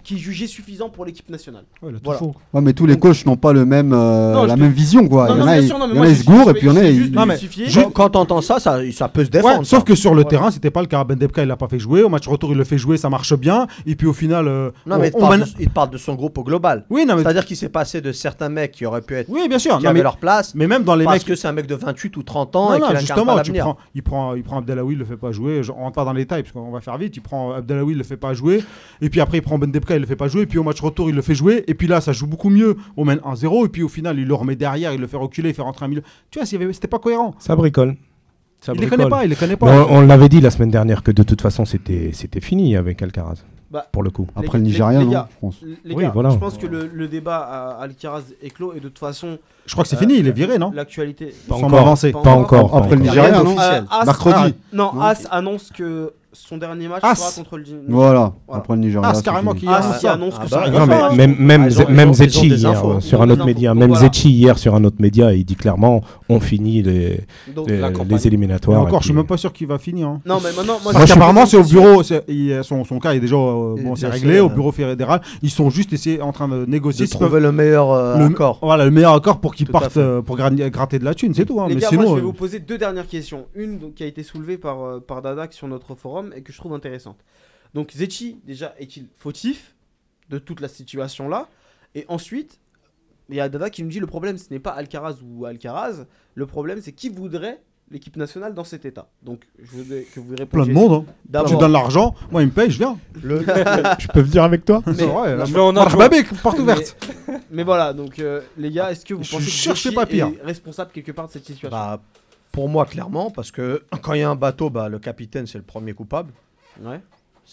qui jugeait suffisant pour l'équipe nationale. Ouais, il a tout Voilà. faux. Ouais, mais tous les coachs n'ont pas le même, euh, Non, la te- même vision, quoi. Non, il y non, en a, ils- mais il se gourent et puis il y en a, juste Non, mais. Quand, t'entends ça, ça, ça peut se défendre. Ouais, sauf que sur le terrain, c'était pas le cas. Ben Debka, il l'a pas fait jouer. Au match retour, il le fait jouer, ça marche bien. Et puis au final. euh, Non, mais il on- te on parle de- il te parle de son groupe au global. Oui, non, mais. C'est-à-dire qu'il s'est passé de certains mecs qui auraient pu être. Oui, bien sûr. qui Non, avaient mais, leur place. mais même dans les parce mecs. que c'est un mec de 28 ou 30 ans Non, et justement, tu l'avenir. prends, il, prend, il prend Abdelawi, il le fait pas jouer. On rentre pas dans les détails parce qu'on va faire vite. Il prend Abdelawi, il le fait pas jouer. Et puis après, il prend Ben Debka, il le fait pas jouer. Et puis au match retour, il le fait jouer. Et puis là, ça joue beaucoup mieux. On mène 1-0. Et puis au final, il le remet derrière, il le fait reculer, il fait rentrer un milieu. Tu vois, c'était pas cohérent. Ça bricole. Ça il les connaît pas, il les connaît Mais pas. On, on l'avait dit la semaine dernière que de toute façon c'était c'était fini avec Alcaraz. Bah, pour le coup. Après Les- le Nigeria, les gars. Les Oui, gars, voilà. je pense que le, le débat à Alcaraz est clos et de toute façon, Je crois que c'est Euh, fini, il est viré, non? l'actualité. Pas encore. m'avancer. Pas encore. pas Après le encore. Nigeria, Rien non d'officiel. Euh, As- Mercredi. ah, non, Non. As annonce que son dernier match As. sera contre le Dyn- Voilà, Voilà. après le Nigeria. Ah, carrément qui As annonce Ah que bah, ça Non, mais arrive. même, Ah, ont Zetchi hier, euh, Ils sur un autre média, même. Zetchi hier sur un autre média, il dit clairement on finit les, les, éliminatoires. encore, et je suis même pas sûr qu'il va finir. hein. Non, mais maintenant, moi, Parce j'ai- qu'apparemment, c'est au bureau, son, son cas est déjà euh, bon, c'est réglé, au ouais. bureau fédéral. Ils sont juste essayés, en train de négocier De trouver le meilleur euh, accord. Voilà, le meilleur accord pour qu'ils partent euh, pour gra- gratter de la thune, c'est tout. hein. Mais sinon, je vais euh, vous poser deux dernières questions. Une qui a été soulevée par, euh, par Dadak sur notre forum et que je trouve intéressante. Donc Zetchi, déjà, est-il fautif de toute la situation là Et ensuite, il y a Dada qui nous dit le problème ce n'est pas Alcaraz ou Alcaraz, le problème c'est qui voudrait l'équipe nationale dans cet état? Donc, je voudrais que vous Plein répondiez. de monde. Hein. Tu donnes l'argent, moi il me paye, je viens. Le- Je peux venir avec toi C'est vrai, je vais en porte ouverte. mais voilà, donc euh, les gars, est-ce que vous Je pensez que Zetchi pas pire. est responsable quelque part de cette situation? Bah, pour moi, clairement, parce que quand il y a un bateau, bah, le capitaine, c'est le premier coupable. Ouais.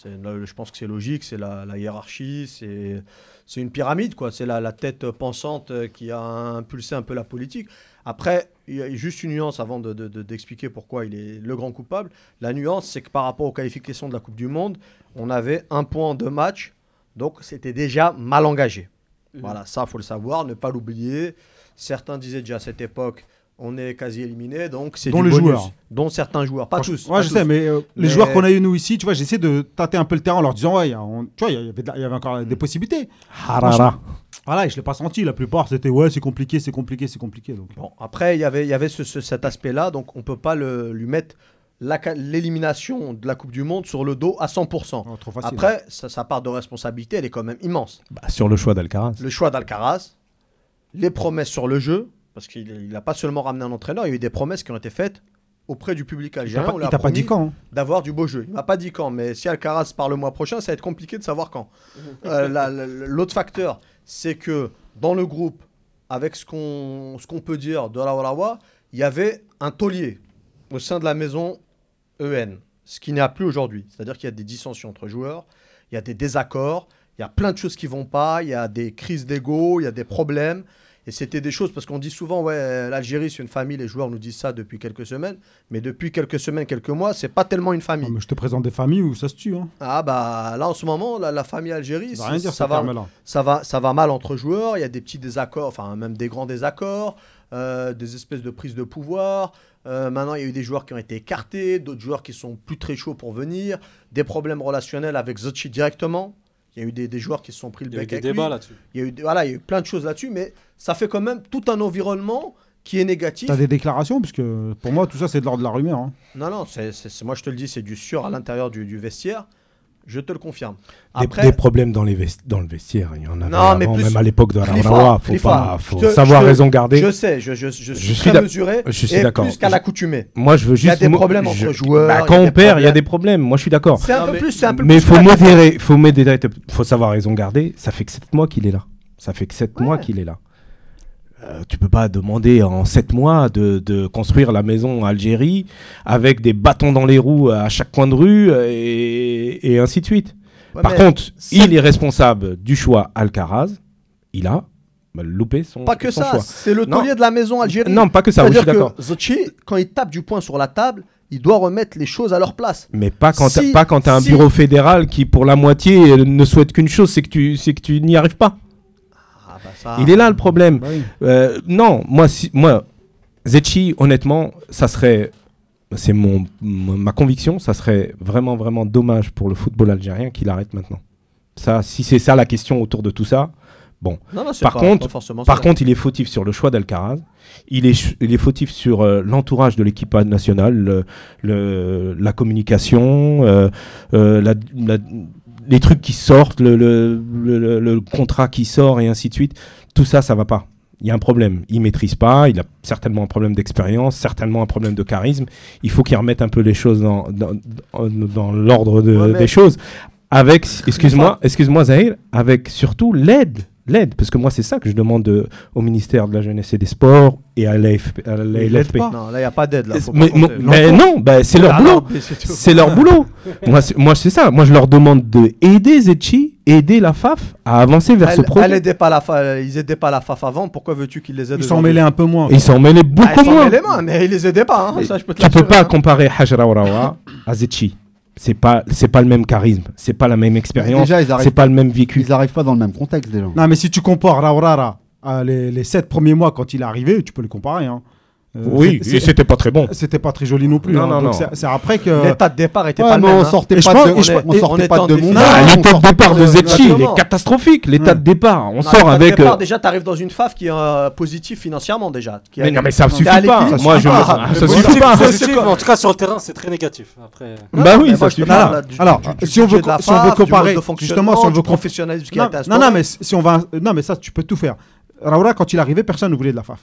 Je pense que c'est logique, c'est la, la hiérarchie, c'est, c'est une pyramide, quoi. C'est la, la tête pensante euh, qui a impulsé un peu la politique. Après, il y a juste une nuance avant de, de- de- d'expliquer pourquoi il est le grand coupable. La nuance, c'est que par rapport aux qualifications de la Coupe du Monde, on avait un point en deux matchs, donc c'était déjà mal engagé. Mhm. Voilà, ça, faut le savoir, ne pas l'oublier. Certains disaient déjà à cette époque, on est quasi éliminé, donc c'est Dont du les bonus. joueurs. Dont certains joueurs, pas tous. Ouais, pas je tous. sais, mais euh, les Mais- joueurs qu'on a eu nous ici, tu vois, j'essaie de tâter un peu le terrain en leur disant, ouais, il y a- on- tu vois, il y avait, encore des possibilités. Harara. Voilà, et je l'ai pas senti. La plupart, c'était, ouais, c'est compliqué, c'est compliqué, c'est compliqué. Donc. Bon, après, il y avait, il y avait ce- ce- cet aspect-là, donc on peut pas le- lui mettre l'élimination de la Coupe du Monde sur le dos à 100%. Oh, trop facile. Après, sa, sa part de responsabilité, elle est quand même immense. Bah, sur le choix d'Alcaraz. Le choix d'Alcaraz, les promesses sur le jeu, parce qu'il n'a pas seulement ramené un entraîneur, il y a eu des promesses qui ont été faites auprès du public algérien. il t'a pas dit quand. hein. d'avoir du beau jeu. Il m'a pas dit quand, mais si Alcaraz part le mois prochain, ça va être compliqué de savoir quand. Euh, la- la- L'autre facteur, c'est que dans le groupe, avec ce qu'on ce qu'on peut dire de la Warawa, il y avait un taulier au sein de la maison EN, ce qui n'y a plus aujourd'hui. C'est-à-dire qu'il y a des dissensions entre joueurs, il y a des désaccords, il y a plein de choses qui vont pas, il y a des crises d'ego, il y a des problèmes. Et c'était des choses, parce qu'on dit souvent, ouais, l'Algérie, c'est une famille, les joueurs nous disent ça depuis quelques semaines, mais depuis quelques semaines, quelques mois, c'est pas tellement une famille. Mais je te présente des familles où ça se tue. Hein. Ah bah là en ce moment la, la famille Algérie dire, va, ça va ça va mal entre joueurs il y a des petits désaccords enfin même des grands désaccords euh, des espèces de prises de pouvoir Euh, maintenant il y a eu des joueurs qui ont été écartés d'autres joueurs qui sont plus très chauds pour venir des problèmes relationnels avec Zotchi directement il y a eu des, des joueurs qui se sont pris le Il y a eu bec des débats là-dessus. il y a eu voilà il y a eu plein de choses là-dessus mais ça fait quand même tout un environnement qui est négatif T'as des déclarations Parce que pour moi, tout ça, c'est de l'ordre de la rumeur. hein. non non c'est moi je te le dis c'est du sûr à l'intérieur du, du vestiaire je te le confirme Des, Après- des problèmes dans, les vest- dans le vestiaire, il y en avait Non, mais avant, plus- même à l'époque de Rawa. Faut, Khalifa, pas, faut te- savoir te- raison garder. Je sais, je, je, je suis Je suis très mesuré je suis et d'accord. plus qu'à l'accoutumée. Moi, je veux Il y a juste. des problèmes je- entre joueurs, Bah, il a quand on perd, il y a des problèmes. Moi, je suis d'accord. C'est un peu plus, c'est un peu Mais faut modérer, faut modérer, faut savoir raison garder. Ça fait que 7 mois qu'il est là. Ça fait que 7 mois qu'il est là. Euh, tu peux pas demander en 7 mois de, de construire la maison en Algérie avec des bâtons dans les roues à chaque coin de rue et, et ainsi de suite. Ouais, Par contre, il est responsable du choix Alcaraz. Il a bah, loupé son, Pas que son ça, choix. c'est le Non. taulier de la maison algérienne. Non, pas que ça, oui, je suis d'accord. que Zotchi, quand il tape du poing sur la table, il doit remettre les choses à leur place. Mais pas quand Si- quand t'as un bureau fédéral qui pour la moitié ne souhaite qu'une chose, c'est que tu c'est que tu n'y arrives pas. Ça- Il est là le problème. Bah oui. Euh, non, moi si moi Zetchi honnêtement, ça serait c'est mon ma conviction, ça serait vraiment vraiment dommage pour le football algérien qu'il arrête maintenant. Ça si c'est ça la question autour de tout ça. Non, non, c'est Par pas- contre- pas Par contre, il est fautif sur le choix d'Alcaraz. Il est, il est fautif sur euh, l'entourage de l'équipe nationale, le- le- la communication, euh, euh, la- la- les trucs qui sortent, le, le- le- le- le contrat qui sort et ainsi de suite. Tout ça, ça va pas. Il y a un problème. Il maîtrise pas. Il a certainement un problème d'expérience, certainement un problème de charisme. Il faut qu'il remette un peu les choses dans, dans, l'ordre de- Ouais, mais- des choses. Avec, excuse-moi, excuse-moi Zahir, avec surtout l'aide. L'aide, parce que moi c'est ça que je demande euh, au ministère de la Jeunesse et des Sports et à l'AFP. Non, là, il n'y a pas d'aide. là, faut pas Mais, mais non, bah, c'est leur Ah, boulot. c'est leur boulot. moi, c'est, moi, c'est ça. Moi, je leur demande de aider Zetchi, aider la FAF à avancer vers ce projet. elle aidait pas la fa- ils aidaient pas la FAF avant. Pourquoi veux-tu qu'ils les aident Ils s'en mêlaient un peu moins. Ils s'en mêlaient Ah, beaucoup ils s'en moins. mêlaient moins, mais ils les aidaient pas. hein, ça, je peux te Tu peux pas hein. comparer Hajra à Zetchi. C'est pas, c'est pas le même charisme, c'est pas la même expérience, c'est pas le même vécu. ils arrivent pas dans le même contexte déjà. Non, mais si tu compares Raurara à les, les 7 premiers mois quand il est arrivé, tu peux le comparer. hein. Euh, Oui, et c'était pas très bon. C'était pas très joli non plus. Non, hein. non, c'est- après que. L'état de départ était Ouais, pas le mais même. on hein. sortait pas de, on sortait pas de mon l'état de départ de Zetchi, il est catastrophique. L'état de départ, on sort l'état de avec. départ, euh, déjà, tu arrives dans une FAF qui est euh, positive financièrement déjà. Mais non, mais ça suffit pas. Moi, je pas. Le ça suffit pas. en tout cas, sur le terrain, c'est très négatif. Après, Bah oui, ça suffit. parle, Alors, si on veut comparer, justement, si on veut professionnalisme qui Non, non, mais si on va. Non, mais ça, tu peux tout faire. Raoura, quand il est arrivé, personne ne voulait de la FAF.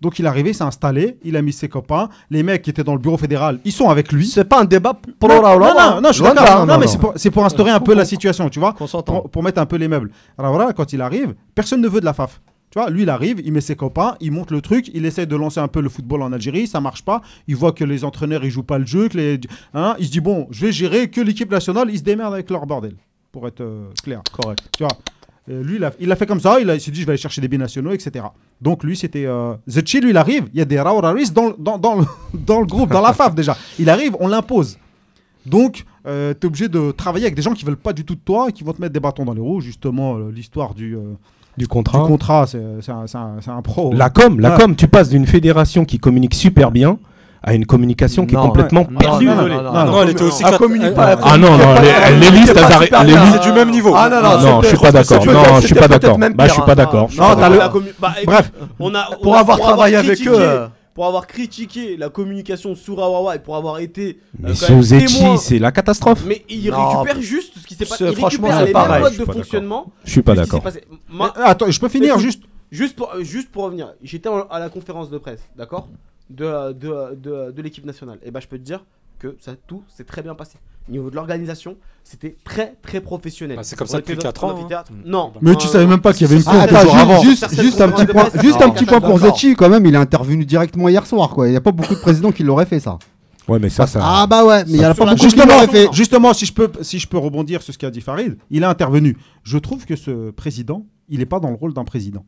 Donc il est arrivé, il s'est installé, il a mis ses copains. Les mecs qui étaient dans le bureau fédéral, ils sont avec lui. C'est pas un débat pro Non, Raoula. non, non, non, je suis d'accord. Non, mais c'est pour, instaurer un peu la situation, tu vois, pour, pour mettre un peu les meubles. Voilà, quand il arrive, personne ne veut de la FAF. Tu vois, lui, il arrive, il met ses copains, il monte le truc, il essaie de lancer un peu le football en Algérie, ça marche pas. Il voit que les entraîneurs, ils jouent pas le jeu, que les, hein, il se dit, bon, je vais gérer que l'équipe nationale, ils se démerdent avec leur bordel, pour être euh, clair. Correct. Tu vois. Euh, lui, il a, il a fait comme ça, il, il s'est dit, je vais aller chercher des binationaux, etc. Donc lui, c'était... Euh... Zetchi, lui, il arrive, il y a des Raouraris dans, dans, dans, le, dans le groupe, dans la FAF déjà. Il arrive, on l'impose. Donc, tu es obligé de travailler avec des gens qui veulent pas du tout de toi et qui vont te mettre des bâtons dans les roues. Justement, euh, l'histoire du, euh, Du du contrat. contrat, c'est un, pro. La com, la Ouais. com, tu passes d'une fédération qui communique super bien à une communication qui est Non, complètement ouais. perdue. Non, non, non, non, Non, non. Non, elle était aussi Elle communique pas. Ah non, non, les, listes, elles C'est du même niveau. Ah non, non, Non, je suis pas d'accord. Non, je suis pas d'accord. Bah, je suis pas d'accord. Non, Bref. on a, Pour avoir travaillé avec eux, euh. Pour avoir critiqué la communication sur Awawa et pour avoir été. euh, Mais témoin, c'est la catastrophe. Mais il Non, récupère juste ce qui s'est passé. franchement, récupère c'est les pareil, mêmes modes de pas d'accord. fonctionnement. Je suis pas d'accord. Euh, Attends, je peux finir juste. Juste pour, euh, juste pour revenir, j'étais à la conférence de presse, d'accord De, de, de, de l'équipe nationale. Et bah, je peux te dire que ça, tout s'est très bien passé. Au niveau de l'organisation, c'était très très professionnel. Bah, c'est comme On ça depuis dans- 4 dans ans, hein. Non. Mais tu savais même pas qu'il y avait une Ah, Ah, attends, avant. juste, juste un petit point, juste un petit point pour. Zetchi quand même. Il est intervenu directement hier soir, quoi. Il n'y a pas beaucoup de présidents qui l'auraient fait ça. Ouais, mais ça, ça. Ah bah ouais, mais il y a pas beaucoup Justement, l'auraient fait. justement, si je peux, si je peux rebondir sur ce qu'a dit Farid, il est intervenu. Je trouve que ce président, il n'est pas dans le rôle d'un président.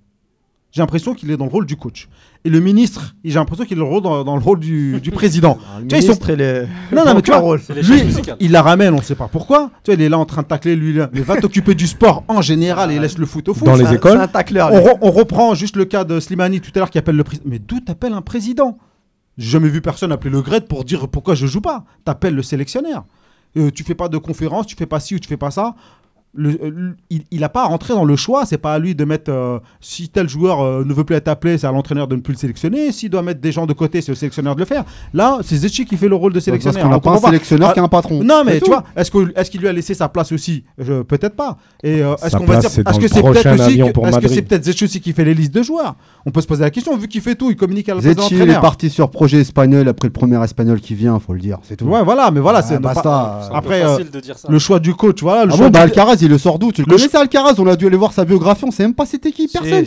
J'ai l'impression qu'il est dans le rôle du coach. Et le ministre, j'ai l'impression qu'il est dans le rôle, dans, dans le rôle du, du président. Le Tu vois, ils sont- et les. Non, non, mais tu vois, rôle. C'est les lui, il la ramène, on ne sait pas pourquoi. Tu vois, il est là en train de tacler lui. Là. Mais va t'occuper du sport en général et laisse le foot au foot. Dans les un- écoles C'est un tacleur. On, re- on reprend juste le cas de Slimani tout à l'heure qui appelle le président. Mais d'où t'appelles un président? J'ai jamais vu personne appeler le GRED pour dire pourquoi je joue pas. T'appelles le sélectionneur. Euh, tu fais pas de conférence, tu fais pas ci ou tu fais pas ça. Le- euh, le- il, il a pas à rentrer dans le choix. C'est pas à lui de mettre. euh, si tel joueur euh, ne veut plus être appelé, c'est à l'entraîneur de ne plus le sélectionner. S'il doit mettre des gens de côté, c'est au sélectionneur de le faire. Là, c'est Zetchi qui fait le rôle de Parce sélectionneur. qu'on n'a pas un pas. sélectionneur Ah, qui est un patron. non, mais tu tout. vois, est-ce que- est-ce qu'il lui a laissé sa place aussi? Peut-être pas. Et euh, est-ce qu'on va place, dire Est-ce que c'est peut-être aussi Est-ce que c'est peut-être Zetchi aussi qui fait les listes de joueurs? On peut se poser la question vu qu'il fait tout, il communique à la Zetchi il est parti sur projet espagnol après le premier espagnol qui vient, faut le dire, c'est tout. Ouais, voilà, mais voilà, Ah, c'est peu Après, facile de dire ça. le choix du coach, voilà. Le Ah choix il le sort d'où Tu le Le connaissais Alcaraz On a dû aller voir sa biographie, on sait même pas c'était qui, personne.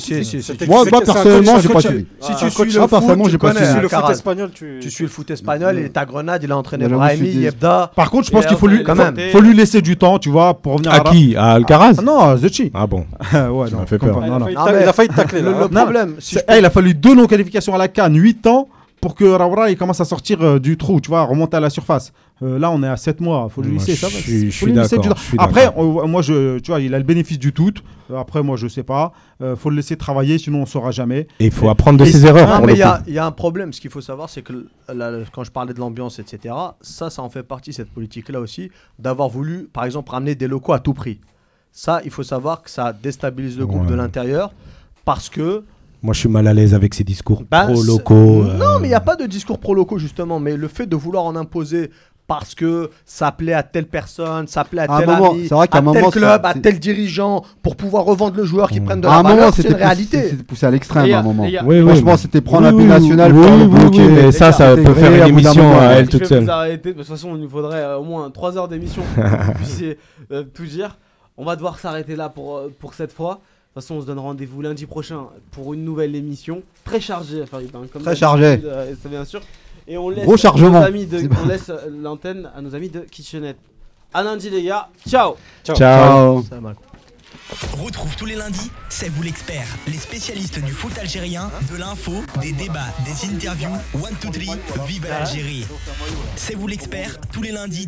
Moi, personnellement, j'ai pas suivi. Si Ah, tu suis le Ah, foot, personnellement, tu j'ai pas connais Tu suis suivi. le foot espagnol, tu. Suis le foot espagnol, il est à Grenade, il a entraîné Brahimi. Yebda. Par contre, je pense Et qu'il faut lui, faut- lui laisser du temps, tu vois, pour revenir À qui À Alcaraz Ah non, à Zetchi. Ah bon ouais, non, fait peur. Il non, a non. failli Non, ta- tacler Le, hein. Non, problème, eh, il a fallu deux non-qualifications à la Cannes, 8 ans pour que Raoura il commence à sortir euh, du trou, tu vois, remonter à la surface. Euh, là, on est à 7 mois, faut lui laisser ça. suis- je faut suis lui laisser d'accord, du temps. je suis Après, on- moi, je, tu vois, il a le bénéfice du tout. Après, moi, je sais pas. Euh, faut le laisser travailler, sinon on saura jamais. Et il faut apprendre de Et- ses erreurs. Mais il y, a- y un problème. Ce qu'il faut savoir, c'est que quand je parlais de l'ambiance, etc., ça, ça en fait partie, cette politique-là aussi, d'avoir voulu, par exemple, ramener des locaux à tout prix. Ça, il faut savoir que ça déstabilise le groupe Ouais. de l'intérieur parce que. Moi, je suis mal à l'aise avec ces discours bah, pro-locaux. euh, Non, mais il n'y a pas de discours pro-locaux, justement. Mais le fait de vouloir en imposer parce que ça plaît à telle personne, ça plaît à À un tel moment, ami, c'est vrai qu'à à un tel moment, club, à tel dirigeant, pour pouvoir revendre le joueur qui Mm. prenne de À la un moment, valeur, c'est c'était réalité. c'était poussé à l'extrême à un moment. gars, Oui, oui, Franchement, c'était prendre la Oui, oui, binationale oui, pour le oui, oui, bloquer. mais ça, ça peut faire une émission moment. à elle toute seule. de toute façon, il nous faudrait euh, au moins 3 heures d'émission pour que vous puissiez euh, tout dire. On va devoir s'arrêter là pour, pour cette fois. De toute façon, on se donne rendez-vous lundi prochain pour une nouvelle émission. Très chargée, Farid, hein, comme Très chargée. euh, c'est bien sûr. Et on laisse, Gros chargement. nos amis de- C'est bon. on laisse euh, l'antenne à nos amis de Kitchenette. À lundi, les gars. Ciao Ciao. Ça. Retrouve tous les lundis, c'est vous l'expert, les spécialistes du foot algérien, de l'info, des débats, des interviews. One, two, three, vive l'Algérie. C'est vous l'expert, tous les lundis.